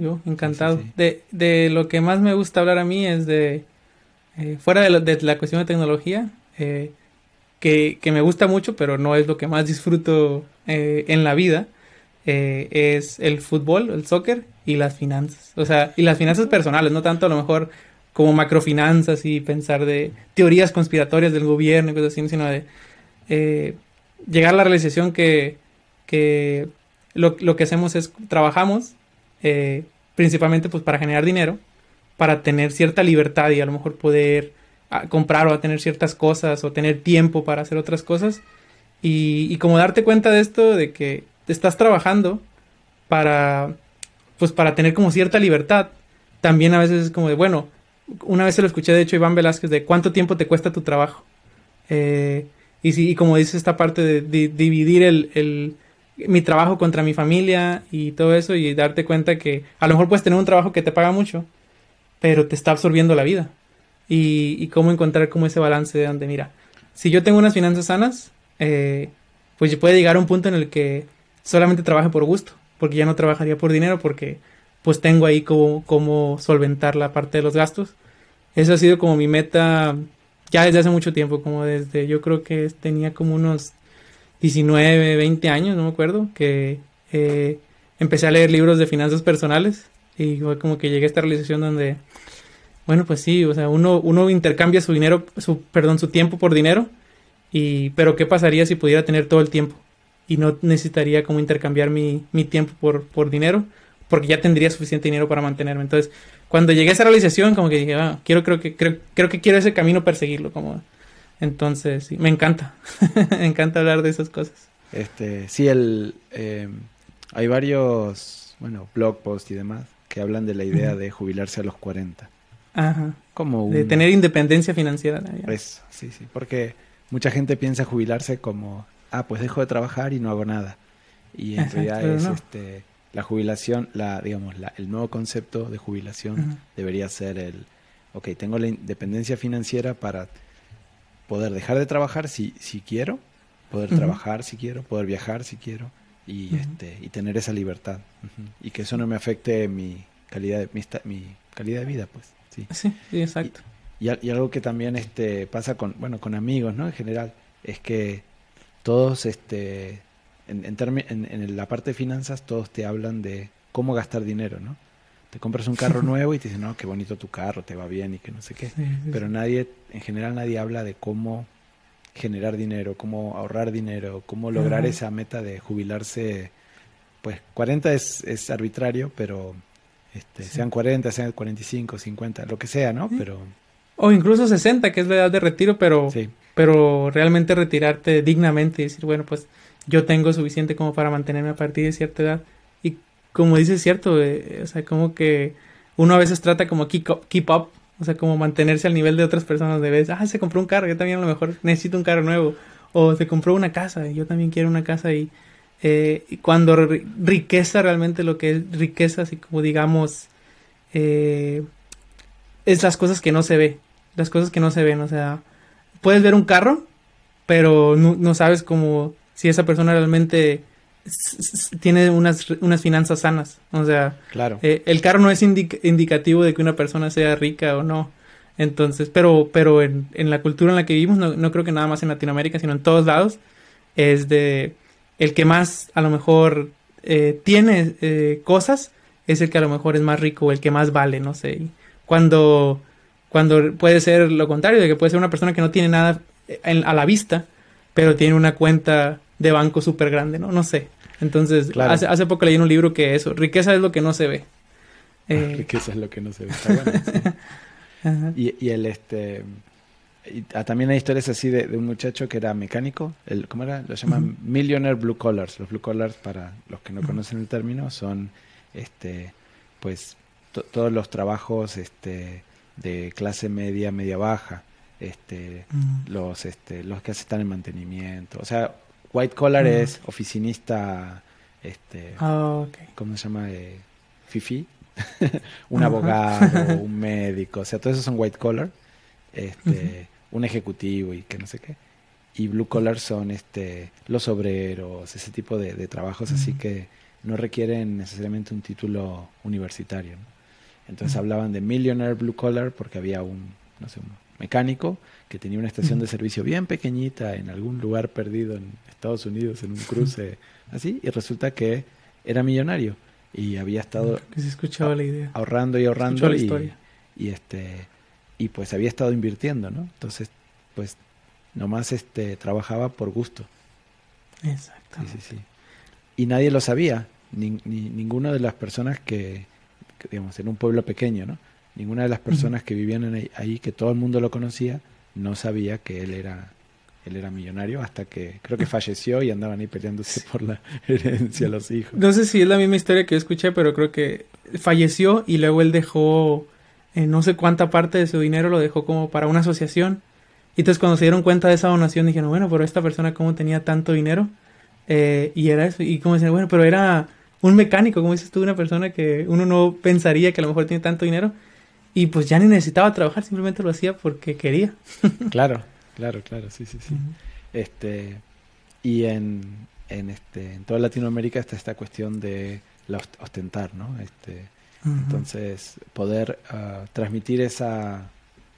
Yo encantado. De, de lo que más me gusta hablar a mí es de, eh, fuera de, de, la cuestión de tecnología, eh, que, que, me gusta mucho, pero no es lo que más disfruto eh, en la vida, es el fútbol, el soccer y las finanzas. O sea, y las finanzas personales, no tanto a lo mejor como macrofinanzas y pensar de teorías conspiratorias del gobierno y cosas así, sino de llegar a la realización que, que lo, lo que hacemos es trabajamos eh, principalmente pues para generar dinero, para tener cierta libertad y a lo mejor poder ah, comprar o tener ciertas cosas o tener tiempo para hacer otras cosas. Y, como darte cuenta de esto, de que estás trabajando para, pues para tener como cierta libertad. También a veces es como de, bueno, una vez se lo escuché de hecho Iván Velázquez de cuánto tiempo te cuesta tu trabajo. Eh, y, si, y como dice esta parte de, dividir el, mi trabajo contra mi familia y todo eso y darte cuenta que a lo mejor puedes tener un trabajo que te paga mucho, pero te está absorbiendo la vida. Y, y cómo encontrar como ese balance de donde, mira, si yo tengo unas finanzas sanas, eh, pues puede llegar a un punto en el que solamente trabaje por gusto, porque ya no trabajaría por dinero, porque pues tengo ahí como, como solventar la parte de los gastos. Eso ha sido como mi meta ya desde hace mucho tiempo, como desde yo creo que tenía como unos 19, 20 años, no me acuerdo, que eh, empecé a leer libros de finanzas personales y fue como que llegué a esta realización donde, bueno, pues sí, o sea, uno, uno intercambia su dinero, su, perdón, su tiempo por dinero, y, pero ¿qué pasaría si pudiera tener todo el tiempo? Y no necesitaría como intercambiar mi, mi tiempo por, por dinero, porque ya tendría suficiente dinero para mantenerme. Entonces, cuando llegué a esa realización, como que dije, ah, quiero, creo que, creo, creo que quiero ese camino perseguirlo, como entonces, sí, me encanta. me encanta hablar de esas cosas.
Este, sí, el, eh, hay varios, bueno, blog posts y demás que hablan de la idea de jubilarse a los 40.
Ajá. Como De tener independencia financiera.
Eso, sí, sí. Porque mucha gente piensa jubilarse como, ah, pues dejo de trabajar y no hago nada. Y en realidad es este, la jubilación, la, digamos, la, el nuevo concepto de jubilación debería ser el, ok, tengo la independencia financiera para poder dejar de trabajar si, si quiero, poder trabajar si quiero, poder viajar si quiero y, este, y tener esa libertad. Y que eso no me afecte mi calidad de, mi, mi calidad de vida, pues. Sí,
sí, exacto.
Y, y, algo que también este, pasa con, bueno, con amigos, ¿no? En general, es que todos, este, en, en, en la parte de finanzas, todos te hablan de cómo gastar dinero, ¿no? te compras un carro nuevo y te dicen, no, qué bonito tu carro, te va bien y que no sé qué. Pero nadie, en general nadie habla de cómo generar dinero, cómo ahorrar dinero, cómo lograr esa meta de jubilarse. Pues 40 es, es arbitrario, pero este, sean 40, sean 45, 50, lo que sea, ¿no? Pero...
O incluso 60, que es la edad de retiro, pero, pero realmente retirarte dignamente y decir, bueno, pues yo tengo suficiente como para mantenerme a partir de cierta edad. Como dices, cierto, o sea, como que uno a veces trata como keep up, o sea, como mantenerse al nivel de otras personas, de vez, ah, se compró un carro, yo también a lo mejor necesito un carro nuevo, o se compró una casa, yo también quiero una casa y, eh, cuando riqueza realmente lo que es riqueza, así como digamos, eh, es las cosas que no se ve, las cosas que no se ven, o sea, puedes ver un carro, pero no, no sabes como si esa persona realmente tiene unas, unas finanzas sanas. O sea,
claro.
Eh, el carro no es indicativo de que una persona sea rica o no. Entonces, pero, pero en, en la cultura en la que vivimos, no, no, creo que nada más en Latinoamérica, sino en todos lados, es de el que más a lo mejor eh, tiene eh, cosas, es el que a lo mejor es más rico o el que más vale, no sé. cuando, cuando puede ser lo contrario, de que puede ser una persona que no tiene nada a la vista, pero tiene una cuenta de banco súper grande, ¿no? No sé. Entonces, hace, hace poco leí en un libro que eso, riqueza es lo que no se ve.
Eh, riqueza es lo que no se ve. Está bueno, y, y, el este y, ah, también hay historias así de, un muchacho que era mecánico, el, ¿cómo era? Lo llaman Millionaire Blue Collars. Los Blue Collars, para los que no conocen el término, son este pues todos los trabajos este de clase media, media baja, este los este los que están en mantenimiento. O sea, white collar es oficinista este
ah,
¿cómo se llama? Eh, fifi. un abogado, un médico, o sea, todos esos son white collar. Este, un ejecutivo y que no sé qué. Y blue collar son este, los obreros, ese tipo de, trabajos así que no requieren necesariamente un título universitario. Entonces hablaban de millionaire blue collar porque había un, no sé, un mecánico que tenía una estación de servicio bien pequeñita en algún lugar perdido en Estados Unidos, en un cruce así, y resulta que era millonario y había estado
que se escuchaba la idea.
ahorrando y ahorrando y, y, este y pues había estado invirtiendo, ¿no? Entonces, pues nomás este trabajaba por gusto.
Exacto.
Sí, sí, sí. Y nadie lo sabía, ni, ninguna de las personas que, digamos, en un pueblo pequeño, ¿no? Ninguna de las personas que vivían ahí, que todo el mundo lo conocía, no sabía que él era él era millonario hasta que creo que falleció y andaban ahí peleándose por la herencia a los hijos.
No sé si es la misma historia que yo escuché, pero creo que falleció y luego él dejó no sé cuánta parte de su dinero lo dejó como para una asociación. Y entonces cuando se dieron cuenta de esa donación dijeron, bueno, pero esta persona cómo tenía tanto dinero. Eh, y era eso. Y como dicen, bueno, pero era un mecánico, como dices tú, una persona que uno no pensaría que a lo mejor tiene tanto dinero. Y pues ya ni necesitaba trabajar, simplemente lo hacía porque quería.
claro, claro, claro, sí, sí, sí. Este, y en, en, este, en toda Latinoamérica está esta cuestión de la ostentar, ¿no? Este, entonces, poder ah, transmitir esa,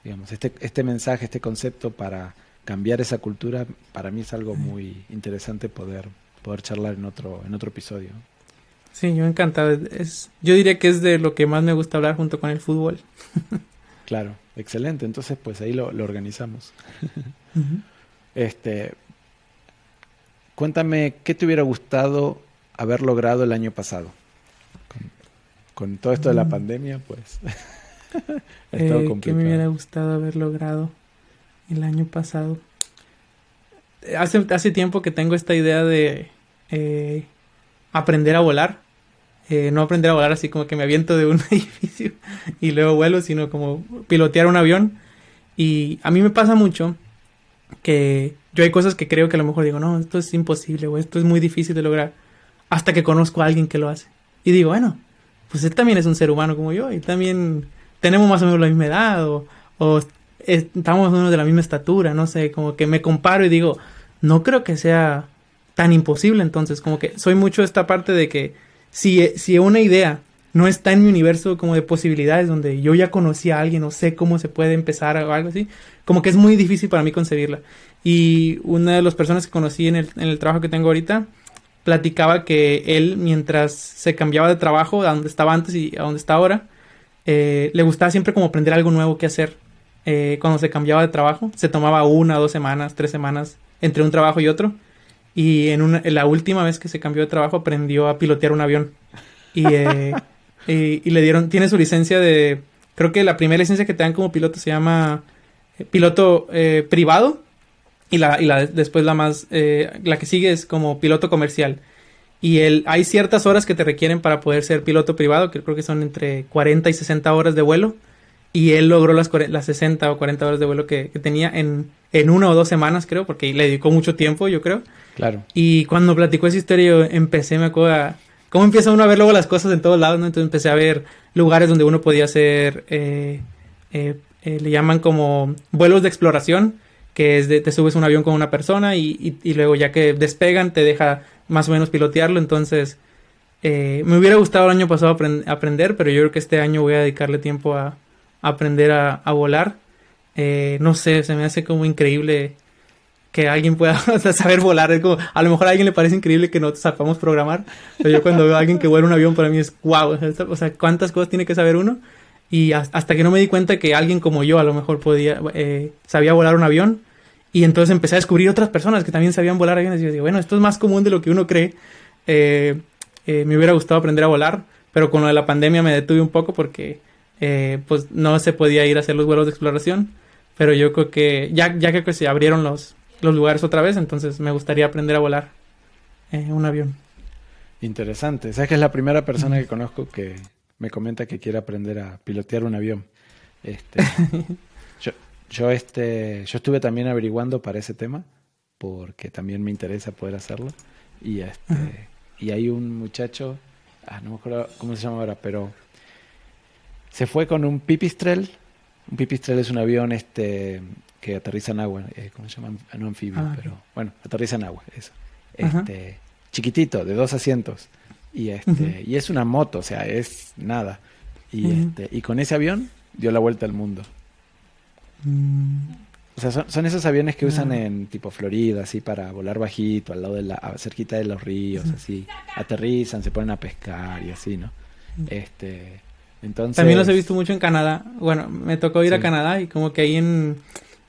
digamos, este, este mensaje, este concepto para cambiar esa cultura, para mí es algo muy interesante poder, poder charlar en otro, en otro episodio.
Sí, yo encantado. Es, yo diría que es de lo que más me gusta hablar junto con el fútbol.
claro, excelente. Entonces, pues ahí lo, lo organizamos. Este, cuéntame, ¿qué te hubiera gustado haber logrado el año pasado? con todo esto de la mm. pandemia, pues
ha estado eh, ¿Qué me hubiera gustado haber logrado el año pasado? Hace, hace tiempo que tengo esta idea de eh, aprender a volar. Eh, no aprender a volar así como que me aviento de un edificio y luego vuelo, sino como pilotear un avión. Y a mí me pasa mucho que yo hay cosas que creo que a lo mejor digo, no, esto es imposible o esto es muy difícil de lograr. Hasta que conozco a alguien que lo hace. Y digo, bueno, pues él también es un ser humano como yo y también tenemos más o menos la misma edad o, estamos o menos de la misma estatura, no sé, como que me comparo y digo, no creo que sea tan imposible entonces, como que soy mucho esta parte de que si, si una idea no está en mi universo como de posibilidades donde yo ya conocí a alguien o sé cómo se puede empezar o algo así, como que es muy difícil para mí concebirla. Y una de las personas que conocí en el, en el trabajo que tengo ahorita, platicaba que él, mientras se cambiaba de trabajo, a donde estaba antes y a donde está ahora, eh, le gustaba siempre como aprender algo nuevo que hacer. Eh, cuando se cambiaba de trabajo, se tomaba una, dos semanas, tres semanas entre un trabajo y otro. Y en, una, la última vez que se cambió de trabajo aprendió a pilotear un avión. Y, eh, y, le dieron, tiene su licencia de, creo que la primera licencia que te dan como piloto se llama piloto privado y la, y la después la más, eh, la que sigue es como piloto comercial. Y el, hay ciertas horas que te requieren para poder ser piloto privado, que creo que son entre 40 y 60 horas de vuelo. Y él logró las, las 60 o 40 horas de vuelo que, tenía en, en una o dos semanas, creo, porque le dedicó mucho tiempo, yo creo.
Claro.
Y cuando platicó esa historia, yo empecé, me acuerdo, a, cómo empieza uno a ver luego las cosas en todos lados, ¿no? Entonces empecé a ver lugares donde uno podía hacer, eh, eh, le llaman como vuelos de exploración, que es de te subes un avión con una persona y, y, luego ya que despegan te deja más o menos pilotearlo. Entonces, eh, me hubiera gustado el año pasado aprender, pero yo creo que este año voy a dedicarle tiempo a, aprender a, volar. Eh, no sé, se me hace como increíble que alguien pueda saber volar. a lo mejor a alguien le parece increíble que no sepamos programar, pero yo cuando veo a alguien que vuela un avión para mí es wow. O sea, ¿cuántas cosas tiene que saber uno? Y hasta que no me di cuenta que alguien como yo a lo mejor podía, eh, sabía volar un avión. Y entonces empecé a descubrir otras personas que también sabían volar aviones. Y yo digo, bueno, esto es más común de lo que uno cree. Eh, eh, me hubiera gustado aprender a volar, pero con lo de la pandemia me detuve un poco porque pues no se podía ir a hacer los vuelos de exploración. Pero yo creo que ya, ya que se abrieron los, los lugares otra vez, entonces me gustaría aprender a volar eh, un avión.
Interesante. Sabes que es la primera persona que conozco que me comenta que quiere aprender a pilotear un avión. Este, yo, yo, este, yo estuve también averiguando para ese tema porque también me interesa poder hacerlo. Y, este, y hay un muchacho, ah, no me acuerdo cómo se llama ahora, pero se fue con un pipistrel. Un pipistrel es un avión este, que aterriza en agua, eh, ¿cómo se llama? No anfibio, ah, pero bueno, aterriza en agua, eso. Este, chiquitito, de dos asientos. Y, este, y es una moto, o sea, es nada. Y, este, y con ese avión dio la vuelta al mundo. Mm. O sea, son, esos aviones que usan en tipo Florida, así para volar bajito, al lado de la, cerquita de los ríos, así. Aterrizan, se ponen a pescar y así, ¿no? Este, entonces...
También los he visto mucho en Canadá. Bueno, me tocó ir a Canadá y como que ahí en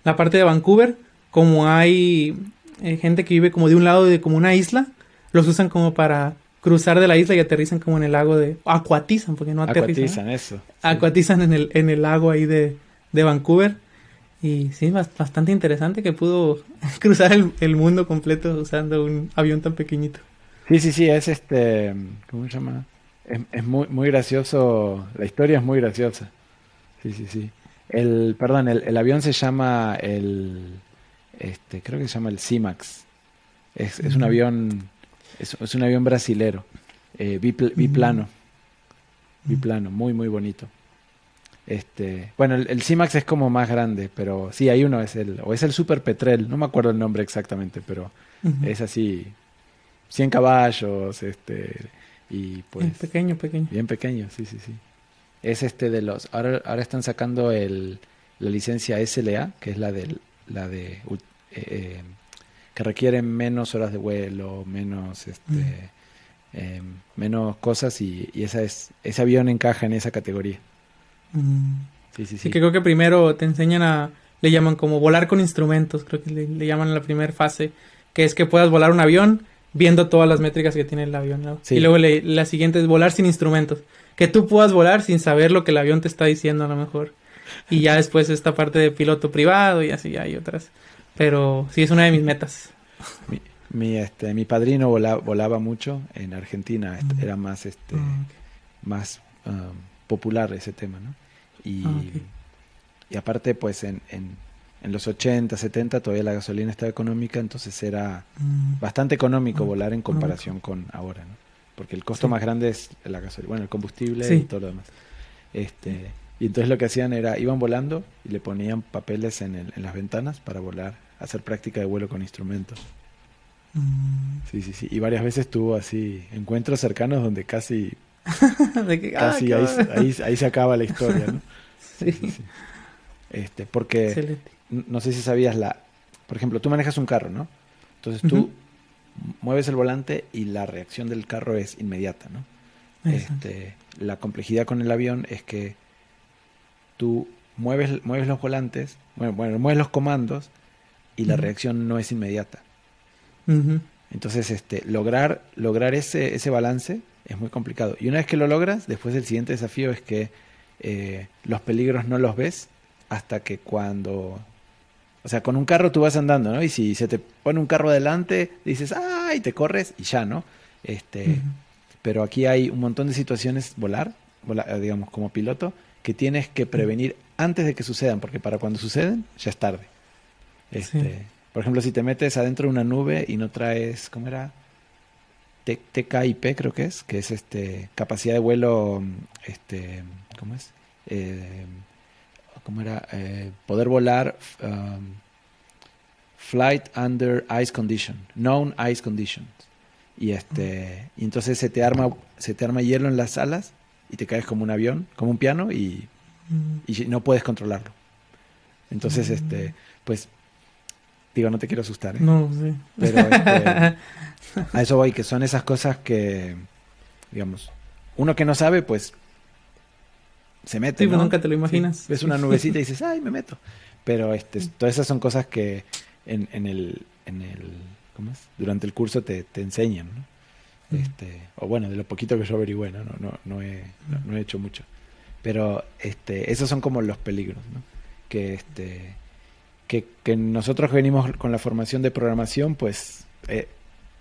la parte de Vancouver, como hay eh, gente que vive como de un lado de como una isla, los usan como para cruzar de la isla y aterrizan como en el lago de... Acuatizan, porque no aterrizan.
Acuatizan, eso.
Acuatizan en el, en el lago ahí de, de Vancouver. Y sí, bastante interesante que pudo cruzar el, mundo completo usando un avión tan pequeñito.
Sí, sí, sí, es este... ¿Cómo se llama? Es, muy, muy gracioso, la historia es muy graciosa. Sí, sí, sí. El, perdón, el, el avión se llama el... Este, creo que se llama el CIMAX. Es, es un avión es, un avión brasilero, eh, biplano. Biplano, muy, muy bonito. Este, bueno, el, CIMAX es como más grande, pero sí, hay uno, es el, o es el Super Petrel, no me acuerdo el nombre exactamente, pero es así, 100 caballos, este, y pues... Bien
pequeño, pequeño.
Bien pequeño, sí, sí, sí. Es este de los, ahora, ahora están sacando el, la licencia SLA, que es la de, la de eh, eh, que requieren menos horas de vuelo, menos este, em, menos cosas y, esa es, ese avión encaja en esa categoría.
Sí, sí, sí. que creo que primero te enseñan a, le llaman como volar con instrumentos, creo que le, llaman en la primera fase, que es que puedas volar un avión viendo todas las métricas que tiene el avión. Y luego la siguiente es volar sin instrumentos, que tú puedas volar sin saber lo que el avión te está diciendo a lo mejor. Y ya después esta parte de piloto privado y así hay otras. Pero sí es una de mis metas.
Mi, este, mi padrino volaba, mucho en Argentina, mm. era más, este, ah, más um, popular ese tema, ¿no? Y, ah, y aparte, pues en, en, en, los 80, 70 todavía la gasolina estaba económica, entonces era mm. bastante económico ah, volar en comparación con ahora, ¿no? Porque el costo más grande es la gasolina, bueno, el combustible y todo lo demás. Este, y entonces lo que hacían era, iban volando y le ponían papeles en, en las ventanas para volar, hacer práctica de vuelo con instrumentos. Mm. Sí, sí, sí. Y varias veces tuvo así encuentros cercanos donde casi... casi ahí, ahí, se acaba la historia, ¿no? sí. Este, porque no sé si sabías la... Por ejemplo, tú manejas un carro, ¿no? Entonces tú mueves el volante y la reacción del carro es inmediata, ¿no? Este, la complejidad con el avión es que tú mueves, mueves los volantes, bueno, bueno, mueves los comandos y la reacción no es inmediata. Entonces, este, lograr, lograr ese, ese balance es muy complicado. Y una vez que lo logras, después el siguiente desafío es que eh, los peligros no los ves hasta que cuando... O sea, con un carro tú vas andando, ¿no? Y si se te pone un carro adelante, dices, ¡ay! te corres y ya, ¿no? Este, Pero aquí hay un montón de situaciones, volar, digamos, como piloto, que tienes que prevenir antes de que sucedan, porque para cuando suceden ya es tarde. Este, Por ejemplo, si te metes adentro de una nube y no traes, ¿cómo era? TKIP creo que es, que es este capacidad de vuelo, este, ¿cómo es? Eh, ¿Cómo era? Eh, poder volar um, flight under ice condition, known ice conditions. Y este, y entonces se te arma, se te arma hielo en las alas y te caes como un avión, como un piano y, y no puedes controlarlo. Entonces, este, pues Digo, no te quiero asustar. ¿eh?
No, sí.
Pero este, a eso voy, que son esas cosas que, digamos, uno que no sabe, pues se mete.
Sí, pero nunca te lo imaginas.
ves una nubecita y dices, ay, me meto. Pero este, todas esas son cosas que en, en, el, en el, ¿cómo es? Durante el curso te, te enseñan, ¿no? Este, o bueno, de lo poquito que yo averigüé, ¿no? No, no, no, he, no, no he hecho mucho. Pero este, esos son como los peligros, ¿no? Que este, que, que nosotros venimos con la formación de programación, pues eh,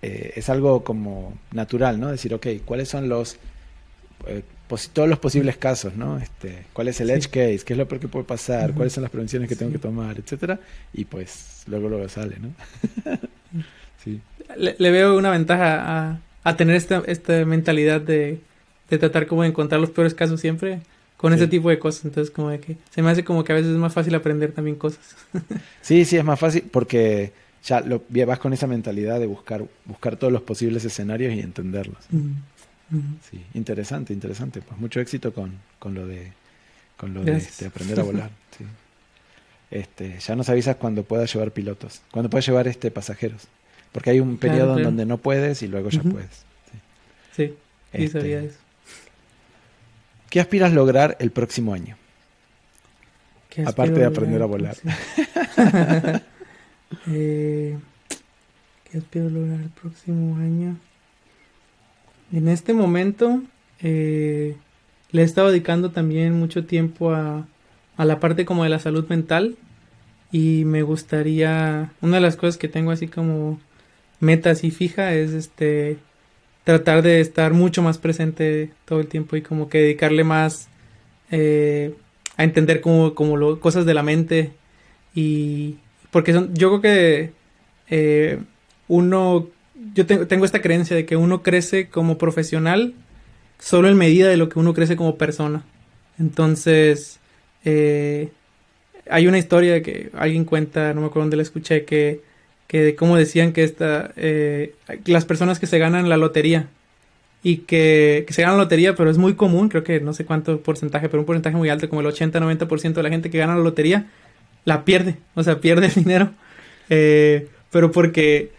eh, es algo como natural, ¿no? Decir, ok, ¿cuáles son los eh, todos los posibles casos, ¿no? Este, ¿Cuál es el edge case? ¿Qué es lo peor que puede pasar? ¿Cuáles son las prevenciones que tengo que tomar? Etcétera. Y pues luego luego sale, ¿no?
sí. Le, veo una ventaja a, tener esta, esta mentalidad de, de, tratar como de encontrar los peores casos siempre con ese tipo de cosas. Entonces como de que se me hace como que a veces es más fácil aprender también cosas.
sí, sí, es más fácil porque ya lo, vas con esa mentalidad de buscar, buscar todos los posibles escenarios y entenderlos. Sí, interesante, interesante. Pues mucho éxito con, con lo de con lo de este, aprender a volar. sí. Este, ya nos avisas cuando puedas llevar pilotos, cuando puedas llevar este pasajeros, porque hay un periodo en donde no puedes y luego ya puedes.
Sí, sí, este, eso.
¿Qué aspiras lograr el próximo año? Aparte de aprender a volar.
eh, ¿Qué aspiro lograr el próximo año? En este momento eh, le he estado dedicando también mucho tiempo a, a la parte como de la salud mental y me gustaría, una de las cosas que tengo así como metas y fija es este tratar de estar mucho más presente todo el tiempo y como que dedicarle más eh, a entender como, como lo, cosas de la mente y porque son, yo creo que eh, uno yo tengo, esta creencia de que uno crece como profesional solo en medida de lo que uno crece como persona. Entonces, eh, hay una historia que alguien cuenta, no me acuerdo dónde la escuché, que, que como decían que esta, eh, las personas que se ganan la lotería y que, que, se ganan la lotería, pero es muy común, creo que no sé cuánto porcentaje, pero un porcentaje muy alto, como el 80-90% de la gente que gana la lotería, la pierde, o sea, pierde el dinero. Eh, pero porque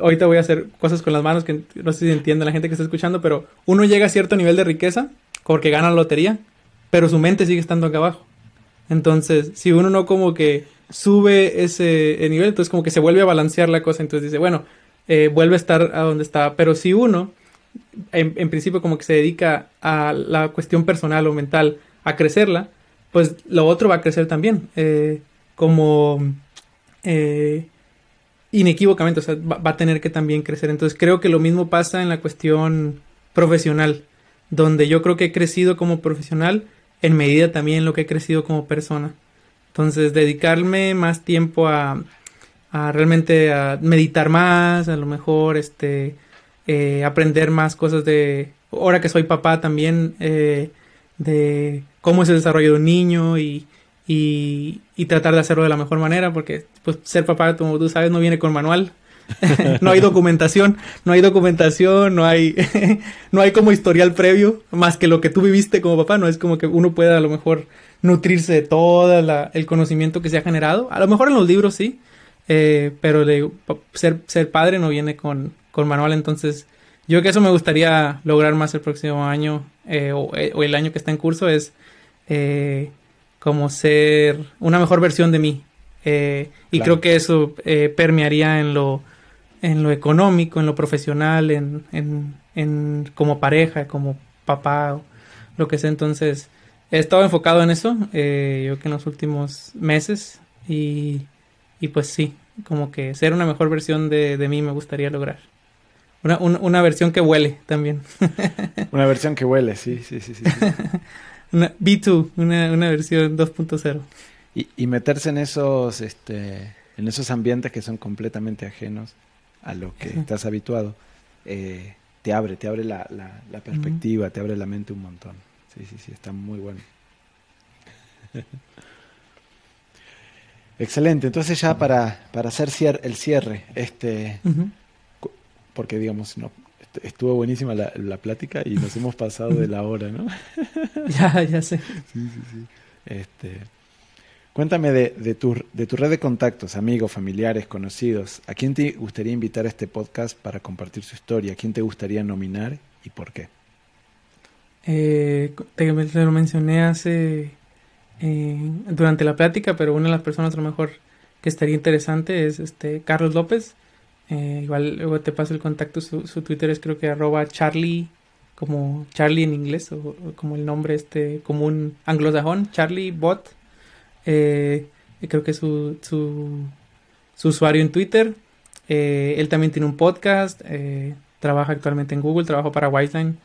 ahorita voy a hacer cosas con las manos que no sé si entiende la gente que está escuchando, pero uno llega a cierto nivel de riqueza porque gana la lotería, pero su mente sigue estando acá abajo. Entonces, si uno no como que sube ese nivel, entonces como que se vuelve a balancear la cosa, entonces dice, bueno, eh, vuelve a estar a donde estaba, pero si uno, en, principio como que se dedica a la cuestión personal o mental, a crecerla, pues lo otro va a crecer también, eh, como... Eh, inequívocamente, o sea, va, a tener que también crecer. Entonces creo que lo mismo pasa en la cuestión profesional, donde yo creo que he crecido como profesional en medida también lo que he crecido como persona. Entonces dedicarme más tiempo a, a realmente a meditar más, a lo mejor este eh, aprender más cosas de ahora que soy papá también eh, de cómo es el desarrollo de un niño y, y, tratar de hacerlo de la mejor manera, porque pues ser papá, como tú sabes, no viene con manual. no hay documentación, no hay documentación, no hay, no hay como historial previo, más que lo que tú viviste como papá, no es como que uno pueda a lo mejor nutrirse de todo el conocimiento que se ha generado. A lo mejor en los libros sí, eh, pero ser, ser padre no viene con, con manual, entonces yo que eso me gustaría lograr más el próximo año eh, o, eh, o, el año que está en curso es como ser una mejor versión de mí. Eh, y creo que eso eh, permearía en lo, en lo económico, en lo profesional, en, en, en como pareja, como papá, lo que sea. Entonces, he estado enfocado en eso, eh, yo que en los últimos meses. Y, y pues sí, como que ser una mejor versión de, de mí me gustaría lograr. Una, una, versión que huele también.
una versión que huele, sí, sí, sí. sí.
Una B2, una, una versión 2.0.
Y, y, meterse en esos, este, en esos ambientes que son completamente ajenos a lo que estás habituado, eh, te abre, te abre la, la, perspectiva, te abre la mente un montón. Sí, sí, sí, está muy bueno. Excelente, entonces ya para, para hacer el cierre, este, porque digamos, no, estuvo buenísima la, la, plática y nos hemos pasado de la hora, ¿no?
ya, ya sé.
Sí, sí, sí. Este, cuéntame de, de, tu, de tu red de contactos, amigos, familiares, conocidos. ¿A quién te gustaría invitar a este podcast para compartir su historia? ¿A quién te gustaría nominar y por qué?
Eh, te, lo mencioné hace eh, durante la plática, pero una de las personas a lo mejor que estaría interesante es este Carlos López. Eh, igual luego te paso el contacto, su, Twitter es creo que arroba Charlie, como Charlie en inglés, o, como el nombre este común anglosajón, Charlie Bot. Eh, creo que su, su, su usuario en Twitter. él también tiene un podcast, trabaja actualmente en Google, trabaja para Wiseline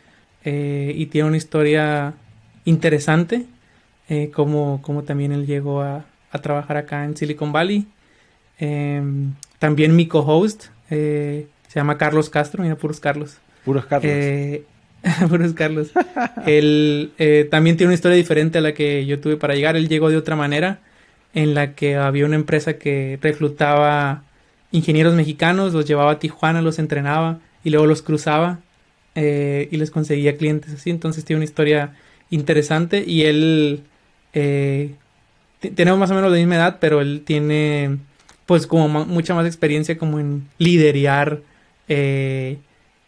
y tiene una historia interesante, como, como también él llegó a, a trabajar acá en Silicon Valley. Em, también mi co-host eh, se llama Carlos Castro, mira, puros Carlos.
Puros Carlos.
Eh, puros Carlos. Él eh, también tiene una historia diferente a la que yo tuve para llegar. Él llegó de otra manera, en la que había una empresa que reclutaba ingenieros mexicanos, los llevaba a Tijuana, los entrenaba y luego los cruzaba y les conseguía clientes así. Entonces tiene una historia interesante y él tenemos más o menos la misma edad, pero él tiene pues como mucha más experiencia como en liderar eh,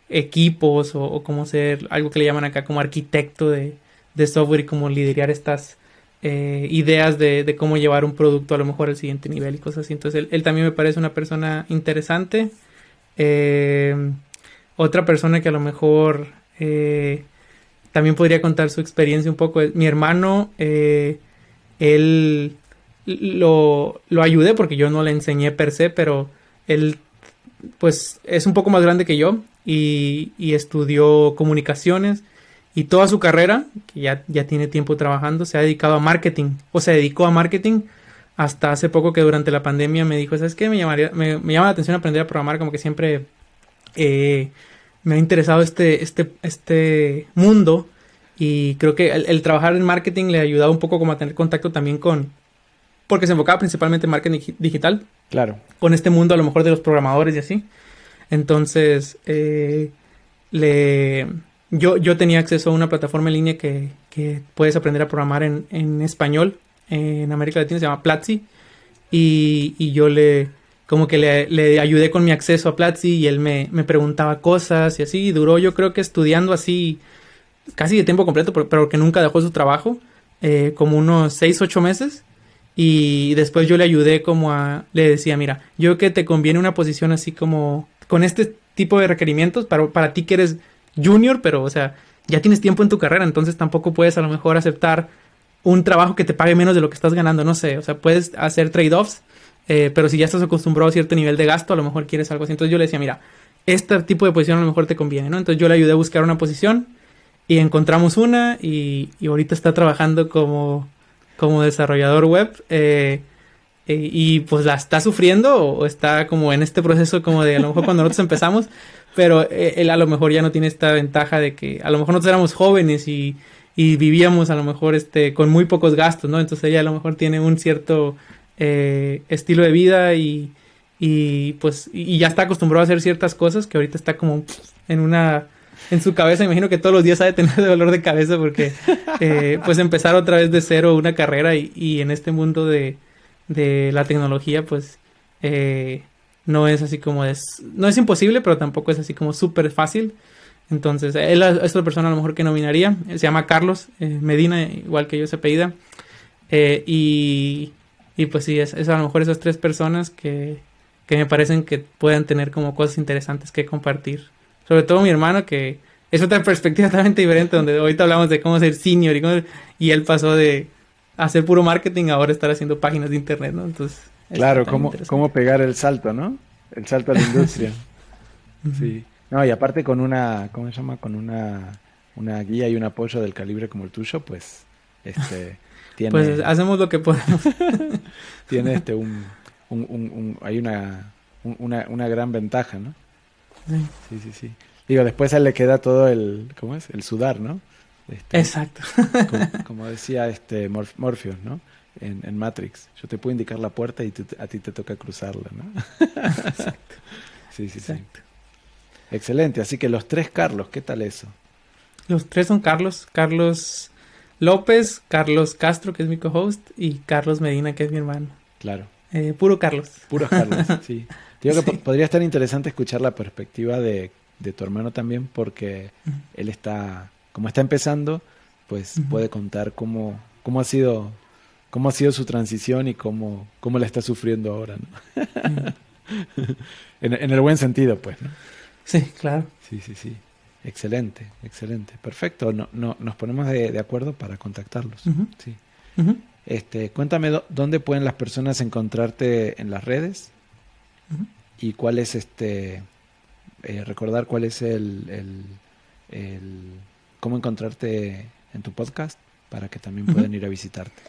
equipos o, como ser algo que le llaman acá como arquitecto de, software y como liderar estas eh, ideas de, cómo llevar un producto a lo mejor al siguiente nivel y cosas así. Entonces él, también me parece una persona interesante. Eh, otra persona que a lo mejor también podría contar su experiencia un poco mi hermano él lo, lo ayudé porque yo no le enseñé per se, pero él pues es un poco más grande que yo y, estudió comunicaciones y toda su carrera, que ya, ya tiene tiempo trabajando, se ha dedicado a marketing o se dedicó a marketing hasta hace poco que durante la pandemia me dijo, ¿sabes qué? Me, llamaría, me, llama la atención aprender a programar, como que siempre eh, me ha interesado este, este, este mundo y creo que el, trabajar en marketing le ha ayudado un poco como a tener contacto también con... Porque se enfocaba principalmente en marketing digital.
Claro.
Con este mundo a lo mejor de los programadores y así. Entonces, eh, le... Yo, yo tenía acceso a una plataforma en línea que, que puedes aprender a programar en, en, español en América Latina, se llama Platzi. Y, y yo le, como que le, le, ayudé con mi acceso a Platzi y él me, me preguntaba cosas y así. Y duró yo creo que estudiando así casi de tiempo completo, pero que nunca dejó su trabajo, eh, como unos 6, 8 meses. Y después yo le ayudé como a, le decía, mira, yo que te conviene una posición así como con este tipo de requerimientos para, para ti que eres junior, pero o sea, ya tienes tiempo en tu carrera, entonces tampoco puedes a lo mejor aceptar un trabajo que te pague menos de lo que estás ganando, no sé, o sea, puedes hacer trade-offs, eh, pero si ya estás acostumbrado a cierto nivel de gasto, a lo mejor quieres algo así. Entonces yo le decía, mira, este tipo de posición a lo mejor te conviene, ¿no? Entonces yo le ayudé a buscar una posición y encontramos una y, ahorita está trabajando como, como desarrollador web. Eh, eh, y pues la está sufriendo o está como en este proceso como de a lo mejor cuando nosotros empezamos, pero eh, él a lo mejor ya no tiene esta ventaja de que a lo mejor nosotros éramos jóvenes y, y vivíamos a lo mejor este con muy pocos gastos, ¿no? Entonces ella a lo mejor tiene un cierto estilo de vida y, y pues y ya está acostumbrado a hacer ciertas cosas que ahorita está como en una en su cabeza. Imagino que todos los días ha de tener dolor de cabeza porque, eh, pues, empezar otra vez de cero una carrera y, en este mundo de, de la tecnología, pues, eh, no es así como es, no es imposible, pero tampoco es así como súper fácil. Entonces, él es otra persona a lo mejor que nominaría. se llama Carlos eh, Medina, igual que yo se apellida. y, y pues sí, es, es, a lo mejor esas tres personas que, que me parecen que puedan tener como cosas interesantes que compartir sobre todo mi hermano, que es otra perspectiva totalmente diferente, donde ahorita hablamos de cómo ser senior y, y él pasó de hacer puro marketing a ahora estar haciendo páginas de internet, ¿no? Entonces.
Claro, cómo, cómo pegar el salto, ¿no? El salto a la industria. sí. No, y aparte con una, ¿cómo se llama? Con una, una guía y un apoyo del calibre como el tuyo, pues, este,
tiene... Pues hacemos lo que podemos.
tiene este, un, un, un, hay una, una, una gran ventaja, ¿no? Sí, sí, sí. Digo, después a él le queda todo el, ¿cómo es? El sudar, ¿no?
Este, Exacto.
Como, decía este Morpheus, ¿no? En, Matrix. Yo te puedo indicar la puerta y a ti te toca cruzarla, ¿no? Exacto. Sí, sí, sí. Excelente. Así que los tres Carlos, ¿qué tal eso?
Los tres son Carlos. Carlos López, Carlos Castro, que es mi co-host, y Carlos Medina, que es mi hermano.
Claro.
Eh, puro Carlos.
Puro Carlos, sí. Digo que podría estar interesante escuchar la perspectiva de, tu hermano también, porque él está, como está empezando, pues puede contar cómo, cómo ha sido, cómo ha sido su transición y cómo, cómo la está sufriendo ahora, ¿no? en, el buen sentido, pues, ¿no?
Sí, claro.
Sí, sí, sí. Excelente, excelente. Perfecto. No, no, nos ponemos de, acuerdo para contactarlos. Sí. Este, cuéntame dónde pueden las personas encontrarte en las redes y cuál es este, eh, recordar cuál es el, el, cómo encontrarte en tu podcast para que también puedan ir a visitarte.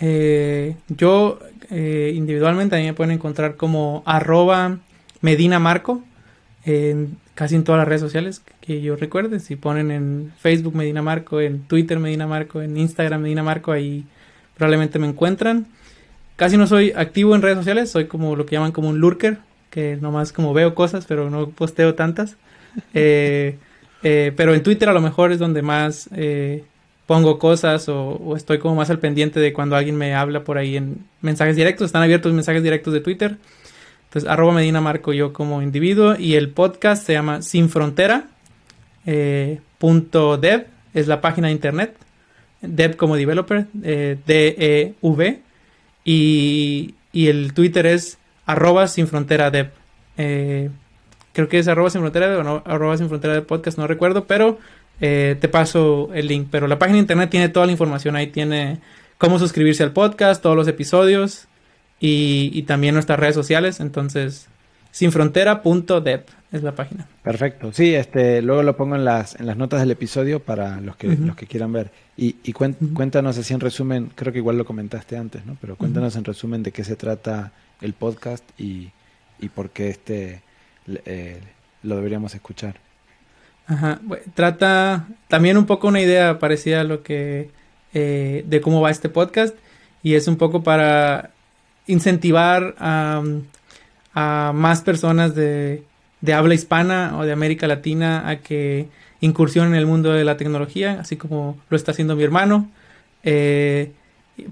Eh, yo eh, individualmente a mí me pueden encontrar como arroba Medina Marco en casi en todas las redes sociales que yo recuerde. Si ponen en Facebook Medina Marco, en Twitter Medina Marco, en Instagram Medina Marco, ahí probablemente me encuentran. Casi no soy activo en redes sociales, soy como lo que llaman como un lurker, que nomás como veo cosas, pero no posteo tantas. Eh, eh, pero en Twitter a lo mejor es donde más eh, pongo cosas o, estoy como más al pendiente de cuando alguien me habla por ahí en mensajes directos. Están abiertos mensajes directos de Twitter. Entonces, arroba Medina Marco yo como individuo y el podcast se llama Sin Frontera. Punto dev es la página de internet. Dev como developer, D-E-V. Y, y, el Twitter es arroba sin frontera dev. Eh, creo que es arroba sin frontera dev o no, arroba sin frontera dev podcast, no recuerdo, pero te paso el link. Pero la página de internet tiene toda la información. Ahí tiene cómo suscribirse al podcast, todos los episodios y, también nuestras redes sociales. Entonces, sinfrontera.dev es la página.
Perfecto. Sí, este, luego lo pongo en las, en las notas del episodio para los que, los que quieran ver. Y, y cuéntanos así en resumen, creo que igual lo comentaste antes, ¿no? Pero cuéntanos en resumen de qué se trata el podcast y, y por qué este eh, lo deberíamos escuchar.
Ajá. trata también un poco una idea parecida a lo que eh, de cómo va este podcast y es un poco para incentivar a, más personas de, habla hispana o de América Latina a que incursionen en el mundo de la tecnología, así como lo está haciendo mi hermano. Eh,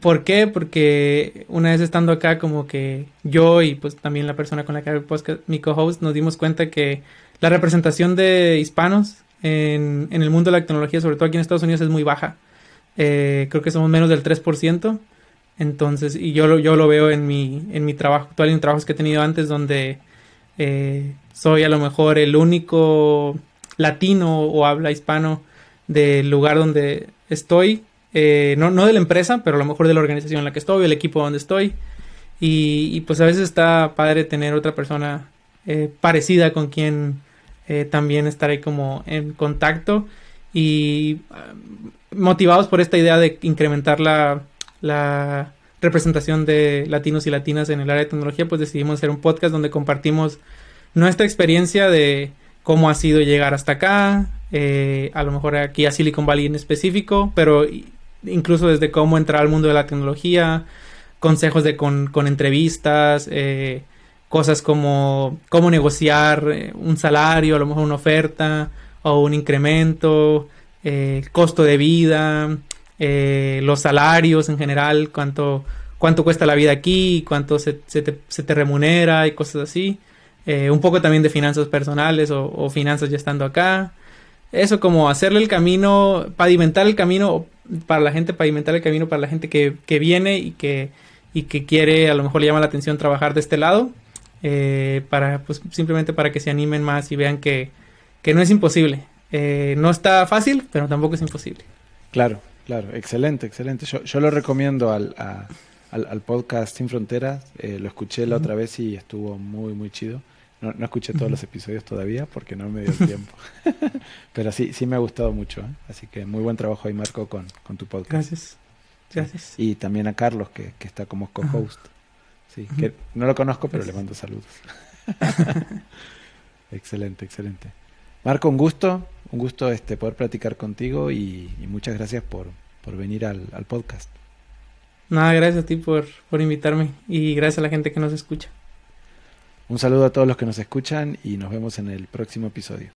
¿Por qué? Porque una vez estando acá, como que yo y pues también la persona con la que hago mi co-host, nos dimos cuenta que la representación de hispanos en, el mundo de la tecnología, sobre todo aquí en Estados Unidos, es muy baja. Eh, creo que somos menos del 3%. Entonces, y yo lo, yo lo veo en mi, en mi trabajo actual y en trabajos que he tenido antes donde eh, soy a lo mejor el único latino o habla hispano del lugar donde estoy. Eh, no, no de la empresa, pero a lo mejor de la organización en la que estoy, el equipo donde estoy. Y, pues a veces está padre tener otra persona eh, parecida con quien también estar ahí como en contacto y ah, motivados por esta idea de incrementar la la representación de latinos y latinas en el área de tecnología, pues decidimos hacer un podcast donde compartimos nuestra experiencia de cómo ha sido llegar hasta acá, eh, a lo mejor aquí a Silicon Valley en específico, pero incluso desde cómo entrar al mundo de la tecnología, consejos de con, entrevistas, eh, cosas como cómo negociar eh, un salario, a lo mejor una oferta o un incremento, costo de vida, eh, los salarios en general, cuánto, cuánto cuesta la vida aquí, cuánto se, te, remunera y cosas así. Eh, un poco también de finanzas personales o, finanzas ya estando acá. Eso como hacerle el camino, pavimentar el camino para la gente, pavimentar el camino para la gente que, viene y que, y que quiere, a lo mejor le llama la atención trabajar de este lado. Eh, para, pues simplemente para que se animen más y vean que, que no es imposible. no está fácil, pero tampoco es imposible.
Claro, Claro, excelente, excelente. Yo, yo lo recomiendo al, al, podcast Sin Fronteras. Eh, lo escuché la otra vez y estuvo muy, muy chido. No, no escuché todos los episodios todavía porque no me dio tiempo. Pero sí, sí me ha gustado mucho. ¿eh? Así que muy buen trabajo ahí, Marco, con, con tu podcast.
Gracias. Gracias.
Y también a Carlos, que, que está como co-host. Sí, que no lo conozco, pero le mando saludos. excelente, excelente. Marco, un gusto un gusto este, poder platicar contigo y, muchas gracias por, venir al, podcast.
Nada, gracias a ti por, por invitarme y gracias a la gente que nos escucha.
Un saludo a todos los que nos escuchan y nos vemos en el próximo episodio.